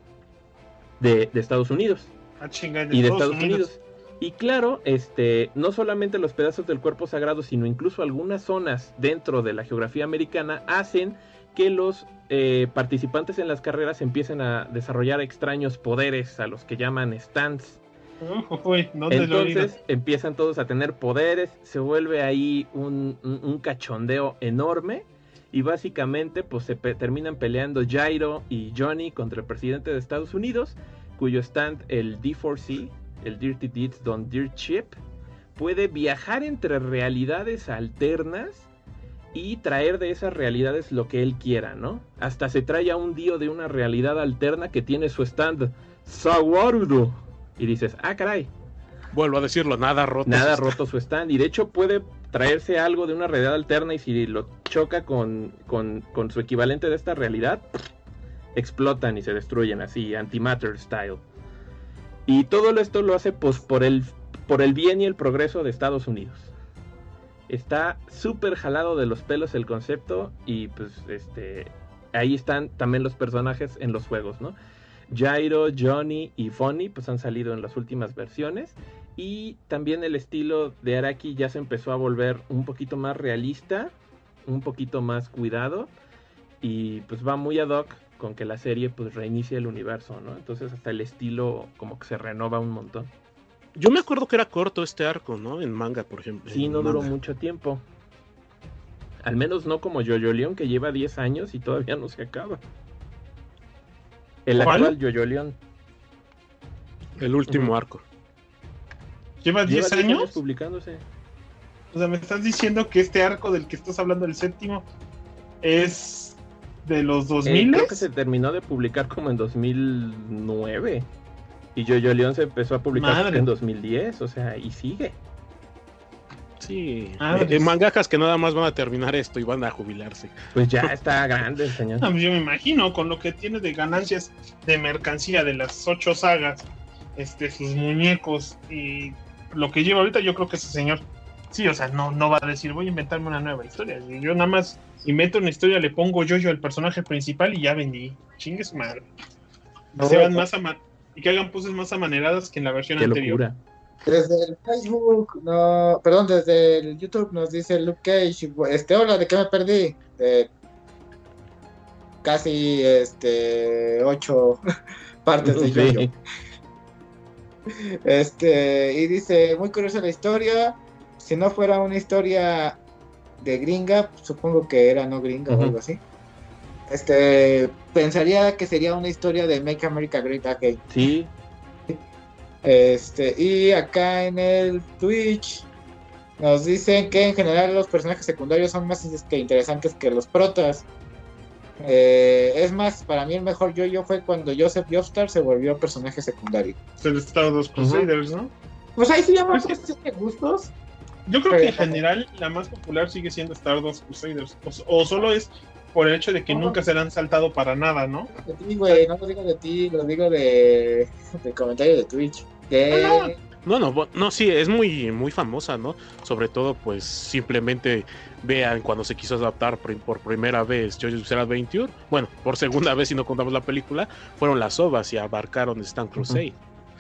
de, de Estados Unidos Ah, y de Estados Unidos. Y claro, este, no solamente los pedazos del cuerpo sagrado, sino incluso algunas zonas dentro de la geografía americana hacen que los eh, participantes en las carreras empiecen a desarrollar extraños poderes a los que llaman stands. Uy, ¿dónde lo he oído? Entonces empiezan todos a tener poderes, se vuelve ahí un, un- un cachondeo enorme y básicamente pues se pe- terminan peleando Jairo y Johnny contra el presidente de Estados Unidos, cuyo stand, el D4C, el Dirty Deeds Don't Dirt Chip, puede viajar entre realidades alternas y traer de esas realidades lo que él quiera, ¿no? Hasta se trae a un dio de una realidad alterna que tiene su stand Sawarudo. Y dices, ah, caray, Vuelvo a decirlo, nada roto. nada roto su stand. Y de hecho puede traerse algo de una realidad alterna y si lo choca con, con, su equivalente de esta realidad, explotan y se destruyen así, antimatter style. Y todo esto lo hace pues por el, por el bien y el progreso de Estados Unidos. Está súper jalado de los pelos el concepto y pues este ahí están también los personajes en los juegos, ¿no? Jairo, Johnny y Fonny pues han salido en las últimas versiones y también el estilo de Araki ya se empezó a volver un poquito más realista, un poquito más cuidado y pues va muy ad hoc con que la serie pues reinicie el universo, ¿no? Entonces hasta el estilo como que se renova un montón. Yo me acuerdo que era corto este arco, ¿no? En manga, por ejemplo. Sí, no duró mucho tiempo. Al menos no como Jojo Leon que lleva 10 años y todavía no se acaba. El ¿Cuál? actual Jojo Leon. El último arco. ¿Lleva 10 años? publicándose. O sea, me estás diciendo que este arco del que estás hablando, el séptimo, es de los Eh, 2000 creo que se terminó de publicar como en 2009. Y Jojo Leon se empezó a publicar Madre. en 2010, o sea, y sigue. Sí, Ah, eh, pues- mangakas que nada más van a terminar esto y van a jubilarse. Pues ya está grande el señor. Pues yo me imagino, con lo que tiene de ganancias de mercancía de las ocho sagas, este, sus muñecos y lo que lleva ahorita, yo creo que ese señor, sí, o sea, no, no va a decir, voy a inventarme una nueva historia. Yo nada más invento una historia, le pongo yo-yo al personaje principal y ya vendí. Chingue su madre. No, Se van más ama- y que hagan poses más amaneradas que en la versión Qué anterior. locura. Desde el Facebook, no, perdón, desde el YouTube nos dice Luke Cage, este, hola, ¿de qué me perdí? Casi, este, ocho partes de Sí. Este, y dice, muy curiosa la historia, si no fuera una historia de gringa, supongo que era no gringa o algo así. Este, pensaría que sería una historia de Make America Great Again. Sí, Este, y acá en el Twitch nos dicen que en general los personajes secundarios son más interesantes que los protas. Eh, es más, para mí el mejor yo-yo fue cuando Joseph Joestar se volvió personaje secundario. El Star Wars Crusaders, ¿no? Pues ahí sí llama Pues cuestión de gustos. Yo creo que en general la más popular sigue siendo Star Wars Crusaders. O, o solo es por el hecho de que nunca se le han saltado para nada, ¿no? De ti, güey, no lo digo de ti, lo digo de del comentario de Twitch. De... No, no, bo- no, sí, es muy, muy famosa, ¿no? Sobre todo, pues, simplemente vean cuando se quiso adaptar por primera vez Jojo's Adventure. Bueno, por segunda vez, si no contamos la película, fueron las ovas y abarcaron Stan Crusade.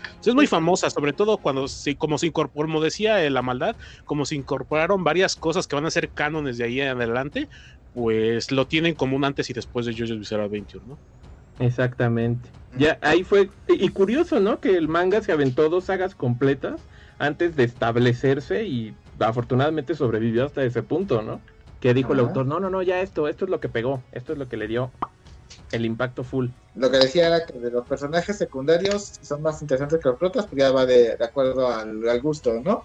Entonces, es muy famosa, sobre todo cuando se, como se incorporó, como decía eh, la maldad, como se incorporaron varias cosas que van a ser cánones de ahí en adelante, pues lo tienen como un antes y después de Jojo's Adventure, ¿no? Exactamente. Ya ahí fue. Y curioso, ¿no? Que el manga se aventó dos sagas completas antes de establecerse y afortunadamente sobrevivió hasta ese punto, ¿no? Que dijo el autor, no, no, no, ya esto, esto es lo que pegó, esto es lo que le dio el impacto full. Lo que decía era que de los personajes secundarios son más interesantes que los protas, pues ya va de, de acuerdo al, al gusto, ¿no?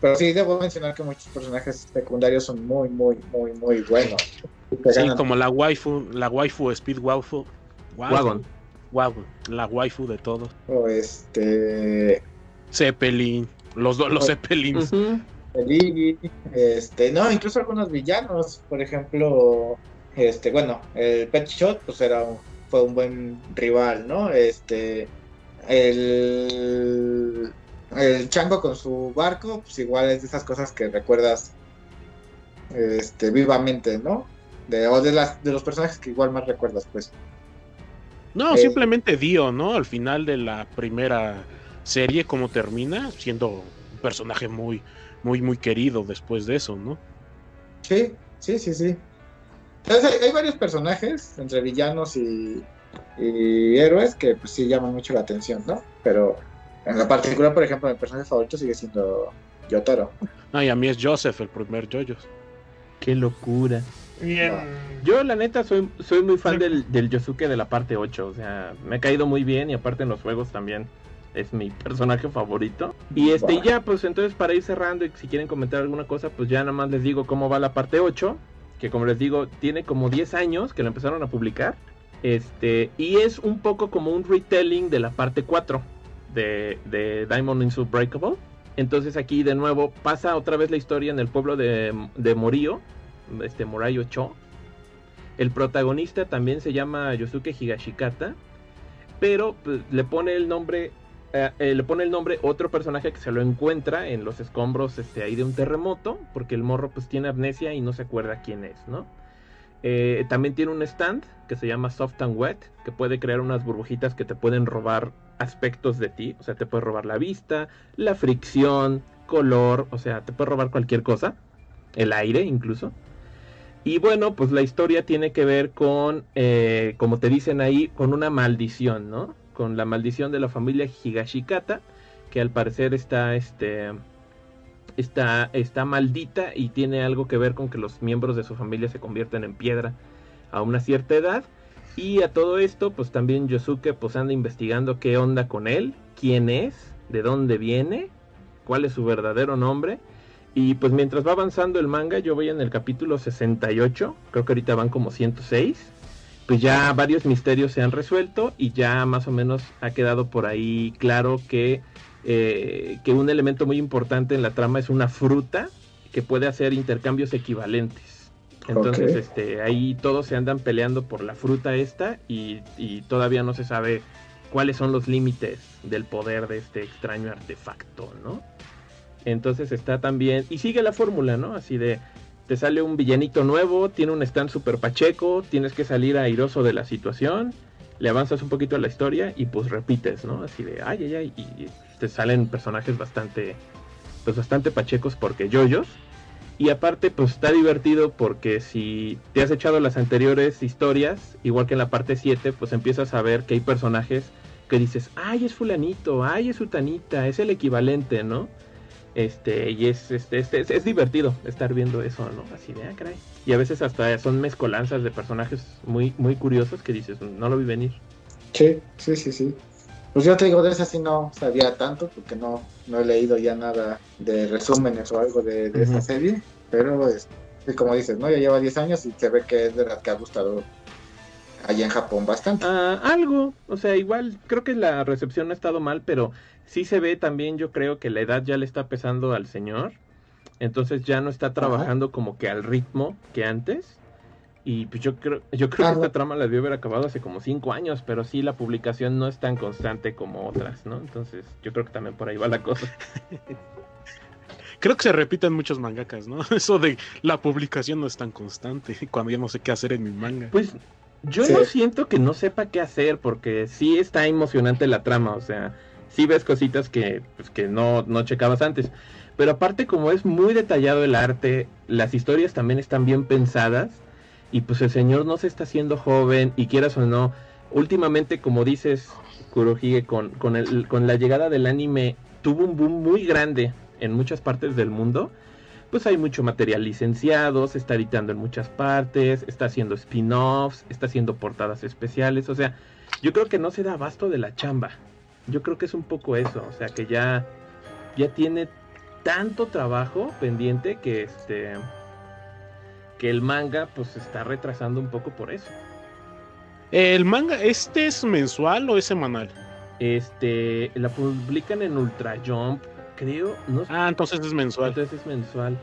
Pero sí, debo mencionar que muchos personajes secundarios son muy, muy, muy, muy buenos. Sí, como la waifu, la waifu Speed Waifu. Wagon. Wagon, la waifu de todos. O este. Zeppelin, los dos, los. Zeppelins. El Iggy, este, no, incluso algunos villanos, por ejemplo, este, bueno, el Pet Shot, pues era un- fue un buen rival, ¿no? Este, el, el chango con su barco, pues igual es de esas cosas que recuerdas, este, vivamente, ¿no? De, o de las, de los personajes que igual más recuerdas, pues. No, Eh. simplemente Dio, ¿no? Al final de la primera serie, como termina, siendo un personaje muy, muy, muy querido después de eso, ¿no? Sí, sí, sí, sí. Entonces hay, hay varios personajes entre villanos y, y héroes que pues sí llaman mucho la atención, ¿no? Pero en la particular, por ejemplo, mi personaje favorito sigue siendo Yotaro. Ah, y a mí es Joseph, el primer Jojos. Qué locura. Bien. Yo, la neta, soy, soy muy fan del, del Yosuke de la parte 8. O sea, me ha caído muy bien y aparte en los juegos también es mi personaje favorito. Y este, y ya, pues entonces para ir cerrando y si quieren comentar alguna cosa, pues ya nada más les digo cómo va la parte 8. Que como les digo, tiene como 10 años que lo empezaron a publicar. Este, y es un poco como un retelling de la parte 4 de, de Diamond is Unbreakable. Entonces aquí de nuevo pasa otra vez la historia en el pueblo de, de Morío, este Morayo Cho. El protagonista también se llama Yosuke Higashikata, pero pues, le pone el nombre eh, eh, le pone el nombre otro personaje que se lo encuentra en los escombros este, ahí de un terremoto, porque el morro pues tiene amnesia y no se acuerda quién es, ¿no? Eh, también tiene un stand que se llama Soft and Wet, que puede crear unas burbujitas que te pueden robar aspectos de ti, o sea, te puede robar la vista, la fricción, color, o sea, te puede robar cualquier cosa, el aire incluso. Y bueno, pues la historia tiene que ver con, eh, como te dicen ahí, con una maldición, ¿no? Con la maldición de la familia Higashikata, que al parecer está, este, está, está maldita y tiene algo que ver con que los miembros de su familia se convierten en piedra a una cierta edad. Y a todo esto, pues también Yosuke pues anda investigando qué onda con él, quién es, de dónde viene, cuál es su verdadero nombre. Y pues mientras va avanzando el manga, yo voy en el capítulo 68, creo que ahorita van como 106. Pues ya varios misterios se han resuelto y ya más o menos ha quedado por ahí claro que, eh, que un elemento muy importante en la trama es una fruta que puede hacer intercambios equivalentes. Entonces, este, ahí todos se andan peleando por la fruta esta y, y todavía no se sabe cuáles son los límites del poder de este extraño artefacto, ¿no? Entonces está también, y sigue la fórmula, ¿no? Así de, te sale un villanito nuevo, tiene un stand super pacheco, tienes que salir airoso de la situación, le avanzas un poquito a la historia y pues repites, ¿no? Así de, ay, ay, ay, y te salen personajes bastante, pues bastante pachecos porque yoyos. Y aparte, pues está divertido porque si te has echado las anteriores historias, igual que en la parte 7, pues empiezas a ver que hay personajes que dices, ay, es fulanito, ay, es sutanita, es el equivalente, ¿no? Este, y es, este, este, es, es divertido estar viendo eso, ¿no? Así de, ah, caray. Y a veces hasta son mezcolanzas de personajes muy, muy curiosos que dices, no lo vi venir. Sí, sí, sí, sí. Pues yo te digo, de esa sí no sabía tanto, porque no, no he leído ya nada de resúmenes o algo de, de esta serie, pero es, como dices, ¿no? Ya lleva 10 años y se ve que es de las que ha gustado allá en Japón bastante. Ah, algo, o sea, igual creo que la recepción no ha estado mal, pero sí se ve también, yo creo que la edad ya le está pesando al señor, entonces ya no está trabajando como que al ritmo que antes. Y pues yo creo, yo creo que esta trama la debió haber acabado hace como cinco años, pero sí la publicación no es tan constante como otras, ¿no? Entonces yo creo que también por ahí va la cosa. Creo que se repiten muchos mangakas, ¿no? Eso de la publicación no es tan constante cuando ya no sé qué hacer en mi manga. Pues yo Sí. no siento que no sepa qué hacer, porque sí está emocionante la trama, o sea, sí ves cositas que, pues, que no, no checabas antes. Pero aparte, como es muy detallado el arte, las historias también están bien pensadas, y pues el señor no se está haciendo joven, y quieras o no, últimamente, como dices, Kurohige, con, con, el, con la llegada del anime, tuvo un boom muy grande en muchas partes del mundo pues hay mucho material licenciado, se está editando en muchas partes, está haciendo spin-offs, está haciendo portadas especiales, o sea, yo creo que no se da abasto de la chamba. Yo creo que es un poco eso, o sea, que ya ya tiene tanto trabajo pendiente que este que el manga pues se está retrasando un poco por eso. ¿El manga este es mensual o es semanal? Este, la publican en Ultra Jump, creo, no Ah, entonces es mensual. Entonces es mensual.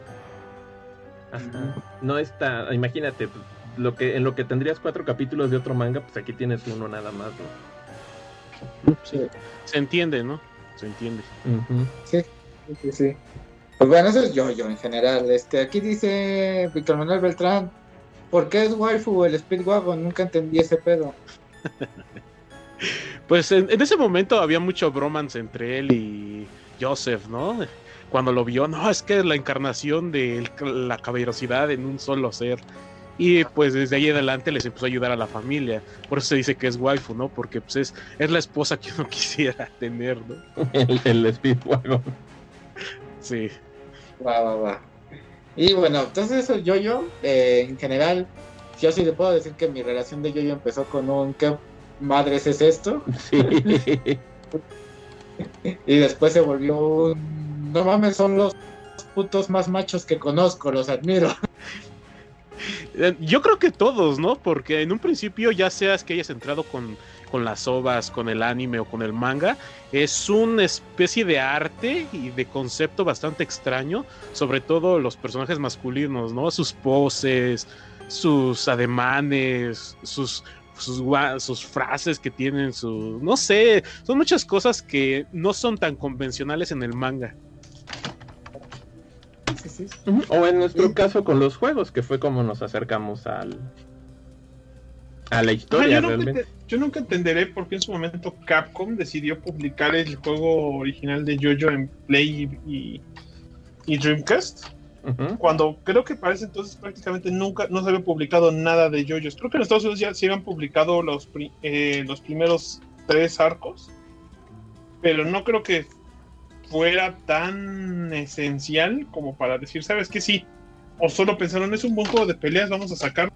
Ajá. No está, imagínate, lo que en lo que tendrías cuatro capítulos de otro manga, pues aquí tienes uno nada más, Sí, Se entiende, ¿no? Se entiende. sí, sí, sí. Pues bueno, eso es yo-yo en general. Este, aquí dice Víctor Manuel Beltrán, ¿por qué es waifu el Speedwagon? Nunca entendí ese pedo. Pues en, en ese momento había mucho bromance entre él y Joseph, ¿no? Cuando lo vio, no, es que es la encarnación de la caballerosidad en un solo ser. Y pues desde ahí adelante les empezó a ayudar a la familia. Por eso se dice que es waifu, ¿no? Porque pues es, es la esposa que uno quisiera tener, ¿no? El, el Speedwagon. Sí. Va, va, va. Y bueno, entonces eso yo-yo, eh, en general, yo sí le puedo decir que mi relación de yo-yo empezó con un ¿qué madres es esto? Sí. Y después se volvió un no mames, son los putos más machos que conozco, los admiro. Yo creo que todos, ¿no? Porque en un principio, ya seas que hayas entrado con, con las ovas, con el anime o con el manga, es una especie de arte y de concepto bastante extraño, sobre todo los personajes masculinos, ¿no? Sus poses, sus ademanes, sus, sus, sus frases que tienen, su... no sé, son muchas cosas que no son tan convencionales en el manga. Sí, sí. Ujú. o en nuestro Sí. caso con los juegos, que fue como nos acercamos al a la historia yo, nunca, realmente. ente- yo nunca entenderé por qué en su momento Capcom decidió publicar el juego original de JoJo en Play y, y Dreamcast, cuando creo que para ese entonces prácticamente nunca no se había publicado nada de JoJo. Creo que en Estados Unidos ya se habían publicado los, pri- eh, los primeros tres arcos, pero no creo que fuera tan esencial como para decir, ¿sabes qué? Sí. O solo pensaron, es un buen juego de peleas, vamos a sacarlo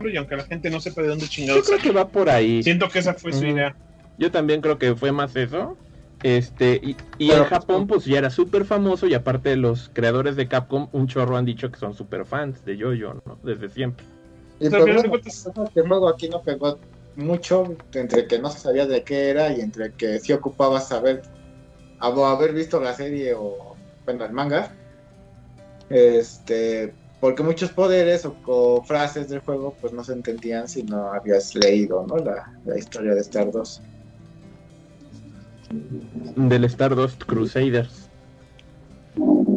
y aunque la gente no sepa de dónde Yo chingados creo que va por ahí. Siento que esa fue su idea. Yo también creo que fue más eso. Este, y, y Pero- en Japón, pues ya era súper famoso. Y aparte, los creadores de Capcom, un chorro han dicho que son súper fans de Yo-Yo, ¿no? Desde siempre. Y Pero pues al final de bueno, cuentas- este juego aquí no pegó mucho, entre que no se sabía de qué era y entre que sí ocupaba saber, haber visto la serie o, bueno, el manga. Este, porque muchos poderes o, o frases del juego pues no se entendían si no habías leído, ¿no? La, la historia de Stardust. Del Stardust Crusaders.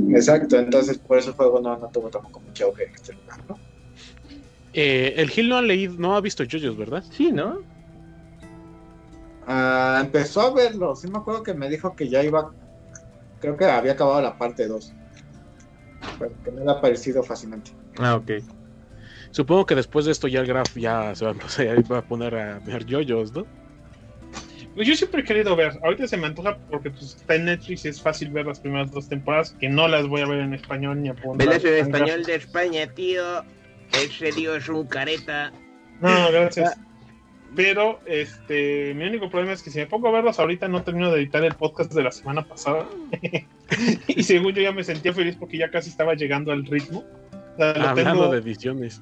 Exacto, entonces por eso el juego no, no tuvo tampoco mucho auge en este lugar, ¿no? Eh, el Gil no ha leído, no ha visto JoJo's, ¿verdad? Sí, ¿no? Ah, empezó a verlo, sí me acuerdo que me dijo que ya iba, creo que había acabado la parte 2. Pero que me ha parecido fascinante. Ah, ok. Supongo que después de esto ya el Graf ya se va a, empezar- va a poner a ver JoJo's, ¿no? Pues yo siempre he querido ver. Ahorita se me antoja porque pues, está en Netflix y es fácil ver las primeras dos temporadas, que no las voy a ver en español ni a poner. Velas en español de España, tío. Ese tío es un careta. No, gracias. Pero este, mi único problema es que si me pongo a verlos ahorita no termino de editar el podcast de la semana pasada. y según yo ya me sentía feliz porque ya casi estaba llegando al ritmo. O sea, lo Hablando tengo- de ediciones.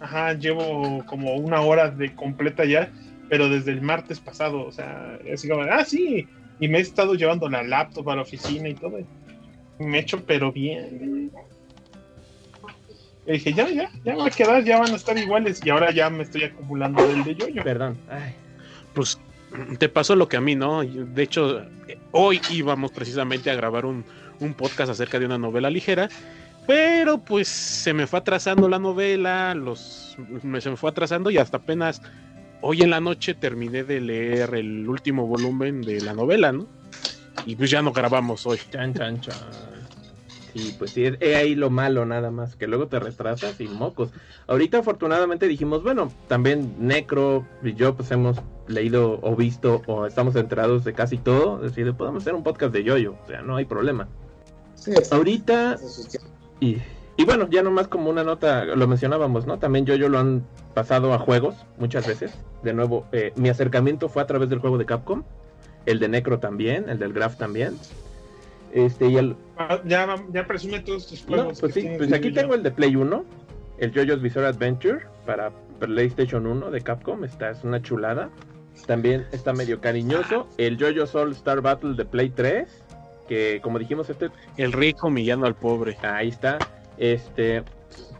Ajá, llevo como una hora de completa ya, pero desde el martes pasado, o sea, así como, ah, sí, y me he estado llevando la laptop a la oficina y todo. y Me he hecho, pero bien. Y dije, ya, ya, ya va a quedar, ya van a estar iguales, y ahora ya me estoy acumulando del de yo-yo. Perdón. Ay. Pues te pasó lo que a mí, ¿no? De hecho, hoy íbamos precisamente a grabar un, un podcast acerca de una novela ligera, pero pues se me fue atrasando la novela, los, me, se me fue atrasando y hasta apenas hoy en la noche terminé de leer el último volumen de la novela, ¿no? Y pues ya no grabamos hoy. Chan, chan, chan. Sí, pues sí, es ahí lo malo nada más, que luego te retrasas y mocos. Ahorita afortunadamente dijimos, bueno, también Necro y yo pues hemos leído o visto o estamos enterados de casi todo, es decir, podemos hacer un podcast de yoyo, o sea, no hay problema. Sí, Ahorita, y, y bueno, ya nomás como una nota, lo mencionábamos, ¿no? También yoyo lo han pasado a juegos muchas veces. De nuevo, eh, mi acercamiento fue a través del juego de Capcom, el de Necro también, el del Graph también. Este, y el, Ah, Ya, ya presume todos tus No, juegos. pues sí, pues aquí tengo el de Play 1, el JoJo's Bizarre Adventure para PlayStation 1 de Capcom, esta es una chulada. También está medio cariñoso, el JoJo's All Star Battle de Play 3, que como dijimos este El rico humillando al pobre. ahí está. Este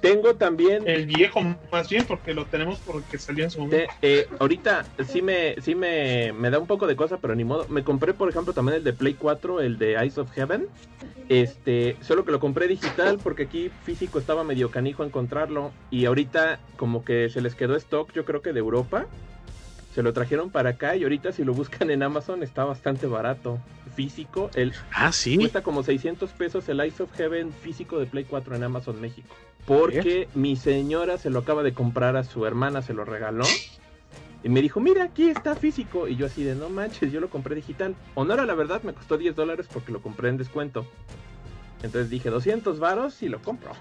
tengo también El viejo, más bien, porque lo tenemos porque salió en su momento. Te- eh, ahorita sí me sí me, me da un poco de cosa, pero ni modo. Me compré, por ejemplo, también el de Play 4, el de Eyes of Heaven. Este, solo que lo compré digital porque aquí físico estaba medio canijo encontrarlo. Y ahorita como que se les quedó stock, yo creo que de Europa. Se lo trajeron para acá y ahorita si lo buscan en Amazon está bastante barato. Físico, el Ah, sí. cuesta como 600 pesos el Eyes of Heaven físico de Play 4 en Amazon México. Porque mi señora se lo acaba de comprar a su hermana, se lo regaló. Y me dijo, mira, aquí está físico. Y yo así de, no manches, yo lo compré digital. Honor a la verdad, me costó 10 dólares porque lo compré en descuento. Entonces dije, 200 varos y lo compro.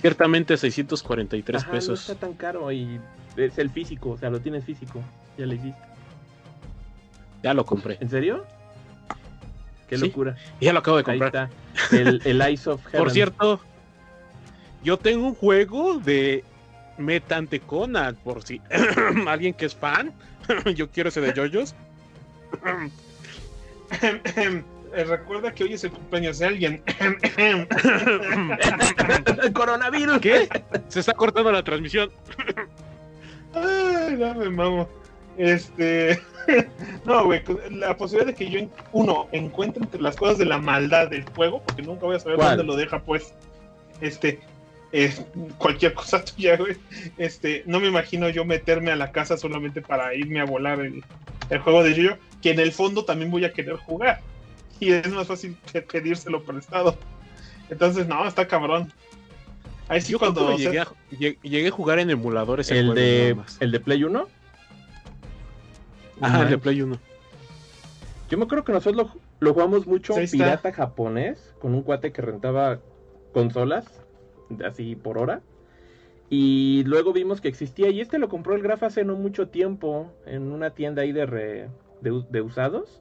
Ciertamente 643 Ajá, pesos. No está tan caro y es el físico, o sea, lo tienes físico. Ya lo hiciste. Ya lo compré. ¿En serio? Qué Sí, locura. Ya lo acabo de Ahí comprar. está. El, el Eyes of Heaven. Por cierto, yo tengo un juego de Metantecona, por si alguien que es fan, yo quiero ese de JoJo's. Recuerda que hoy es el cumpleaños de alguien. el coronavirus. ¿Qué? Se está cortando la transmisión. Ay, no me mamo. Este. No, güey. La posibilidad de que yo, uno, encuentre entre las cosas de la maldad del juego, porque nunca voy a saber ¿Cuál? dónde lo deja, pues. Este. Es cualquier cosa tuya, güey. Este. No me imagino yo meterme a la casa solamente para irme a volar el, el juego de yo que en el fondo también voy a querer jugar. Y es más fácil que pedírselo prestado. Entonces, no, está cabrón. Ahí sí, Yo cuando. cuando llegué a, llegué- llegué a jugar en emuladores El juego, de, el de Play 1. Ajá, el de. Play 1. Yo me acuerdo que nosotros lo, lo jugamos mucho pirata japonés, con un cuate que rentaba consolas, así por hora. Y luego vimos que existía, y este lo compró el Graf hace no mucho tiempo, en una tienda ahí de, re- de, usados.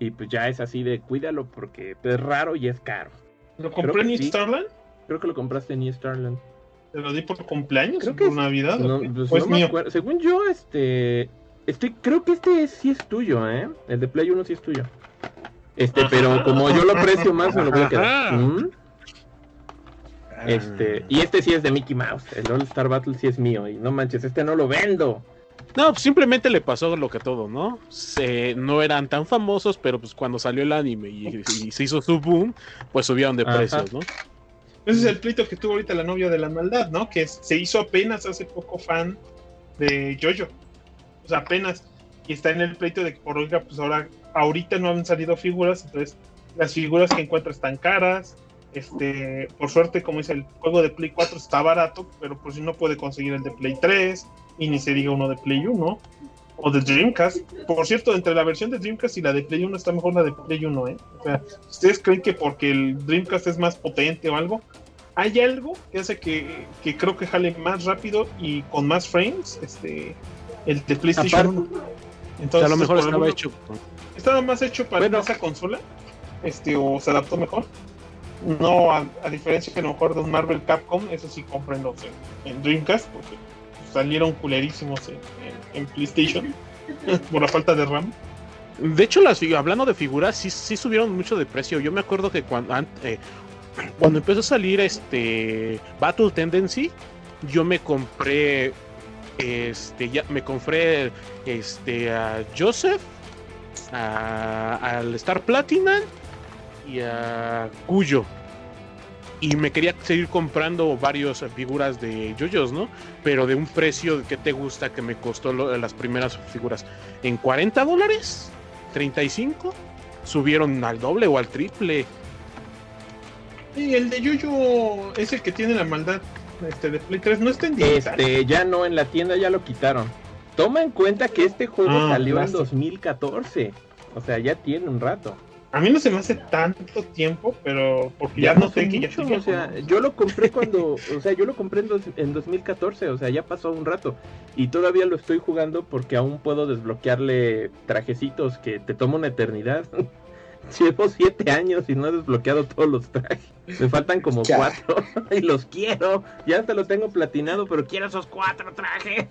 Y pues ya es así de cuídalo porque es raro y es caro. ¿Lo compré en sí. Starland? Creo que lo compraste en East Starland. ¿Te lo di por cumpleaños? Creo que por es- Navidad? Pues ¿O es no me mío? acuerdo. Según yo, este. Estoy, creo que este sí es tuyo, ¿eh? El de Play 1 sí es tuyo. Este, pero como yo lo aprecio más, me lo voy a quedar. ¿Mm? Este, y este sí es de Mickey Mouse. El All Star Battle sí es mío. Y no manches, este no lo vendo. No, pues simplemente le pasó lo que todo, ¿no? Se, no eran tan famosos, pero pues cuando salió el anime y, y se hizo su boom, pues subieron de Ajá. precios, ¿no? Ese es el pleito que tuvo ahorita la novia de la maldad, ¿no? Que se hizo apenas hace poco fan de Jojo. O sea, apenas. Y está en el pleito de que por oiga, pues ahora, ahorita no han salido figuras, entonces las figuras que encuentra están caras. Este, por suerte, como dice, el juego de Play 4 está barato, pero pues si no puede conseguir el de Play 3, y ni se diga uno de Play 1, o de Dreamcast. Por cierto, entre la versión de Dreamcast y la de Play 1 está mejor la de Play 1, ¿eh? O sea, ¿ustedes creen que porque el Dreamcast es más potente o algo? Hay algo que hace que, que creo que jale más rápido y con más frames este, el de PlayStation Aparte- 1. O Entonces, a lo mejor por estaba hecho. estaba más hecho para Bueno. esa consola, este, o se adaptó mejor. No, a, a diferencia que a lo mejor de un Marvel Capcom, eso sí comprendo en, en Dreamcast, porque salieron culerísimos en, en- en PlayStation por la falta de RAM. De hecho, las hablando de figuras, sí, sí subieron mucho de precio. Yo me acuerdo que cuando, an- eh, cuando empezó a salir este Battle Tendency, yo me compré este ya me compré este a Joseph, a- al Star Platinum y a Cuyo. Y me quería seguir comprando varios figuras de JoJo's, ¿no? Pero de un precio que te gusta que me costó lo- las primeras figuras en 40 dólares, 35, subieron al doble o al triple. Y el de Yuyu es el que tiene la maldad este, de Play 3, no está en digital. Este, ya no, en la tienda ya lo quitaron. Toma en cuenta que este juego Ah, salió en lástima. 2014. O sea, ya tiene un rato. A mí no se me hace tanto tiempo, pero porque ya, pasó noté que ya mucho, o sea, ¿no? yo lo compré cuando, o sea, yo lo compré en, dos- en 2014, o sea, ya pasó un rato y todavía lo estoy jugando porque aún puedo desbloquearle trajecitos que te toma una eternidad. Llevo siete años y no he desbloqueado todos los trajes. Me faltan como Ya. cuatro y los quiero. Ya hasta lo tengo platinado, pero quiero esos cuatro trajes.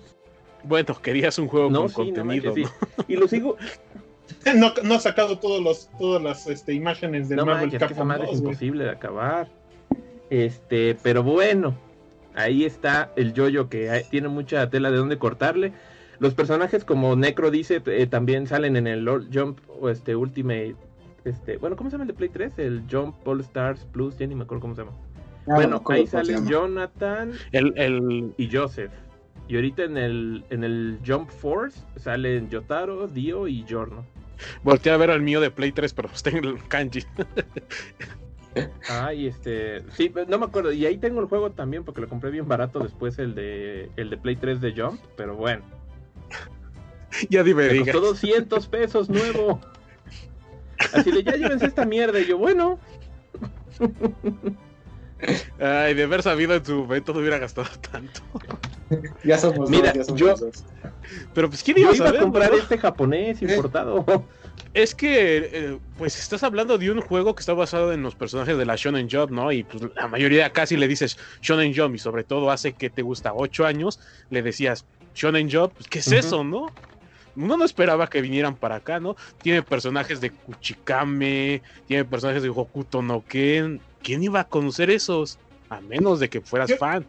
Bueno, querías un juego No, con sí, no contenido. manches, ¿no? sí. Y lo sigo. No, no ha sacado todos los, todas las este, imágenes del No Marvel manches, es que Capcom madre es 2, güey. imposible de acabar. Este, pero bueno, ahí está el yoyo que hay- tiene mucha tela de dónde cortarle. Los personajes, como Necro dice, eh, también salen en el All Jump o este Ultimate. Este, bueno, ¿cómo se llama el de Play 3? El Jump All Stars Plus, ya ni me acuerdo cómo se llama. Ah, bueno, ahí salen. Jonathan El, el, y Joseph. Y ahorita en el, en el Jump Force salen Yotaro, Dio y Giorno. volteé a ver al mío de Play 3, pero está en el kanji. Ay, este, sí, no me acuerdo. Y ahí tengo el juego también porque lo compré bien barato después el de el de Play 3 de Jump, pero bueno, ya dime, me costó 200 pesos nuevo. Así de ya llévense esta mierda y yo, bueno, Ay, de haber sabido en su momento no hubiera gastado tanto. Ya somos Mira, dos, ya somos yo- dos. Pero pues, ¿quién iba yo a iba a saber? comprar no? este japonés importado. Es que, eh, pues estás hablando de un juego que está basado en los personajes de la Shonen Jump, ¿no? Y pues la mayoría casi le dices Shonen Jump y sobre todo hace que te gusta 8 años, le decías Shonen Jump, pues, ¿qué es eso, no? Uno no esperaba que vinieran para acá, ¿no? Tiene personajes de Kuchikame, tiene personajes de Hokuto no Ken. ¿Quién iba a conocer esos? A menos de que fueras Yo- fan.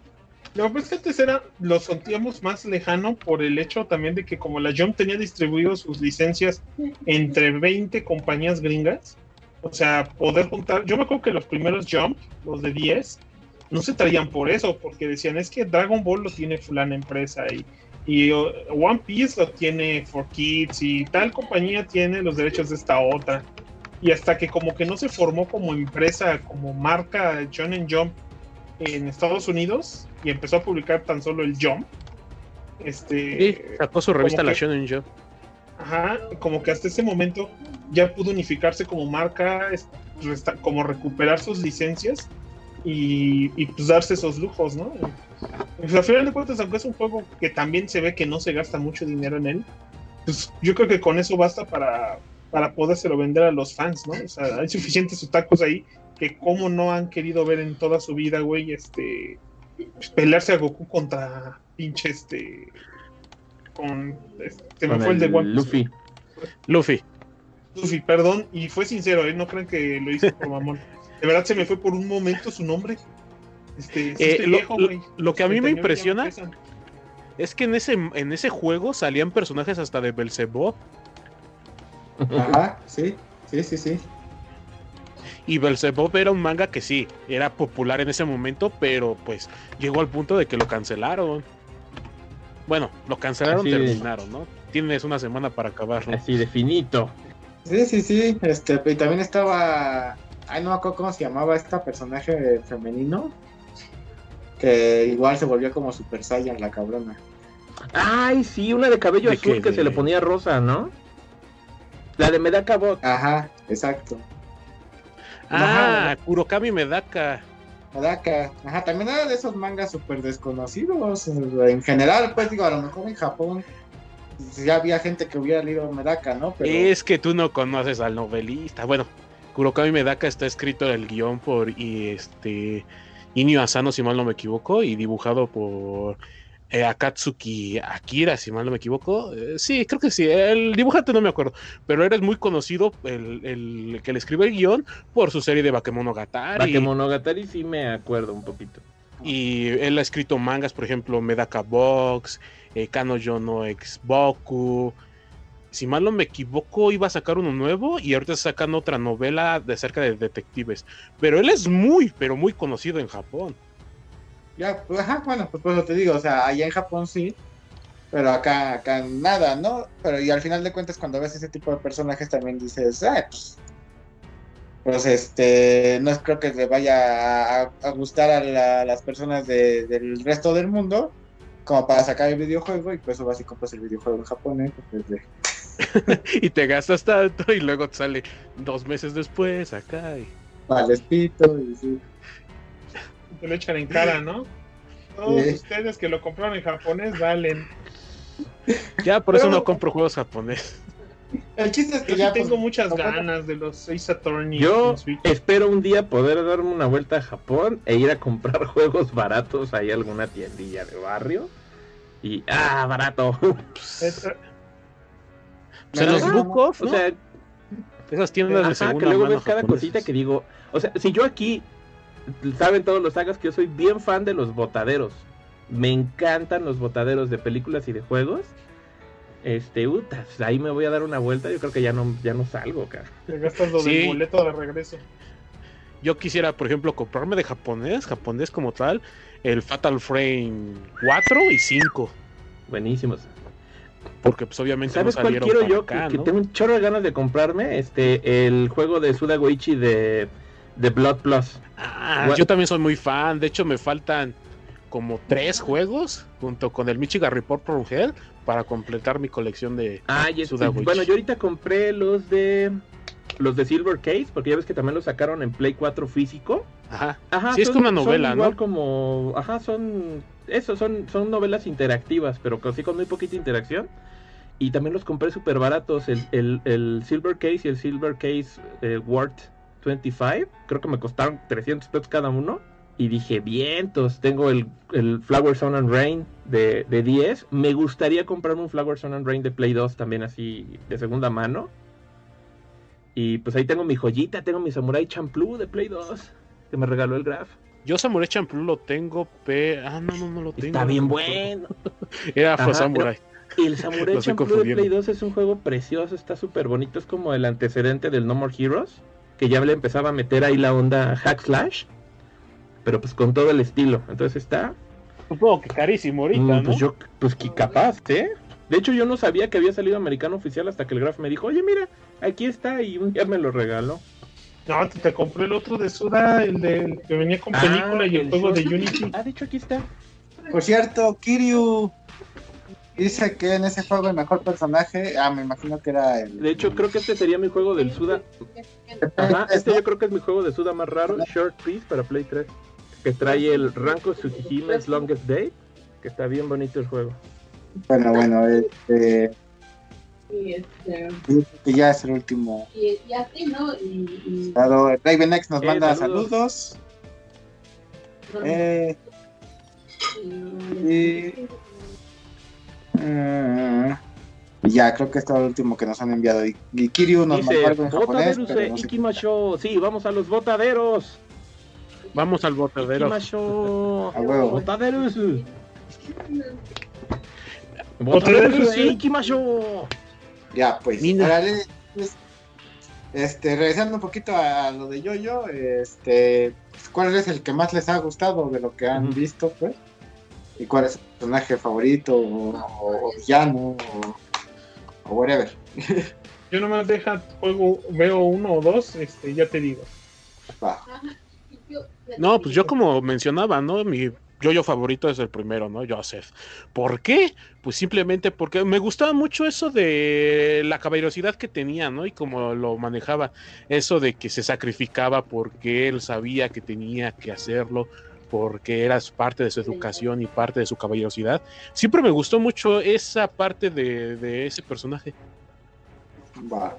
Lo que pasa es que antes era, lo sentíamos más lejano por el hecho también de que como la Jump tenía distribuido sus licencias entre 20 compañías gringas, o sea, poder juntar, yo me acuerdo que los primeros Jump, los de 10, no se traían por eso, porque decían, es que Dragon Ball lo tiene fulana empresa y, y One Piece lo tiene For Kids y tal compañía tiene los derechos de esta otra. Y hasta que como que no se formó como empresa, como marca Shonen Jump en Estados Unidos y empezó a publicar tan solo el Jump. Este, Sí, sacó su revista La que- Shonen Jump. Ajá, como que hasta ese momento ya pudo unificarse como marca, como recuperar sus licencias y, y, pues darse esos lujos, ¿no? Pues, al final de cuentas, aunque es un juego que también se ve que no se gasta mucho dinero en él, pues yo creo que con eso basta para, para podérselo vender a los fans, ¿no? O sea, hay suficientes otakus ahí que como no han querido ver en toda su vida, güey, este, pues, pelearse a Goku contra pinche este con este, se me fue el de One Piece, Luffy. Luffy. Luffy, perdón, y fue sincero, ¿eh? no crean que lo hice por mamón. De verdad se me fue por un momento su nombre. Este, Eh, lo- viejo, güey. lo que a mí me 59 ya impresiona-. Es que en ese, en ese juego salían personajes hasta de Belzebub. Ajá, sí, sí, sí, sí. Y Belzebub era un manga que sí, era popular en ese momento, pero pues llegó al punto de que lo cancelaron. Bueno, lo cancelaron, Así de- terminaron, ¿no? Tienes una semana para acabarlo. Así de finito. Sí, sí, sí. Este, y también estaba. Ay, no me acuerdo cómo se llamaba esta personaje femenino. Que igual se volvió como Super Saiyan, la cabrona. Ay, sí, una de cabello ¿De azul que De- se le ponía rosa, ¿no? La de Medaka Bot. Ajá, exacto. Ah, Kurokami Medaka. Medaka. Ajá, también era de esos mangas súper desconocidos. En general, pues digo, a lo mejor en Japón ya había gente que hubiera leído Medaka, ¿no? Pero Es que tú no conoces al novelista. Bueno, Kurokami Medaka está escrito el guion por y este Inio Asano, si mal no me equivoco, y dibujado por eh, Akatsuki Akira, si mal no me equivoco. Eh, sí, creo que sí. El dibujante no me acuerdo, pero eres muy conocido, el, el que le escribe el guion, por su serie de Bakemonogatari. Bakemonogatari sí me acuerdo un poquito. Y él ha escrito mangas, por ejemplo, Medaka Box, eh, Kanojo no Ex Boku. Si mal no me equivoco, iba a sacar uno nuevo y ahorita está sacando otra novela de acerca de detectives. Pero él es muy, pero muy conocido en Japón. Ya, pues, ajá, bueno, pues por eso te digo, o sea, allá en Japón sí. Pero acá, acá nada, ¿no? Pero y al final de cuentas, cuando ves ese tipo de personajes, también dices, ah, pues. Pues este, no creo que le vaya a, a gustar a la- las personas de- del resto del mundo, como para sacar el videojuego, y por eso vas y compras el videojuego en japonés. Pues, de- y te gastas tanto y luego te sale dos meses después acá. y- Vales pito, y sí. Te lo echan en cara, ¿no? Todos ustedes que lo compraron en japonés valen. Ya por eso Pero- no compro juegos japoneses. El chiste es que Yo ya. tengo pues, muchas ganas de los Ace Attorney Yo espero un día poder darme una vuelta a Japón e ir a comprar juegos baratos ahí a alguna tiendilla de barrio. Y, ah, barato. En los Ajá. book off, O sea, Esas tiendas de Ajá, segunda que luego mano ves cada cosita que digo, o sea, si yo aquí, saben todos los sagas que yo soy bien fan de los botaderos, me encantan los botaderos de películas y de juegos, este, uta, pues, ahí me voy a dar una vuelta, yo creo que ya no, ya no salgo, cara. Te gastas lo Sí. del boleto de regreso. Yo quisiera, por ejemplo, comprarme de japonés, japonés como tal, el Fatal Frame 4 y 5. Buenísimos. Porque pues obviamente ¿Sabes no cuál salieron quiero yo? acá, que, que tengo un chorro de ganas de comprarme, este, el juego de Suda Goichi de, de Blood Plus. Ah, What- yo también soy muy fan. De hecho, me faltan como tres juegos junto con el Michigan Report from Hell para completar mi colección de. Ah, y este, Suda Goichi. bueno, yo ahorita compré los de los de Silver Case, porque ya ves que también los sacaron en Play 4 físico. Ajá. Ajá, Sí, es son- como una son novela, igual ¿no? como, ajá, son, eso, son, son novelas interactivas, pero así con muy poquita interacción. Y también los compré súper baratos, el, el, el Silver Case y el Silver Case eh, Worth 25, creo que me costaron 300 pesos cada uno. Y dije, vientos, tengo el, el Flower Sun and Rain de, de 10. Me gustaría comprarme un Flower Sun and Rain de Play 2 también así de segunda mano. Y pues ahí tengo mi joyita, tengo mi Samurai Champloo de Play 2, que me regaló el Graf. Yo Samurai Champloo lo tengo, pero. Ah, no, no, no lo tengo. Está bien bueno. Era Afro Ajá, Samurai. El Samurai Champloo de. Play 2 es un juego precioso, está súper bonito. Es como el antecedente del No More Heroes, que ya le empezaba a meter ahí la onda hack slash, pero pues con todo el estilo. Entonces está. Supongo que carísimo ahorita, mm, ¿no? Pues yo, pues que capaz, ¿eh? De hecho, yo no sabía que había salido americano oficial hasta que el Graf me dijo, oye, mira, aquí está, y un día me lo regaló. No, te, te compré el otro de Suda, el, de, el que venía con película y el, el juego de. Unity. Ah, de hecho, aquí está. Por cierto, Kiryu dice que en ese juego el mejor personaje, ah, me imagino que era el. De hecho, creo que este sería mi juego del Suda. Ajá, este yo creo que es mi juego de Suda más raro, Short Piece para Play 3. Que trae el Ranko Tsukihime's Longest Day. Que está bien bonito el juego. Bueno, bueno, este, Y, este, que ya es el último. y, y así, ¿no? Y, y- Dado, Raven X nos Eh, manda saludos. saludos. Eh, y, mm, Y ya, creo que esto es lo último que nos han enviado. Y, y Kiryu nos Dice, mandó algo en japonés, botaderos pero no sé ikimasho. Sí, vamos a los botaderos. Vamos al botadero. Ikimasho. A huevo. Botaderos. Botaderos, sí. ikimasho. Ya, pues, este, regresando un poquito a lo de Yoyo, este, ¿cuál es el que más les ha gustado de lo que han visto, pues? ¿Y cuál es su personaje favorito, o, o- o villano, o, o whatever? Yo nomás deja, juego, veo uno o dos, este, ya te digo. Va. No, pues yo como mencionaba, ¿no? Mi yo favorito es el primero, ¿no? Joseph. ¿Por qué? Pues simplemente porque me gustaba mucho eso de la caballerosidad que tenía, ¿no? Y como lo manejaba, eso de que se sacrificaba porque él sabía que tenía que hacerlo, porque era parte de su educación y parte de su caballerosidad. Siempre me gustó mucho esa parte de, de ese personaje. Va.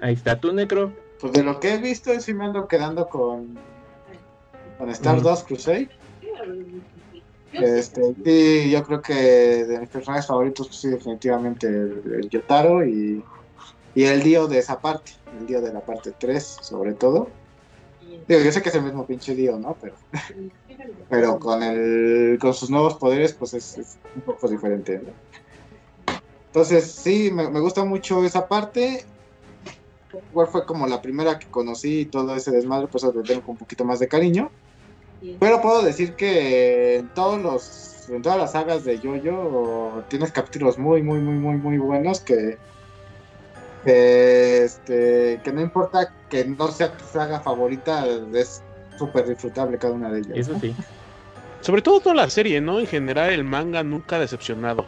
Ahí está tu necro. Pues de lo que he visto, sí me ando quedando con, con Stardust Crusade. Este, y yo creo que de mis personajes favoritos, pues sí, definitivamente el, el Yotaro y, y el Dio de esa parte, el Dio de la parte 3, sobre todo. Digo, yo sé que es el mismo pinche Dio, ¿no? Pero, pero con el con sus nuevos poderes, pues es, un poco diferente, ¿no? Entonces, sí, me, gusta mucho esa parte. Igual fue como la primera que conocí y todo ese desmadre, pues le tengo un poquito más de cariño. Pero puedo decir que en todos los, en todas las sagas de Yoyo tienes capítulos muy, muy, muy, muy, muy buenos que, este, que no importa que no sea tu saga favorita, es súper disfrutable cada una de ellas. Eso sí. Sobre todo toda la serie, ¿no? En general el manga nunca ha decepcionado.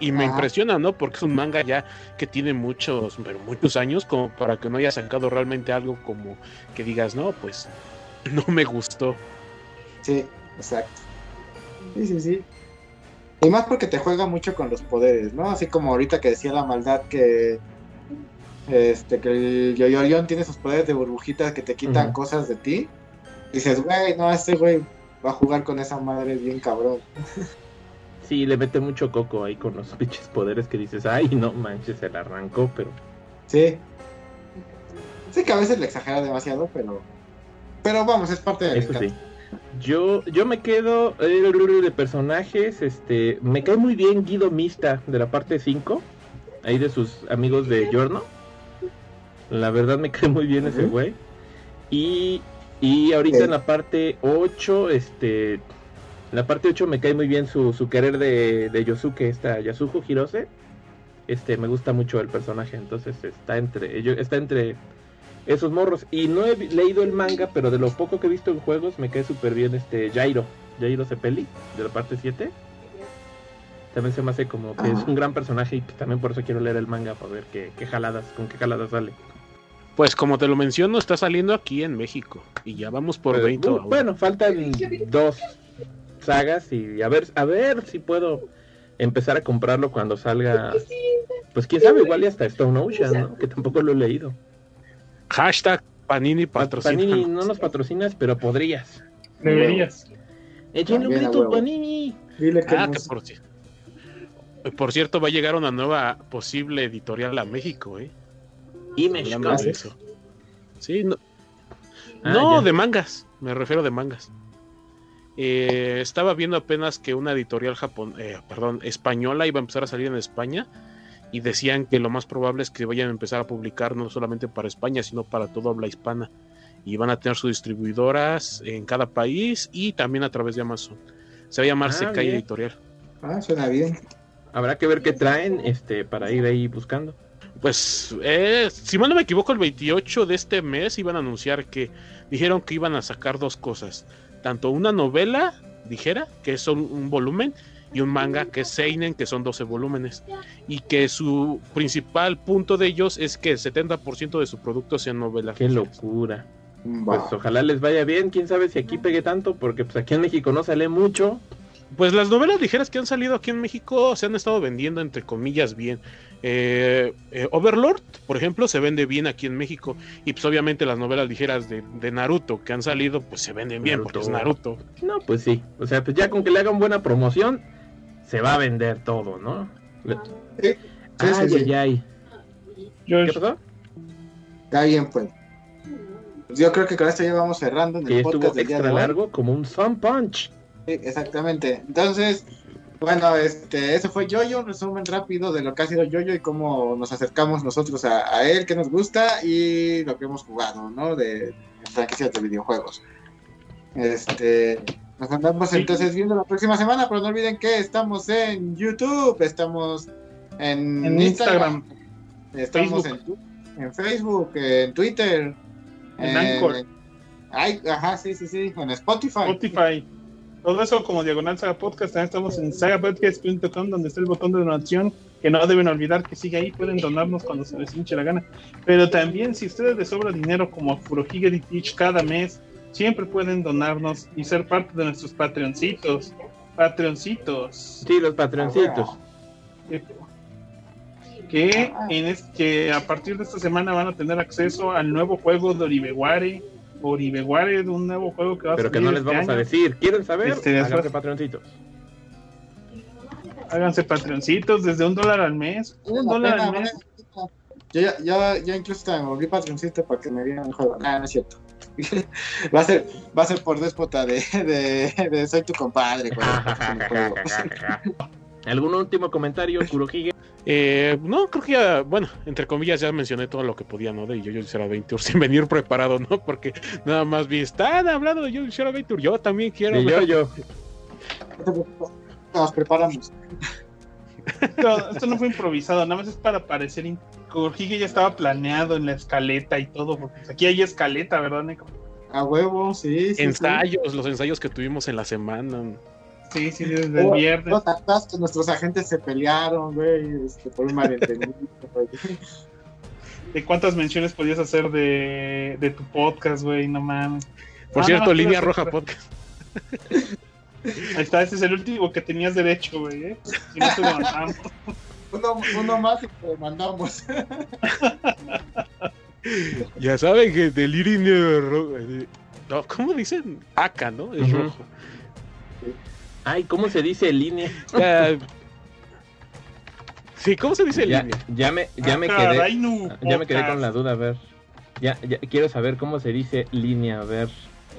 Y me Ajá. impresiona, ¿no? Porque es un manga ya que tiene muchos, pero muchos años como para que no haya sacado realmente algo como que digas, no, pues no me gustó. Sí, exacto. Sí, sí, sí. Y más porque te juega mucho con los poderes, ¿no? Así como ahorita que decía la maldad que este que el Yoyorion tiene sus poderes de burbujitas que te quitan cosas de ti. Dices, güey, no, este güey va a jugar con esa madre bien cabrón. Sí, le mete mucho coco ahí con los pinches poderes que dices, ay, no manches, se la arrancó, pero Sí. Sí que a veces le exagera demasiado, pero pero vamos, es parte del eso sí. Yo, yo me quedo eh, de personajes, este, me cae muy bien Guido Mista de la parte 5, ahí de sus amigos de Giorno. La verdad me cae muy bien ese güey. Y, y ahorita Sí. en la parte 8, este, en la parte 8 me cae muy bien su, su querer de, de Yosuke, esta Yasuko Hirose. Este, me gusta mucho el personaje, entonces está entre, está entre esos morros. Y no he leído el manga, pero de lo poco que he visto en juegos, me cae súper bien este Jairo, Jairo Cepelli, de la parte 7. También se me hace como que Ajá. es un gran personaje y también por eso quiero leer el manga para ver qué, qué jaladas, con qué jaladas sale. Pues como te lo menciono, está saliendo aquí en México. Y ya vamos por Pues, 20 bu- ahora. bueno, faltan dos sagas y a ver, a ver si puedo empezar a comprarlo cuando salga. Pues quién sabe, igual y hasta Stone Ocean, ¿no? que tampoco lo he leído. Hashtag Panini patrocina. Panini no nos patrocinas, pero podrías. Deberías. Échenle un grito. Panini. Dile que Ah, no- que por cierto, va a llegar una nueva posible editorial a México, ¿eh? Image Comics. eso. Sí, no, Ah, no ya. de mangas, me refiero de mangas. Eh, estaba viendo apenas que una editorial japon eh, perdón, española iba a empezar a salir en España y decían que lo más probable es que vayan a empezar a publicar no solamente para España, sino para toda habla hispana. Y van a tener sus distribuidoras en cada país y también a través de Amazon. Se va a llamar Ah, Sekai bien. Editorial. Ah, suena bien. Habrá que ver qué traen este para ir ahí buscando. Pues, eh, si mal no me equivoco, el 28 de este mes iban a anunciar que dijeron que iban a sacar dos cosas. Tanto una novela ligera, que es un, un volumen, y un manga, que es Seinen, que son 12 volúmenes. Y que su principal punto de ellos es que el 70% de su producto sean novelas. Qué ligeras. locura. Pues ojalá les vaya bien. Quién sabe si aquí pegue tanto, porque pues aquí en México no sale mucho. Pues las novelas ligeras que han salido aquí en México se han estado vendiendo entre comillas bien. Eh, eh, Overlord, por ejemplo, se vende bien aquí en México. Y pues obviamente las novelas ligeras de, de Naruto que han salido, pues se venden bien porque es Naruto. Naruto. No, pues sí. O sea, pues ya con que le hagan buena promoción, se va a vender todo, ¿no? Sí, sí, ay, sí. ay, ay. ¿Qué pasó? Está bien, pues. Yo creo que con esto ya vamos cerrando en Que el estuvo podcast día extra de largo como un Sun Punch. Sí, exactamente. Entonces, bueno, este, eso fue Yoyo, un resumen rápido de lo que ha sido Yoyo y cómo nos acercamos nosotros a, a él, qué nos gusta y lo que hemos jugado, ¿no? De, de franquicias de videojuegos. Este, nos andamos entonces viendo la próxima semana, pero no olviden que estamos en YouTube, estamos en, en Instagram, estamos Facebook. en, en Facebook, en Twitter, En Anchor. ay, ajá, sí, sí, sí, en Spotify. Spotify. Todo eso como Diagonal Saga Podcast. También estamos en sagapodcast.com donde está el botón de donación que no deben olvidar que sigue ahí. Pueden donarnos cuando se les hinche la gana. Pero también si ustedes les sobra dinero como a Teach cada mes, siempre pueden donarnos y ser parte de nuestros patreoncitos. Patreoncitos. Sí, los patroncitos. que en es, que a partir de esta semana van a tener acceso al nuevo juego de Oribeware, Oribeware de un nuevo juego que va a Pero que no les este vamos a decir. ¿Quieren saber? Este, después- Háganse patroncitos. Háganse patreoncitos desde un dólar al mes, un La dólar pena, al mes. ¿vale? Yo ya, ya, ya incluso me volví patroncito para que me dieran el juego. Ah, no es cierto. va a ser, va a ser por déspota de, de, de soy tu compadre. ¿Algún último comentario, Kurohige? Eh, no, creo que ya, bueno, entre comillas ya mencioné todo lo que podía, ¿no? De Yo-Yo Zero Adventure sin venir preparado, ¿no? Porque nada más vi, están hablando de Yo-Yo Zero Adventure, yo también quiero yo, yo. Nos preparamos. Esto, esto no fue improvisado, nada más es para parecer. Corjigue ya estaba planeado en la escaleta y todo, porque aquí hay escaleta, ¿verdad, Nico? A huevo, sí. sí, sí. Ensayos, los ensayos que tuvimos en la semana. Sí, sí, desde el viernes. Los actas que nuestros agentes se pelearon, güey, este, por un malentendido. güey. ¿De cuántas menciones podías hacer de, de tu podcast, güey? No mames. Por Ah, cierto, Línea Roja hacer- Podcast. Ahí está, ese es el último que tenías derecho, güey. ¿eh? Si no te levantamos. uno, uno más y te mandamos. Ya saben que de Línea Roja. No, ¿cómo dicen? Acá, ¿no? Es rojo. Ay, ¿cómo se dice línea? Ya- Sí, ¿cómo se dice Ya, línea? ya me, ya me Ah, quedé. caray, no, Ya me quedé podcast. con la duda, a ver. Ya, ya quiero saber cómo se dice línea, a ver.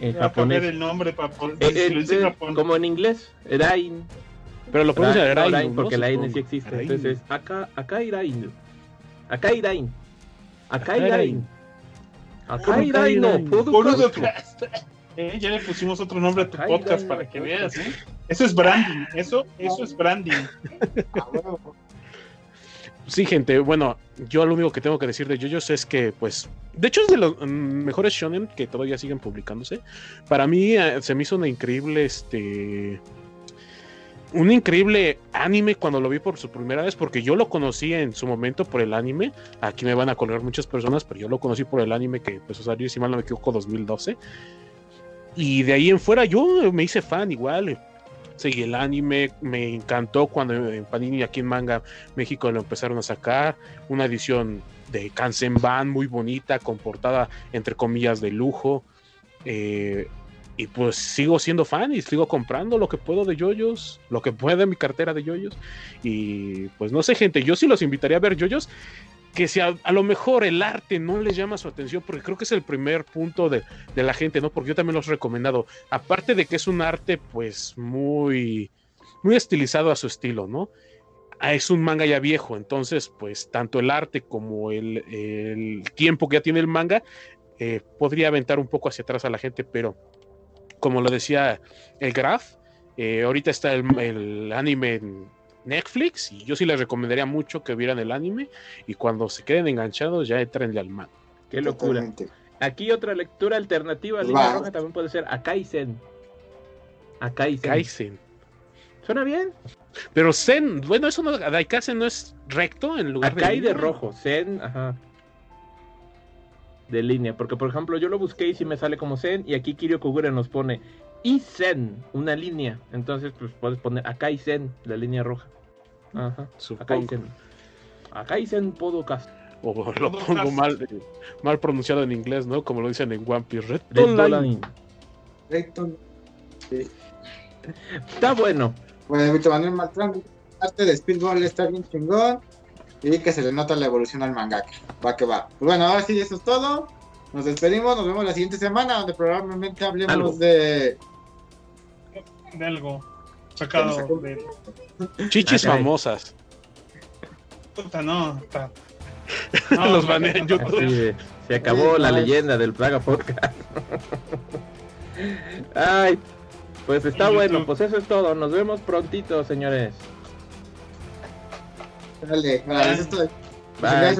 En Voy a cambiar japonés. el nombre para poder Eh, eh, Japón. como en inglés, Rain. Pero lo pronuncia Rain, Rain, ¿no? porque la N sí existe. Entonces es acá, acá Irain. Acá Irain. Acá Acá Irain. Acá Acá Irain, no. Casco. Eh, ya le pusimos otro nombre a tu podcast para que veas, ¿eh? Eso es branding, eso, eso es branding. A huevo. Sí, gente, bueno, yo lo único que tengo que decir de JoJo's es que, pues, de hecho es de los mejores shonen que todavía siguen publicándose. Para mí eh, se me hizo una increíble, este, un increíble anime cuando lo vi por su primera vez, porque yo lo conocí en su momento por el anime. Aquí me van a colgar muchas personas, pero yo lo conocí por el anime que empezó a salir, si mal no me equivoco, 2012. Y de ahí en fuera yo me hice fan igual. Seguí el anime, me encantó cuando en Panini aquí en Manga México lo empezaron a sacar. Una edición de Kansenban muy bonita, con portada entre comillas de lujo. Eh, y pues sigo siendo fan y sigo comprando lo que puedo de yoyos, lo que pueda mi cartera de yoyos. Y pues no sé, gente, yo sí los invitaría a ver yoyos. Que si a, lo mejor el arte no les llama su atención, porque creo que es el primer punto de, de la gente, ¿no? Porque yo también los he recomendado. Aparte de que es un arte, pues muy, muy estilizado a su estilo, ¿no? Ah, Es un manga ya viejo, entonces, pues tanto el arte como el, el tiempo que ya tiene el manga eh, podría aventar un poco hacia atrás a la gente, pero como lo decía el Graf, eh, ahorita está el, el anime en Netflix y yo sí les recomendaría mucho que vieran el anime y cuando se queden enganchados ya entrenle al manga. Qué locura. Aquí otra lectura alternativa, línea Va. roja también puede ser Akaisen. Akaisen. Kaisen. ¿Suena bien? Pero Zen, bueno, eso no, Daikazen no es recto en lugar hay de línea. rojo, Zen, ajá. De línea, porque por ejemplo yo lo busqué y sí me sale como Zen y aquí Kirio Kogura nos pone y Zen, una línea. Entonces pues puedes poner acá Zen, la línea roja. Ajá. Acá. Zen. Acá Zen Podcast. O lo pongo mal, eh, mal pronunciado en inglés, ¿no? Como lo dicen en One Piece. Red Red Online. Line. Recto. Está bueno. Bueno, Víctor Manuel Maltrán. arte de Speedball está bien chingón. Y que se le nota la evolución al mangaka. Va que va. Pues bueno, ahora sí, eso es todo. Nos despedimos, nos vemos la siguiente semana, donde probablemente hablemos Algo. de. De algo sacado de. Chichis Ah, famosas. Puta, no. está- Los no, en no, YouTube. Así se acabó Sí, la no. leyenda del Plaga Podcast. Ay, pues está En bueno, YouTube. pues eso es todo. Nos vemos prontito, señores. Dale, vale, eso es todo. Felicidades